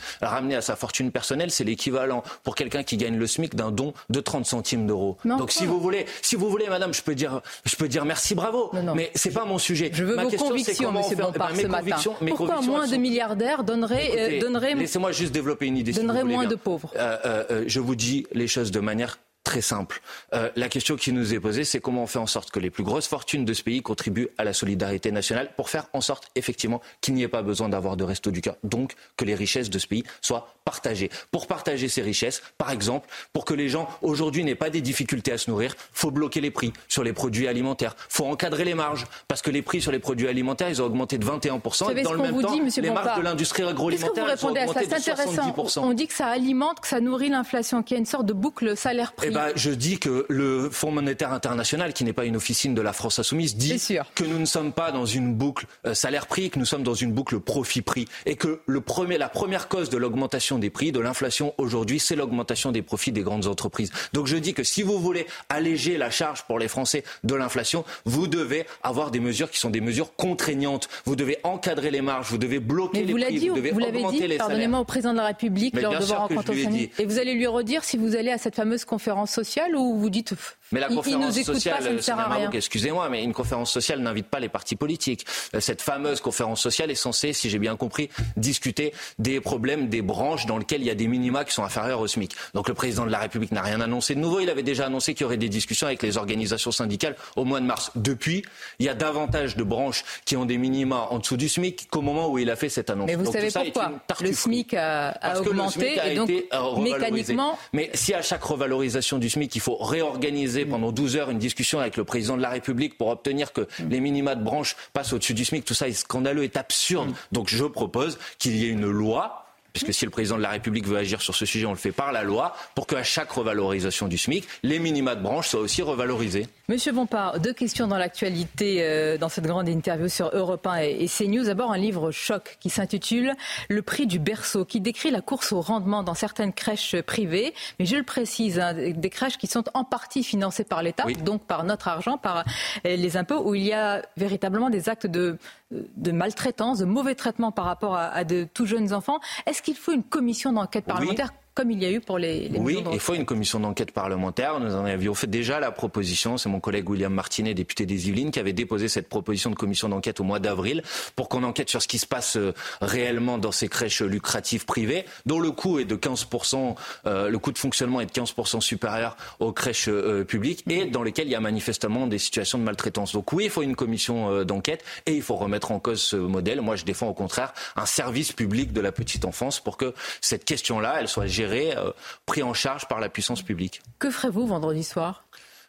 à sa fortune personnelle, c'est l'équivalent pour quelqu'un qui gagne le SMIC d'un don de 30 centimes d'euros. Donc si vous voulez, si vous voulez, madame, je peux dire, je peux dire merci, bravo. Mais c'est pas mon sujet. Je veux Ma vos question, convictions, monsieur Bompard, ben, mes ce matin. Pourquoi moins elles de sont- milliardaires donnerait, euh, donnerait Laissez-moi juste développer une idée. si donnerait voulez moins de pauvres Euh, euh, euh, je vous dis les choses de manière très simple. Euh, la question qui nous est posée, c'est comment on fait en sorte que les plus grosses fortunes de ce pays contribuent à la solidarité nationale pour faire en sorte, effectivement, qu'il n'y ait pas besoin d'avoir de resto du cœur, donc que les richesses de ce pays soient partagées. Pour partager ces richesses, par exemple, pour que les gens aujourd'hui n'aient pas des difficultés à se nourrir, faut bloquer les prix sur les produits alimentaires, faut encadrer les marges, parce que les prix sur les produits alimentaires, ils ont augmenté de 21%, Vous et dans ce le même vous temps, dit, les marges de l'industrie vous agroalimentaire, elles ont répondez à ça? augmenté de intéressant. 70%. On dit que ça alimente, que ça nourrit l'inflation, qu'il y a une sorte de boucle salaire-prix. Ben, je dis que le Fonds monétaire international, qui n'est pas une officine de la France insoumise, dit que nous ne sommes pas dans une boucle euh, salaire-prix, que nous sommes dans une boucle profit-prix, et que le premier, la première cause de l'augmentation des prix, de l'inflation aujourd'hui, c'est l'augmentation des profits des grandes entreprises. Donc je dis que si vous voulez alléger la charge pour les Français de l'inflation, vous devez avoir des mesures qui sont des mesures contraignantes. Vous devez encadrer les marges, vous devez bloquer Mais les vous prix, dit, vous devez vous augmenter dit, les salaires. pardonnez-moi, au président de la République Mais lors de vos rencontres au. Et vous allez lui redire si vous allez à cette fameuse conférence sociale ou vous dites Mais la conférence nous sociale, pas, ça excusez-moi, mais une conférence sociale n'invite pas les partis politiques. Euh, Cette fameuse conférence sociale est censée, si j'ai bien compris, discuter des problèmes des branches dans lesquelles il y a des minima qui sont inférieurs au SMIC. Donc le président de la République n'a rien annoncé de nouveau. Il avait déjà annoncé qu'il y aurait des discussions avec les organisations syndicales au mois de mars. Depuis, il y a davantage de branches qui ont des minima en dessous du SMIC qu'au moment où il a fait cette annonce. Mais vous Donc, savez pourquoi. Le SMIC a, a Parce que le augmenté SMIC a et donc euh, mécaniquement, Mais si à chaque revalorisation du SMIC, il faut réorganiser pendant 12 heures une discussion avec le président de la République pour obtenir que les minima de branche passent au-dessus du SMIC, tout ça est scandaleux, est absurde. Donc je propose qu'il y ait une loi. Puisque si le président de la République veut agir sur ce sujet, on le fait par la loi, pour qu'à chaque revalorisation du SMIC, les minima de branche soient aussi revalorisés. Monsieur Bompard, deux questions dans l'actualité euh, dans cette grande interview sur Europe 1 et, et CNews. D'abord, un livre choc qui s'intitule Le prix du berceau, qui décrit la course au rendement dans certaines crèches privées. Mais je le précise, hein, des crèches qui sont en partie financées par l'État, donc par notre argent, par euh, les impôts, où il y a véritablement des actes de, de maltraitance, de mauvais traitement par rapport à, à de tout jeunes enfants. Est-ce qu'il faut une commission d'enquête parlementaire comme il y a eu pour les, les Oui, il faut une commission d'enquête parlementaire. Nous en avions fait déjà la proposition. C'est mon collègue William Martinet, député des Yvelines, qui avait déposé cette proposition de commission d'enquête au mois d'avril pour qu'on enquête sur ce qui se passe euh, réellement dans ces crèches lucratives privées, dont le coût est de 15%, euh, le coût de fonctionnement est de 15% supérieur aux crèches euh, publiques et dans lesquelles il y a manifestement des situations de maltraitance. Donc oui, il faut une commission euh, d'enquête et il faut remettre en cause ce modèle. Moi, je défends au contraire un service public de la petite enfance pour que cette question-là, elle soit gérée, euh, prise en charge par la puissance publique. Que ferez-vous vendredi soir?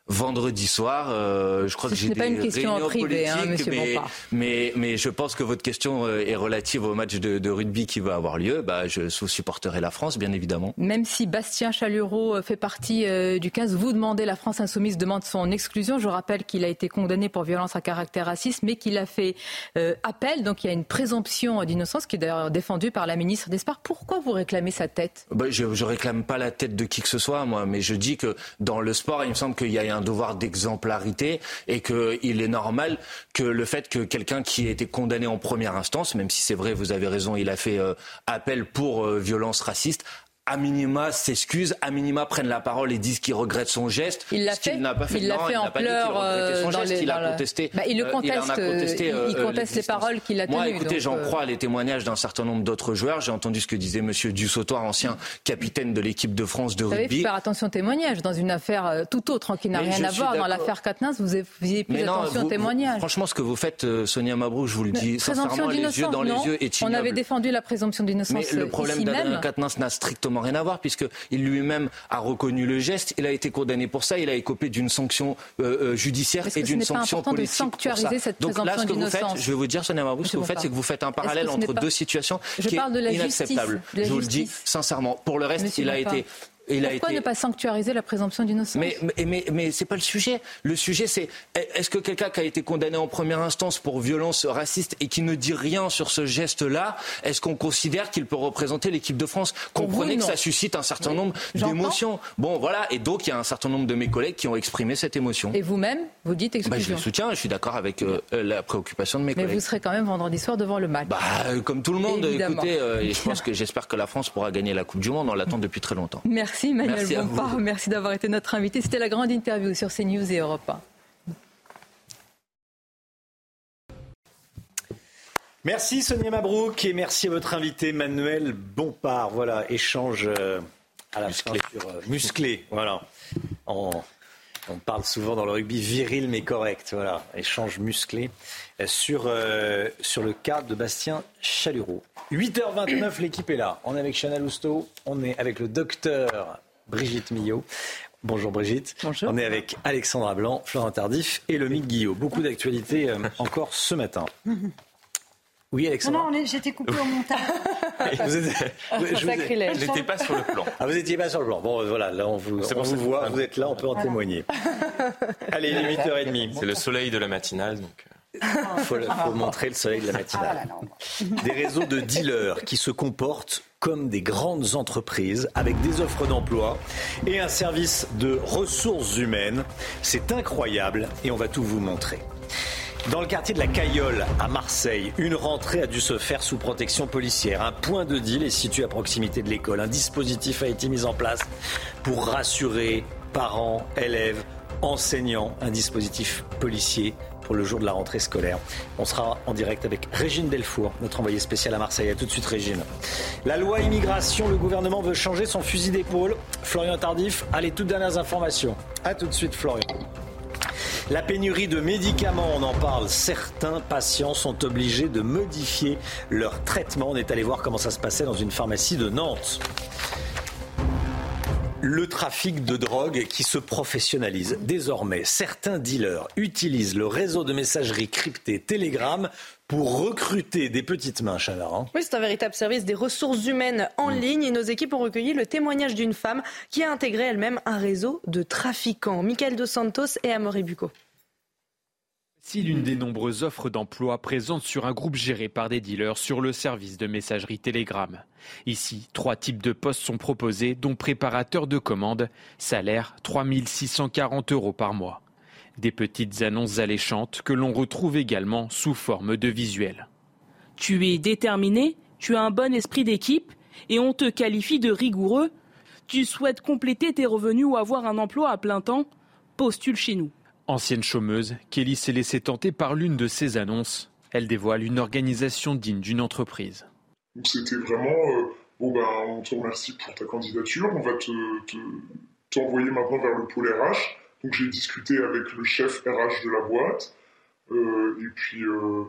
Vendredi soir, euh, je crois Ce que j'ai n'est des pas une question en réunions privé, hein, mais, mais, mais je pense que votre question euh, est relative au match de, de rugby qui va avoir lieu. Bah, je supporterai la France, bien évidemment. Même si Bastien Chalureau euh, fait partie euh, du 15, vous demandez, la France insoumise demande son exclusion. Je rappelle qu'il a été condamné pour violence à caractère raciste, mais qu'il a fait euh, appel. Donc il y a une présomption d'innocence qui est d'ailleurs défendue par la ministre des Sports. Pourquoi vous réclamez sa tête? Bah, je, je réclame pas la tête de qui que ce soit, moi, mais je dis que dans le sport, il me semble qu'il y a un devoir d'exemplarité et qu'il est normal que le fait que quelqu'un qui a été condamné en première instance, même si c'est vrai, vous avez raison, il a fait euh, appel pour euh, violence raciste, à minima s'excuse, à minima prenne la parole et disent qu'il regrette son geste. Il l'a fait. n'a pas fait. Il l'a fait il en pleurs, euh, son dans geste, les- il a la- contesté. Bah, il le euh, conteste, contesté, euh, il euh, conteste les paroles qu'il a Moi, tenues, écoutez, donc, j'en crois les témoignages d'un certain nombre d'autres joueurs. J'ai entendu ce que disait Monsieur Dussautoir, ancien capitaine de l'équipe de France de Vous il rugby. faire attention aux témoignages. Dans une affaire tout autre, hein, qui n'a rien à voir, dans l'affaire Katnins, vous faisiez plus non, attention vous- aux témoignages. Franchement, ce que vous faites, Sonia Mabrouk, je vous le dis sincèrement, les yeux dans les yeux, On avait défendu la présomption d'innocence Mais le problème d'Adrien. Quatennens n'a strictement rien à voir puisqu'il lui-même a reconnu le geste, il a été condamné pour ça, il a écopé d'une sanction euh, euh, judiciaire et d'une pas sanction de politique. pour sanctuariser ça. cette Donc là, ce que vous faites, je vais vous dire, Sonia Mabrouk, ce que vous faites, c'est que vous faites un parallèle entre pas- deux situations Je qui parle de est justice, inacceptable. de la je vous le dis sincèrement. Pour le reste, Monsieur il a été il Pourquoi ne pas sanctuariser la présomption d'innocence Mais, mais, mais, mais c'est pas le sujet. Le sujet, c'est est-ce que quelqu'un qui a été condamné en première instance pour violence raciste et qui ne dit rien sur ce geste-là, est-ce qu'on considère qu'il peut représenter l'équipe de France? Comprenez que ça suscite un certain nombre d'émotions. Bon, voilà. Et donc, il y a un certain nombre de mes collègues qui ont exprimé cette émotion. Et vous-même, vous dites exclusion bah, Je le soutiens. Je suis d'accord avec euh, la préoccupation de mes collègues. Mais vous serez quand même vendredi soir devant le match. Bah, comme tout le monde. Écoutez, euh, et je pense que j'espère que la France pourra gagner la Coupe du Monde. On l'attend depuis très longtemps. Merci Manuel Bompard. Merci d'avoir été notre invité. C'était la grande interview sur CNews et Europe 1. Merci Sonia Mabrouk et merci à votre invité Manuel Bompard. Voilà, échange euh, à la musclé. Fin sur, euh, musclé. Voilà. On, parle souvent dans le rugby viril mais correct. Voilà, échange musclé euh, sur, sur le cas de Bastien Chalureau. 8h29, l'équipe est là. On est avec Chanel Lousteau, on est avec le docteur Brigitte Millot. Bonjour Brigitte. Bonjour. On est avec Alexandra Blanc, Florent Tardif et Lomique Guillot. Beaucoup d'actualités encore ce matin. Oui, Alexandra. Non, non j'étais coupé au montage. vous je n'étais pas sur le plan. Ah, vous n'étiez pas sur le plan. Bon, voilà, là, on vous, on vous voit, vous êtes là, on peut en témoigner. Allez, il est 8h30. C'est le soleil de la matinale, donc... Il faut, faut, montrer le soleil de la matinale. Ah, des réseaux de dealers qui se comportent comme des grandes entreprises avec des offres d'emploi et un service de ressources humaines. C'est incroyable et on va tout vous montrer. Dans le quartier de la Cayolle, à Marseille, une rentrée a dû se faire sous protection policière. Un point de deal est situé à proximité de l'école. Un dispositif a été mis en place pour rassurer parents, élèves, enseignants. Un dispositif policier le jour de la rentrée scolaire. On sera en direct avec Régine Delfour, notre envoyée spéciale à Marseille. A tout de suite, Régine. La loi immigration, le gouvernement veut changer son fusil d'épaule. Florian Tardif a les toutes dernières informations. A tout de suite, Florian. La pénurie de médicaments, on en parle. Certains patients sont obligés de modifier leur traitement. On est allé voir comment ça se passait dans une pharmacie de Nantes. Le trafic de drogue qui se professionnalise. Désormais, certains dealers utilisent le réseau de messagerie cryptée Telegram pour recruter des petites mains, Chanaran. Oui, c'est un véritable service des ressources humaines en mm. ligne et nos équipes ont recueilli le témoignage d'une femme qui a intégré elle-même un réseau de trafiquants. Michael Dos Santos et Amaury Bucco. Si l'une des nombreuses offres d'emploi présentes sur un groupe géré par des dealers sur le service de messagerie Telegram? Ici, trois types de postes sont proposés, dont préparateur de commandes, salaire 3640 euros par mois. Des petites annonces alléchantes que l'on retrouve également sous forme de visuels. Tu es déterminé, tu as un bon esprit d'équipe et on te qualifie de rigoureux. Tu souhaites compléter tes revenus ou avoir un emploi à plein temps? Postule chez nous. Ancienne chômeuse, Kelly s'est laissée tenter par l'une de ces annonces. Elle dévoile une organisation digne d'une entreprise. C'était vraiment, euh, bon ben, on te remercie pour ta candidature, on va t'envoyer maintenant vers le pôle RH. Donc j'ai discuté avec le chef RH de la boîte. Euh, et, puis, euh,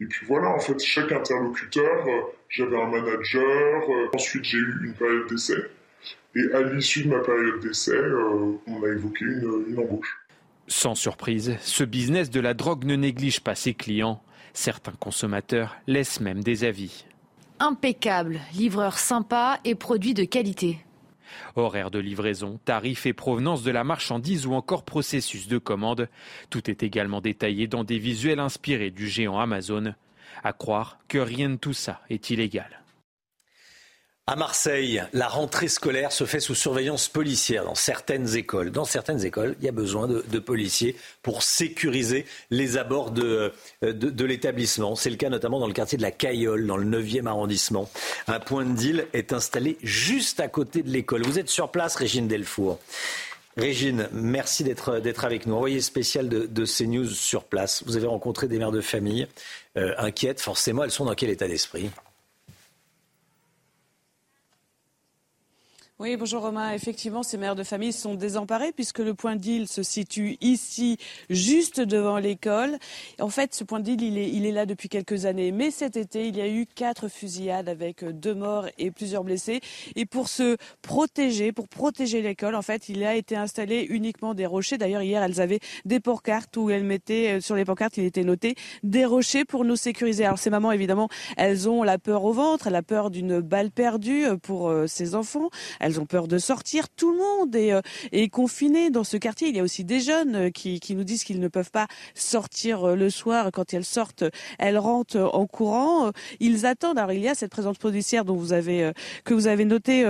et puis voilà, en fait, chaque interlocuteur, euh, j'avais un manager. ensuite, j'ai eu une période d'essai. Et à l'issue de ma période d'essai, on a évoqué une, une embauche. Sans surprise, ce business de la drogue ne néglige pas ses clients. Certains consommateurs laissent même des avis. Impeccable, livreur sympa et produit de qualité. Horaire de livraison, tarifs et provenance de la marchandise ou encore processus de commande. Tout est également détaillé dans des visuels inspirés du géant Amazon. À croire que rien de tout ça est illégal. À Marseille, la rentrée scolaire se fait sous surveillance policière dans certaines écoles. Dans certaines écoles, il y a besoin de, policiers pour sécuriser les abords de, de, l'établissement. C'est le cas notamment dans le quartier de la Cayolle, dans le 9e arrondissement. Un point de deal est installé juste à côté de l'école. Vous êtes sur place, Régine Delfour. Régine, merci d'être avec nous. Envoyé spécial de, de, CNews sur place. Vous avez rencontré des mères de famille euh, inquiètes. Forcément, elles sont dans quel état d'esprit? Oui, bonjour Romain. Effectivement, ces mères de famille sont désemparées puisque le point deal se situe ici, juste devant l'école. En fait, ce point deal, il est, il est là depuis quelques années. Mais cet été, il y a eu quatre fusillades avec deux morts et plusieurs blessés. Et pour se protéger, pour protéger l'école, en fait, il a été installé uniquement des rochers. D'ailleurs, hier, elles avaient des pancartes où elles mettaient, euh, sur les pancartes, il était noté des rochers pour nous sécuriser. Alors, ces mamans, évidemment, elles ont la peur au ventre, la peur d'une balle perdue pour euh, ces enfants. Ont peur de sortir. Tout le monde est, est confiné dans ce quartier. Il y a aussi des jeunes qui, qui nous disent qu'ils ne peuvent pas sortir le soir. Quand elles sortent, elles rentrent en courant. Ils attendent. Alors il y a cette présence policière dont vous avez que vous avez noté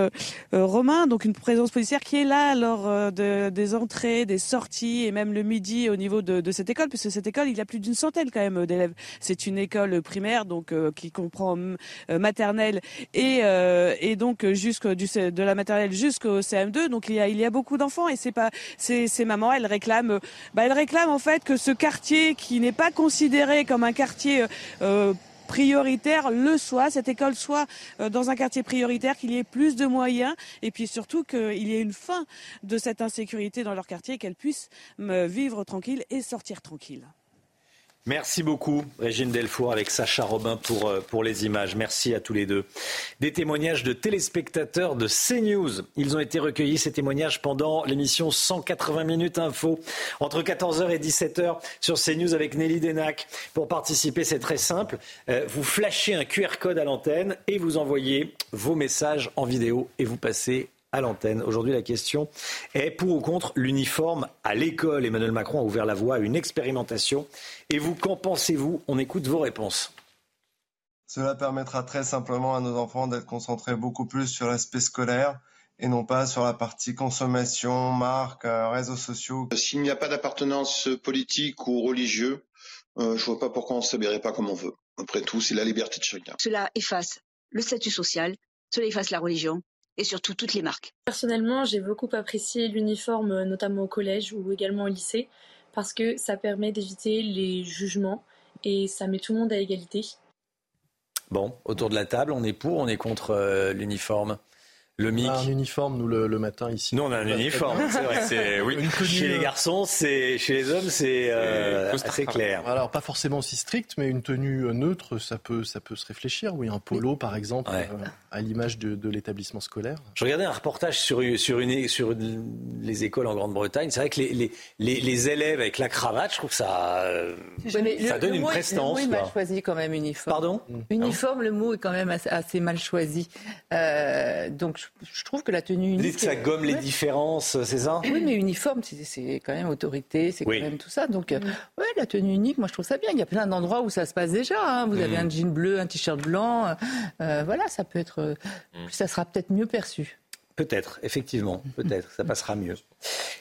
Romain, donc une présence policière qui est là lors de, des entrées, des sorties et même le midi au niveau de, de cette école, puisque cette école il y a plus d'une centaine quand même d'élèves. C'est une école primaire donc qui comprend maternelle et, et donc jusque de la maternelle jusqu'au CM2. Donc il y a, beaucoup d'enfants et c'est pas ces, mamans, elles réclament, bah, elles réclament en fait que ce quartier qui n'est pas considéré comme un quartier euh, prioritaire le soit, cette école soit dans un quartier prioritaire, qu'il y ait plus de moyens et puis surtout qu'il y ait une fin de cette insécurité dans leur quartier, qu'elles puissent vivre tranquille et sortir tranquille. Merci beaucoup, Régine Delfour, avec Sacha Robin pour, pour les images. Merci à tous les deux. Des témoignages de téléspectateurs de CNews. Ils ont été recueillis, ces témoignages, pendant l'émission 180 minutes info, entre 14h et 17h sur CNews avec Nelly Denac. Pour participer, c'est très simple. Vous flashez un QR code à l'antenne et vous envoyez vos messages en vidéo et vous passez à l'antenne. Aujourd'hui, la question est pour ou contre l'uniforme à l'école? Emmanuel Macron a ouvert la voie à une expérimentation. Et vous, qu'en pensez-vous? On écoute vos réponses. Cela permettra très simplement à nos enfants d'être concentrés beaucoup plus sur l'aspect scolaire et non pas sur la partie consommation, marque, réseaux sociaux. S'il n'y a pas d'appartenance politique ou religieux, euh, je vois pas pourquoi on ne s'habillerait pas comme on veut. Après tout, c'est la liberté de chacun. Cela efface le statut social, cela efface la religion, et surtout toutes les marques. Personnellement, j'ai beaucoup apprécié l'uniforme, notamment au collège ou également au lycée, parce que ça permet d'éviter les jugements et ça met tout le monde à égalité. Bon, autour de la table, on est pour, on est contre euh, l'uniforme? Le MIC. On a un uniforme, nous, le, le matin, ici. Nous, on a un uniforme, c'est vrai. C'est, oui. Chez les garçons, c'est, chez les hommes, c'est euh, assez clair. Alors, pas forcément aussi strict, mais une tenue neutre, ça peut, ça peut se réfléchir. Oui, un polo, par exemple, ouais. euh, à l'image de, de, l'établissement scolaire. Je regardais un reportage sur, sur, une, sur une, les écoles en Grande-Bretagne. C'est vrai que les, les, les, les, élèves avec la cravate, je trouve que ça, ça le, donne le une mot, prestance. Le mot est mal choisi quand même, uniforme. Pardon? Uniforme, le mot est quand même assez, assez mal choisi. Euh, donc, je, je, trouve que la tenue unique. Vous dites que ça gomme les ouais. différences, c'est ça Oui, mais uniforme, c'est quand même autorité, c'est oui. quand même tout ça. Donc, mm. ouais, la tenue unique, moi je trouve ça bien. Il y a plein d'endroits où ça se passe déjà. Hein. Vous mm. avez un jean bleu, un t-shirt blanc. Euh, voilà, ça peut être. Mm. Ça sera peut-être mieux perçu. Peut-être, effectivement, peut-être, ça passera mieux.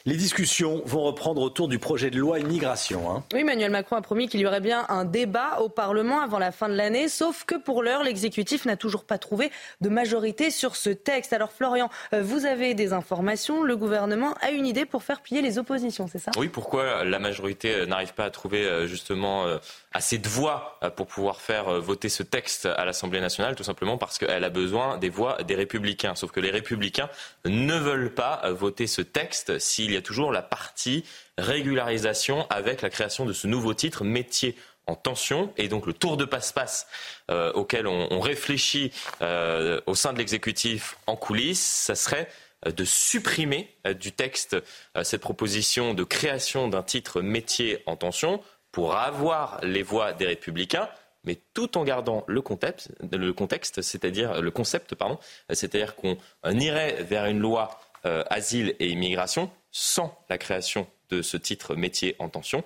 Les discussions vont reprendre autour du projet de loi immigration. Hein. Oui, Emmanuel Macron a promis qu'il y aurait bien un débat au Parlement avant la fin de l'année, sauf que pour l'heure, l'exécutif n'a toujours pas trouvé de majorité sur ce texte. Alors Florian, vous avez des informations, le gouvernement a une idée pour faire plier les oppositions, c'est ça? Oui, pourquoi la majorité n'arrive pas à trouver justement assez de voix pour pouvoir faire voter ce texte à l'Assemblée nationale? Tout simplement parce qu'elle a besoin des voix des républicains. Sauf que les républicains ne veulent pas voter ce texte s'il y a toujours la partie régularisation avec la création de ce nouveau titre métier en tension. Et donc le tour de passe-passe euh, auquel on, réfléchit euh, au sein de l'exécutif en coulisses, ça serait de supprimer euh, du texte cette proposition de création d'un titre métier en tension pour avoir les voix des républicains mais tout en gardant le contexte, le contexte c'est-à-dire le concept, pardon, c'est-à-dire qu'on irait vers une loi euh, asile et immigration sans la création de ce titre métier en tension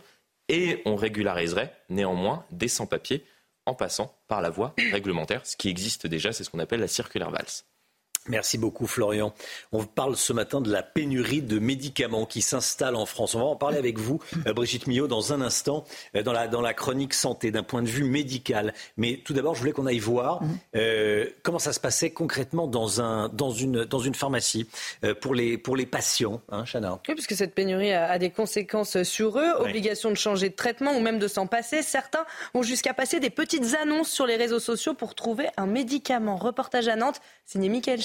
et on régulariserait néanmoins des sans-papiers en passant par la voie réglementaire, ce qui existe déjà, c'est ce qu'on appelle la circulaire valse. Merci beaucoup Florian. On parle ce matin de la pénurie de médicaments qui s'installe en France. On va en parler avec vous, Brigitte Millot, dans un instant, dans la, dans la chronique santé, d'un point de vue médical. Mais tout d'abord, je voulais qu'on aille voir euh, comment ça se passait concrètement dans, un, dans, une, dans une pharmacie euh, pour, les, pour les patients, hein, Chana Oui, puisque cette pénurie a, a des conséquences sur eux, obligation de changer de traitement ou même de s'en passer. Certains vont jusqu'à passer des petites annonces sur les réseaux sociaux pour trouver un médicament. Reportage à Nantes, signé Michael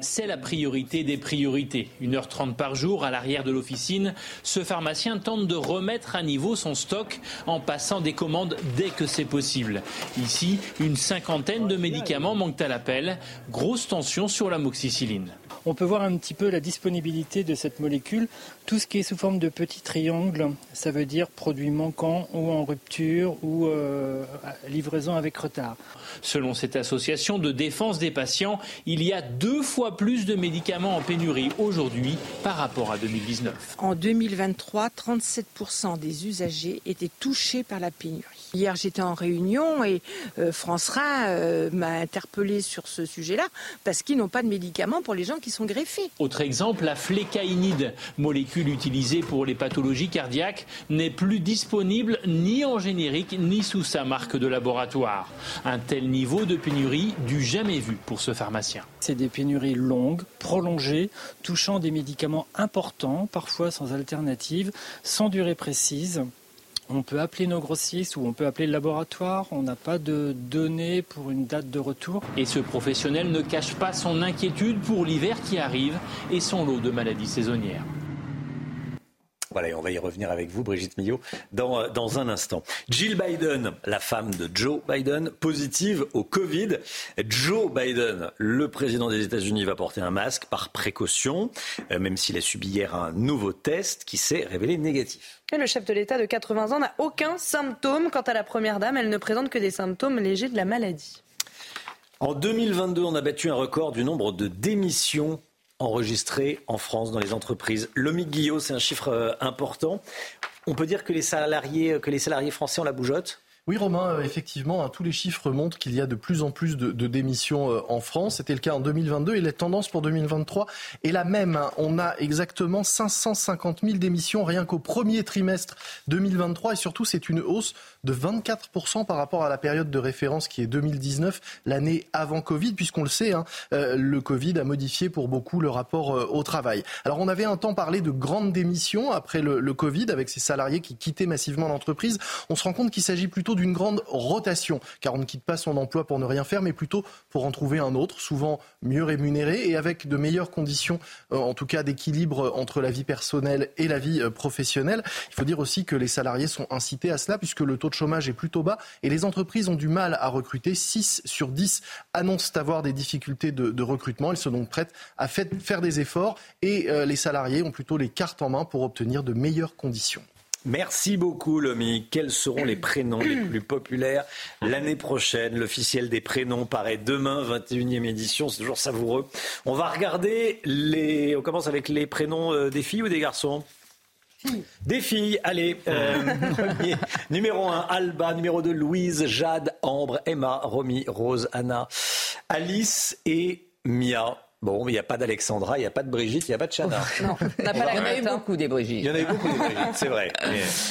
C'est la priorité des priorités. 1h30 par jour à l'arrière de l'officine, ce pharmacien tente de remettre à niveau son stock en passant des commandes dès que c'est possible. Ici, une cinquantaine de médicaments manquent à l'appel. Grosse tension sur l'amoxicilline. On peut voir un petit peu la disponibilité de cette molécule. Tout ce qui est sous forme de petits triangles, ça veut dire produit manquant ou en rupture ou euh, livraison avec retard. Selon cette association de défense des patients, il y a deux fois plus de médicaments en pénurie aujourd'hui par rapport à 2019. En 2023, 37% des usagers étaient touchés par la pénurie. Hier, j'étais en réunion et euh, France Rhin euh, m'a interpellé sur ce sujet-là parce qu'ils n'ont pas de médicaments pour les gens qui sont greffés. Autre exemple, la flécaïnide, molécule utilisée pour les pathologies cardiaques, n'est plus disponible ni en générique ni sous sa marque de laboratoire. Un tel niveau de pénurie du jamais vu pour ce pharmacien. C'est des pénuries longues, prolongées, touchant des médicaments importants, parfois sans alternative, sans durée précise. On peut appeler nos grossistes ou on peut appeler le laboratoire. On n'a pas de données pour une date de retour. Et ce professionnel ne cache pas son inquiétude pour l'hiver qui arrive et son lot de maladies saisonnières. Voilà, et on va y revenir avec vous, Brigitte Millot, dans, euh, dans un instant. Jill Biden, la femme de Joe Biden, positive au Covid. Joe Biden, le président des États-Unis, va porter un masque par précaution, euh, même s'il a subi hier un nouveau test qui s'est révélé négatif. Le chef de l'État de 80 ans n'a aucun symptôme. Quant à la première dame, elle ne présente que des symptômes légers de la maladie. En 2022, on a battu un record du nombre de démissions enregistrées en France dans les entreprises. Lomi Guillot, c'est un chiffre euh, important. On peut dire que les salariés, que les salariés français ont la bougeotte? Oui, Romain, euh, effectivement, hein, tous les chiffres montrent qu'il y a de plus en plus de, démissions euh, en France. C'était le cas en 2022 et la tendance pour 2023 est la même. Hein. On a exactement 550 000 démissions rien qu'au premier trimestre 2023 et surtout c'est une hausse de 24% par rapport à la période de référence qui est 2019, l'année avant Covid, puisqu'on le sait, hein, euh, le Covid a modifié pour beaucoup le rapport au travail. Alors on avait un temps parlé de grandes démissions après le, le Covid avec ces salariés qui quittaient massivement l'entreprise. On se rend compte qu'il s'agit plutôt d'une grande rotation, car on ne quitte pas son emploi pour ne rien faire, mais plutôt pour en trouver un autre, souvent mieux rémunéré et avec de meilleures conditions, euh, en tout cas d'équilibre entre la vie personnelle et la vie euh, professionnelle. Il faut dire aussi que les salariés sont incités à cela, puisque le taux de chômage est plutôt bas et les entreprises ont du mal à recruter. 6 sur 10 annoncent avoir des difficultés de, recrutement. Elles sont donc prêtes à faire des efforts et euh, les salariés ont plutôt les cartes en main pour obtenir de meilleures conditions. Merci beaucoup, Lomi. Quels seront les prénoms les plus populaires l'année prochaine? L'officiel des prénoms paraît demain, 21e édition. C'est toujours savoureux. On va regarder les. On commence avec les prénoms euh, des filles ou des garçons? Des filles, allez. Euh, numéro 1, Alba. Numéro 2, Louise, Jade, Ambre, Emma, Romy, Rose, Anna, Alice et Mia. Bon, il n'y a pas d'Alexandra, il n'y a pas de Brigitte, il n'y a pas de Chana. Non, il y en a eu beaucoup des Brigitte. Il y en a eu beaucoup des Brigitte, c'est vrai.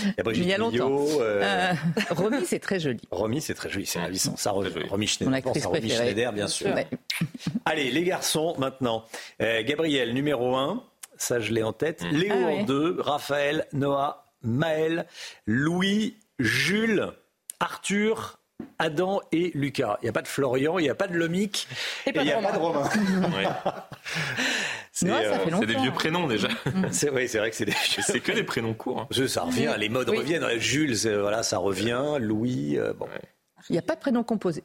Il y a Brigitte il y a longtemps. Euh... Euh, Romy, c'est très joli. Romy, c'est très joli, c'est ravissant. Ça, Romy Schneider, pense à Romy Schneider, bien sûr. Allez, les garçons, maintenant. Euh, Gabriel, numéro 1, ça je l'ai en tête. Mm. Léo ah en 2, Raphaël, Noah, Maël, Louis, Jules, Arthur, Adam et Lucas. Il n'y a pas de Florian, il n'y a pas de Lomic et, il n'y a pas de Romain. C'est euh, des vieux prénoms déjà. c'est vrai, c'est vrai que c'est des vieux. C'est que des prénoms courts. Hein. Ça revient, les modes reviennent. Jules, voilà, ça revient. Louis, euh, bon. Il n'y a pas de prénom composé.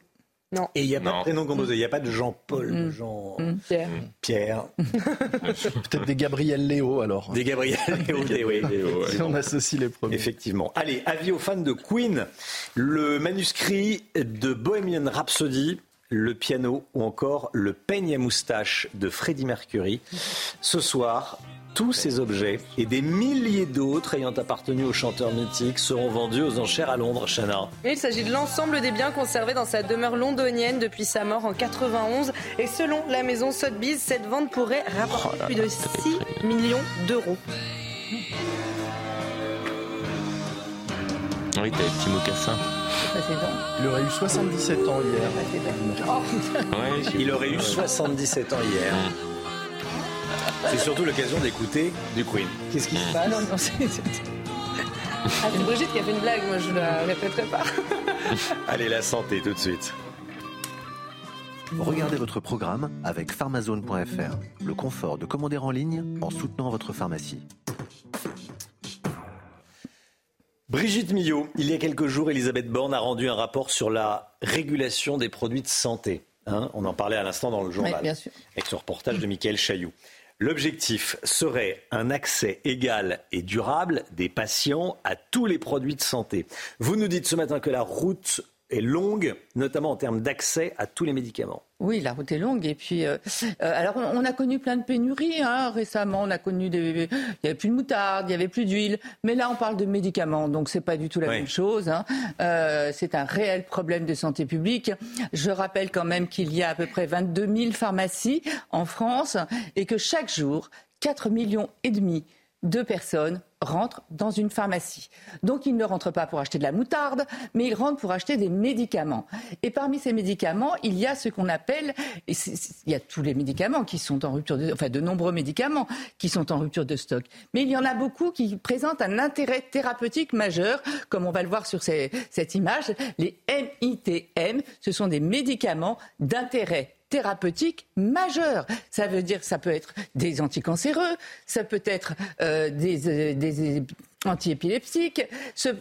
Non. Et il n'y a pas de prénom composé. Il n'y a pas de Jean-Paul, mm. Jean. Mm. Pierre. Pierre. Peut-être des Gabriel Léo alors. Des Gabriel Léo, oui. si on associe les premiers. Effectivement. Allez, avis aux fans de Queen. Le manuscrit de Bohemian Rhapsody le piano ou encore le peigne à moustache de Freddie Mercury. Ce soir, tous ces objets et des milliers d'autres ayant appartenu au chanteur mythique seront vendus aux enchères à Londres, Chana. Il s'agit de l'ensemble des biens conservés dans sa demeure londonienne depuis sa mort en 91. Et selon la maison Sotheby's, cette vente pourrait rapporter oh plus de 6 millions d'euros. Oui, t'as les petits mocassins. Il aurait eu 77 ans hier. il aurait eu 77 ans hier. C'est surtout l'occasion d'écouter du Queen. Qu'est-ce qui se passe Non, non, c'est. Ah, c'est Brigitte qui a fait une blague, moi je la répéterai pas. Allez, la santé tout de suite. Regardez votre programme avec pharmazone.fr. Le confort de commander en ligne en soutenant votre pharmacie. Brigitte Millot, il y a quelques jours, Elisabeth Borne a rendu un rapport sur la régulation des produits de santé. Hein, on en parlait à l'instant dans le journal, bien sûr. avec ce reportage de Michael Chailloux. L'objectif serait un accès égal et durable des patients à tous les produits de santé. Vous nous dites ce matin que la route est longue, notamment en termes d'accès à tous les médicaments. Oui, la route est longue. Et puis, euh, euh, alors, on, a connu plein de pénuries hein, récemment. On a connu des, il y avait plus de moutarde, il y avait plus d'huile. Mais là, on parle de médicaments, donc c'est pas du tout la même chose. Hein. Euh, c'est un réel problème de santé publique. Je rappelle quand même qu'il y a à peu près 22 000 pharmacies en France et que chaque jour, 4 millions et demi de personnes rentrent dans une pharmacie. Donc ils ne rentrent pas pour acheter de la moutarde, mais ils rentrent pour acheter des médicaments. Et parmi ces médicaments, il y a ce qu'on appelle, il y a tous les médicaments qui sont en rupture, de, enfin de nombreux médicaments qui sont en rupture de stock. Mais il y en a beaucoup qui présentent un intérêt thérapeutique majeur, comme on va le voir sur cette image. Les MITM, ce sont des médicaments d'intérêt thérapeutique majeur. Ça veut dire que ça peut être des anticancéreux, ça peut être euh, des, euh, des antiépileptiques.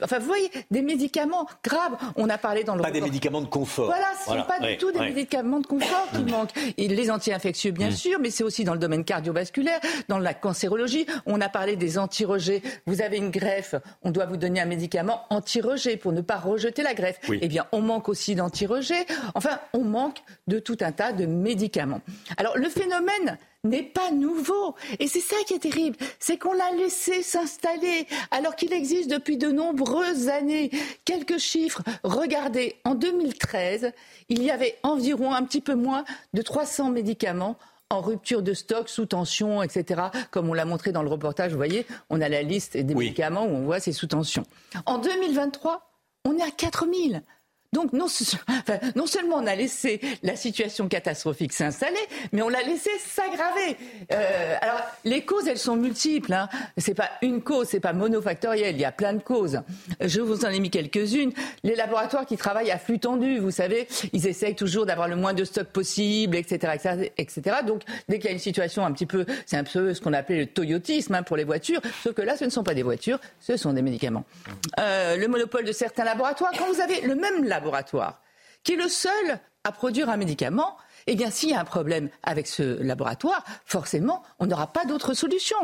enfin, vous voyez, des médicaments graves. On a parlé dans le. Pas des médicaments de confort. Voilà, ce ne sont pas du tout des médicaments de confort qui manquent. Et les anti-infectieux, bien mm. sûr, mais c'est aussi dans le domaine cardiovasculaire, dans la cancérologie. On a parlé des anti-rejets. Vous avez une greffe, on doit vous donner un médicament anti-rejet pour ne pas rejeter la greffe. Eh bien, on manque aussi d'anti-rejets. Enfin, on manque de tout un tas de médicaments. Alors, le phénomène n'est pas nouveau. Et c'est ça qui est terrible, c'est qu'on l'a laissé s'installer alors qu'il existe depuis de nombreuses années. Quelques chiffres, regardez, en 2013, il y avait environ un petit peu moins de 300 médicaments en rupture de stock, sous tension, etc. Comme on l'a montré dans le reportage, vous voyez, on a la liste des médicaments où on voit c'est sous tension. En 2023, on est à 4000. Donc non, seulement on a laissé la situation catastrophique s'installer, mais on l'a laissé s'aggraver. Euh, alors les causes, elles sont multiples. Hein. C'est pas une cause, c'est pas monofactoriel. Il y a plein de causes. Je vous en ai mis quelques-unes. Les laboratoires qui travaillent à flux tendu, vous savez, ils essayent toujours d'avoir le moins de stock possible, etc., etc. Donc dès qu'il y a une situation un petit peu, c'est un peu ce qu'on appelait le toyotisme hein, pour les voitures. Sauf que là, ce ne sont pas des voitures, ce sont des médicaments. Euh, le monopole de certains laboratoires. Quand vous avez le même laboratoire laboratoire, qui est le seul à produire un médicament, eh bien, s'il y a un problème avec ce laboratoire, forcément, on n'aura pas d'autre solution.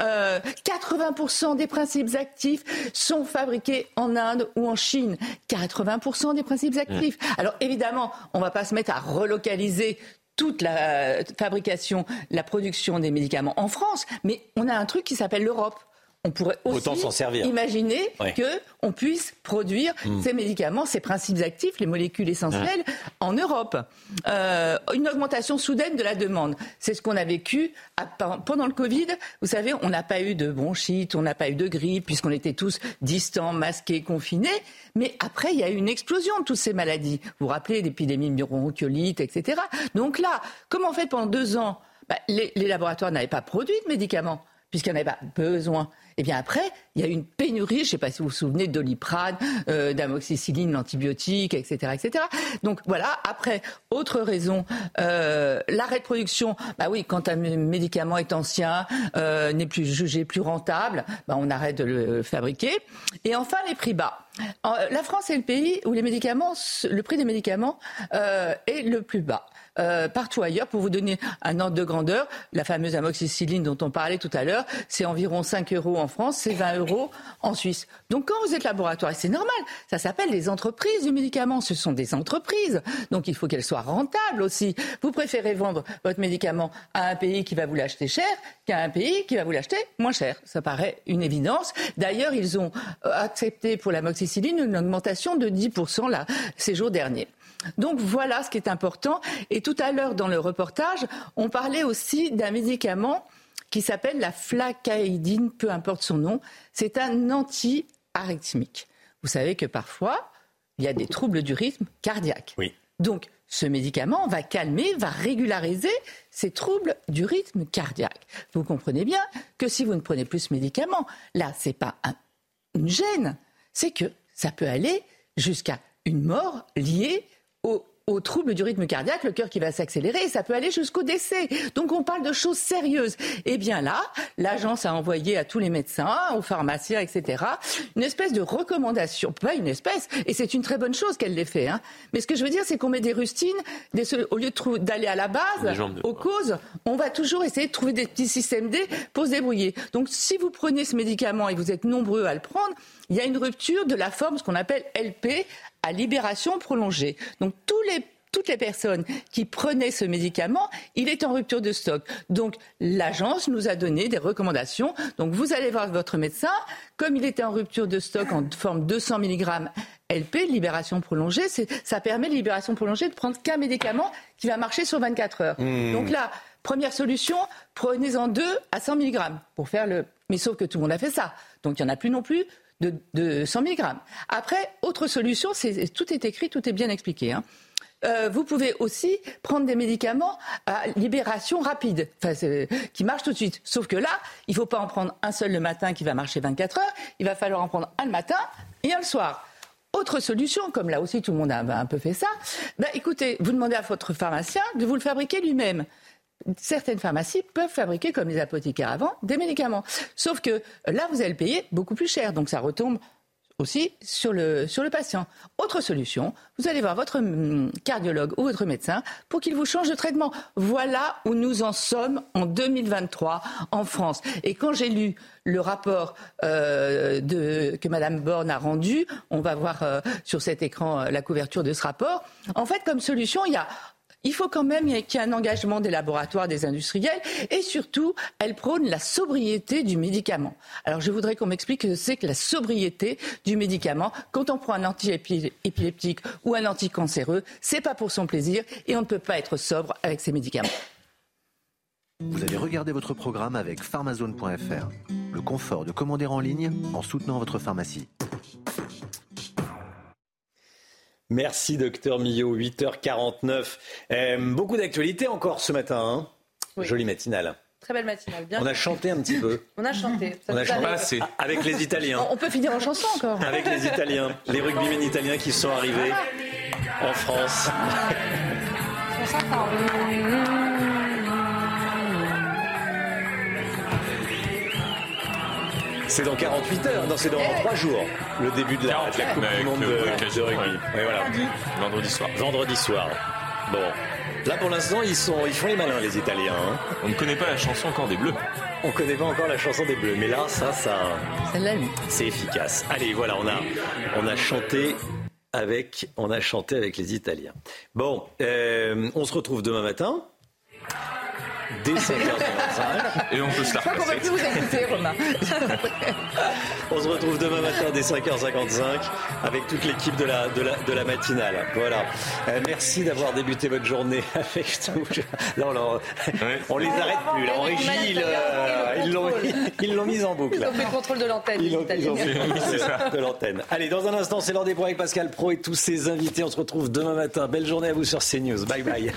Euh, 80% des principes actifs sont fabriqués en Inde ou en Chine. 80% des principes actifs. Alors, évidemment, on ne va pas se mettre à relocaliser toute la fabrication, la production des médicaments en France, mais on a un truc qui s'appelle l'Europe on pourrait aussi servir. imaginer qu'on puisse produire hmm. ces médicaments, ces principes actifs, les molécules essentielles, en Europe. Euh, une augmentation soudaine de la demande. C'est ce qu'on a vécu pendant le Covid. Vous savez, on n'a pas eu de bronchite, on n'a pas eu de grippe, puisqu'on était tous distants, masqués, confinés. Mais après, il y a eu une explosion de toutes ces maladies. Vous vous rappelez l'épidémie de bronchiolite, etc. Donc là, comment on fait pendant deux ans bah, les, les laboratoires n'avaient pas produit de médicaments puisqu'il n'y en avait pas besoin. Et eh bien après, il y a une pénurie, je ne sais pas si vous vous souvenez, de doliprane, euh, d'amoxicilline, l'antibiotique, etc., etc. Donc voilà, après, autre raison, euh, l'arrêt de production, bah oui, quand un médicament est ancien, euh, n'est plus jugé plus rentable, bah on arrête de le fabriquer. Et enfin, les prix bas. la France est le pays où le prix des médicaments est le plus bas. Euh, partout ailleurs. Pour vous donner un ordre de grandeur, la fameuse amoxicilline dont on parlait tout à l'heure, c'est environ 5 euros en France, c'est 20 euros en Suisse. Donc quand vous êtes laboratoire, c'est normal, ça s'appelle les entreprises du médicament, ce sont des entreprises. Donc il faut qu'elles soient rentables aussi. Vous préférez vendre votre médicament à un pays qui va vous l'acheter cher qu'à un pays qui va vous l'acheter moins cher. Ça paraît une évidence. D'ailleurs, ils ont euh, accepté pour l'amoxicilline une augmentation de 10% là, ces jours derniers. Donc voilà ce qui est important. Et tout à l'heure dans le reportage, on parlait aussi d'un médicament qui s'appelle la flacaïdine, peu importe son nom. C'est un anti-arythmique. Vous savez que parfois, il y a des troubles du rythme cardiaque. Oui. Donc, ce médicament va calmer, va régulariser ces troubles du rythme cardiaque. Vous comprenez bien que si vous ne prenez plus ce médicament, là, ce n'est pas une gêne, c'est que ça peut aller jusqu'à une mort liée au, aux troubles du rythme cardiaque, le cœur qui va s'accélérer et ça peut aller jusqu'au décès. Donc on parle de choses sérieuses. Et eh bien là, l'agence a envoyé à tous les médecins, aux pharmaciens, etc., une espèce de recommandation, pas une espèce, et c'est une très bonne chose qu'elle l'ait fait. Hein. Mais ce que je veux dire, c'est qu'on met des rustines, des, au lieu d'aller à la base, aux causes, on va toujours essayer de trouver des petits systèmes D pour se débrouiller. Donc si vous prenez ce médicament et vous êtes nombreux à le prendre, il y a une rupture de la forme, ce qu'on appelle LP, à libération prolongée. Donc tous les toutes les personnes qui prenaient ce médicament, il est en rupture de stock. Donc l'agence nous a donné des recommandations. Donc vous allez voir votre médecin. Comme il était en rupture de stock en forme 200 mg LP, libération prolongée, ça permet libération prolongée de prendre qu'un médicament qui va marcher sur 24 heures. Mmh. Donc là, première solution, prenez-en deux à 100 mg pour faire le. Mais sauf que tout le monde a fait ça. Donc il n'y en a plus non plus de, 100 mg. Après, autre solution, c'est, tout est écrit, tout est bien expliqué. Hein. Euh, vous pouvez aussi prendre des médicaments à libération rapide, qui marchent tout de suite. Sauf que là, il ne faut pas en prendre un seul le matin qui va marcher 24 heures, il va falloir en prendre un le matin et un le soir. Autre solution, comme là aussi tout le monde a un peu fait ça, ben écoutez, vous demandez à votre pharmacien de vous le fabriquer lui-même certaines pharmacies peuvent fabriquer, comme les apothicaires avant, des médicaments. Sauf que là, vous allez le payer beaucoup plus cher. Donc ça retombe aussi sur le, patient. Autre solution, vous allez voir votre hum, cardiologue ou votre médecin pour qu'il vous change de traitement. Voilà où nous en sommes en 2023 en France. Et quand j'ai lu le rapport euh, que Mme Borne a rendu, on va voir euh, sur cet écran euh, la couverture de ce rapport, en fait, comme solution, il y a il faut quand même qu'il y ait un engagement des laboratoires, des industriels, et surtout, elle prône la sobriété du médicament. Alors, je voudrais qu'on m'explique ce que c'est que la sobriété du médicament. Quand on prend un anti-épileptique ou un anticancéreux, c'est pas pour son plaisir, et on ne peut pas être sobre avec ces médicaments. Vous avez regardé votre programme avec pharmazone.fr. Le confort de commander en ligne en soutenant votre pharmacie. Merci, docteur Millot. 8h49. Euh, beaucoup d'actualités encore ce matin. Hein Jolie matinale. Très belle matinale. on a chanté un petit peu. On a chanté. on a chanté avec les Italiens. On peut finir en chanson encore. Avec les Italiens, les rugbymen italiens qui sont arrivés en France. C'est dans 48 heures, non, c'est dans 3 jours, le début de la, Coupe du Monde de, rugby. voilà. Vendredi soir. Vendredi soir. Bon. Là, pour l'instant, ils, sont, ils font les malins, les Italiens. Hein. On ne connaît pas la chanson encore des Bleus. On ne connaît pas encore la chanson des Bleus. Mais là, ça, ça. C'est efficace. Allez, voilà, on a, on a chanté avec, on a chanté avec les Italiens. Bon, euh, on se retrouve demain matin dès 5h55. Et on peut se la Je crois qu'on va plus vous écouter, Romain. on se retrouve demain matin dès 5h55 avec toute l'équipe de la, de, la, de la matinale. Voilà. Euh, merci d'avoir débuté votre journée avec nous. Là, on, on les arrête plus. Là, en régie, ils l'ont ils l'ont mise en boucle. Ils ont pris le contrôle de l'antenne. Ils ont, ils ont pris de l'antenne. Allez, dans un instant, c'est l'heure des points avec Pascal Pro et tous ses invités. On se retrouve demain matin. Belle journée à vous sur CNews. Bye bye.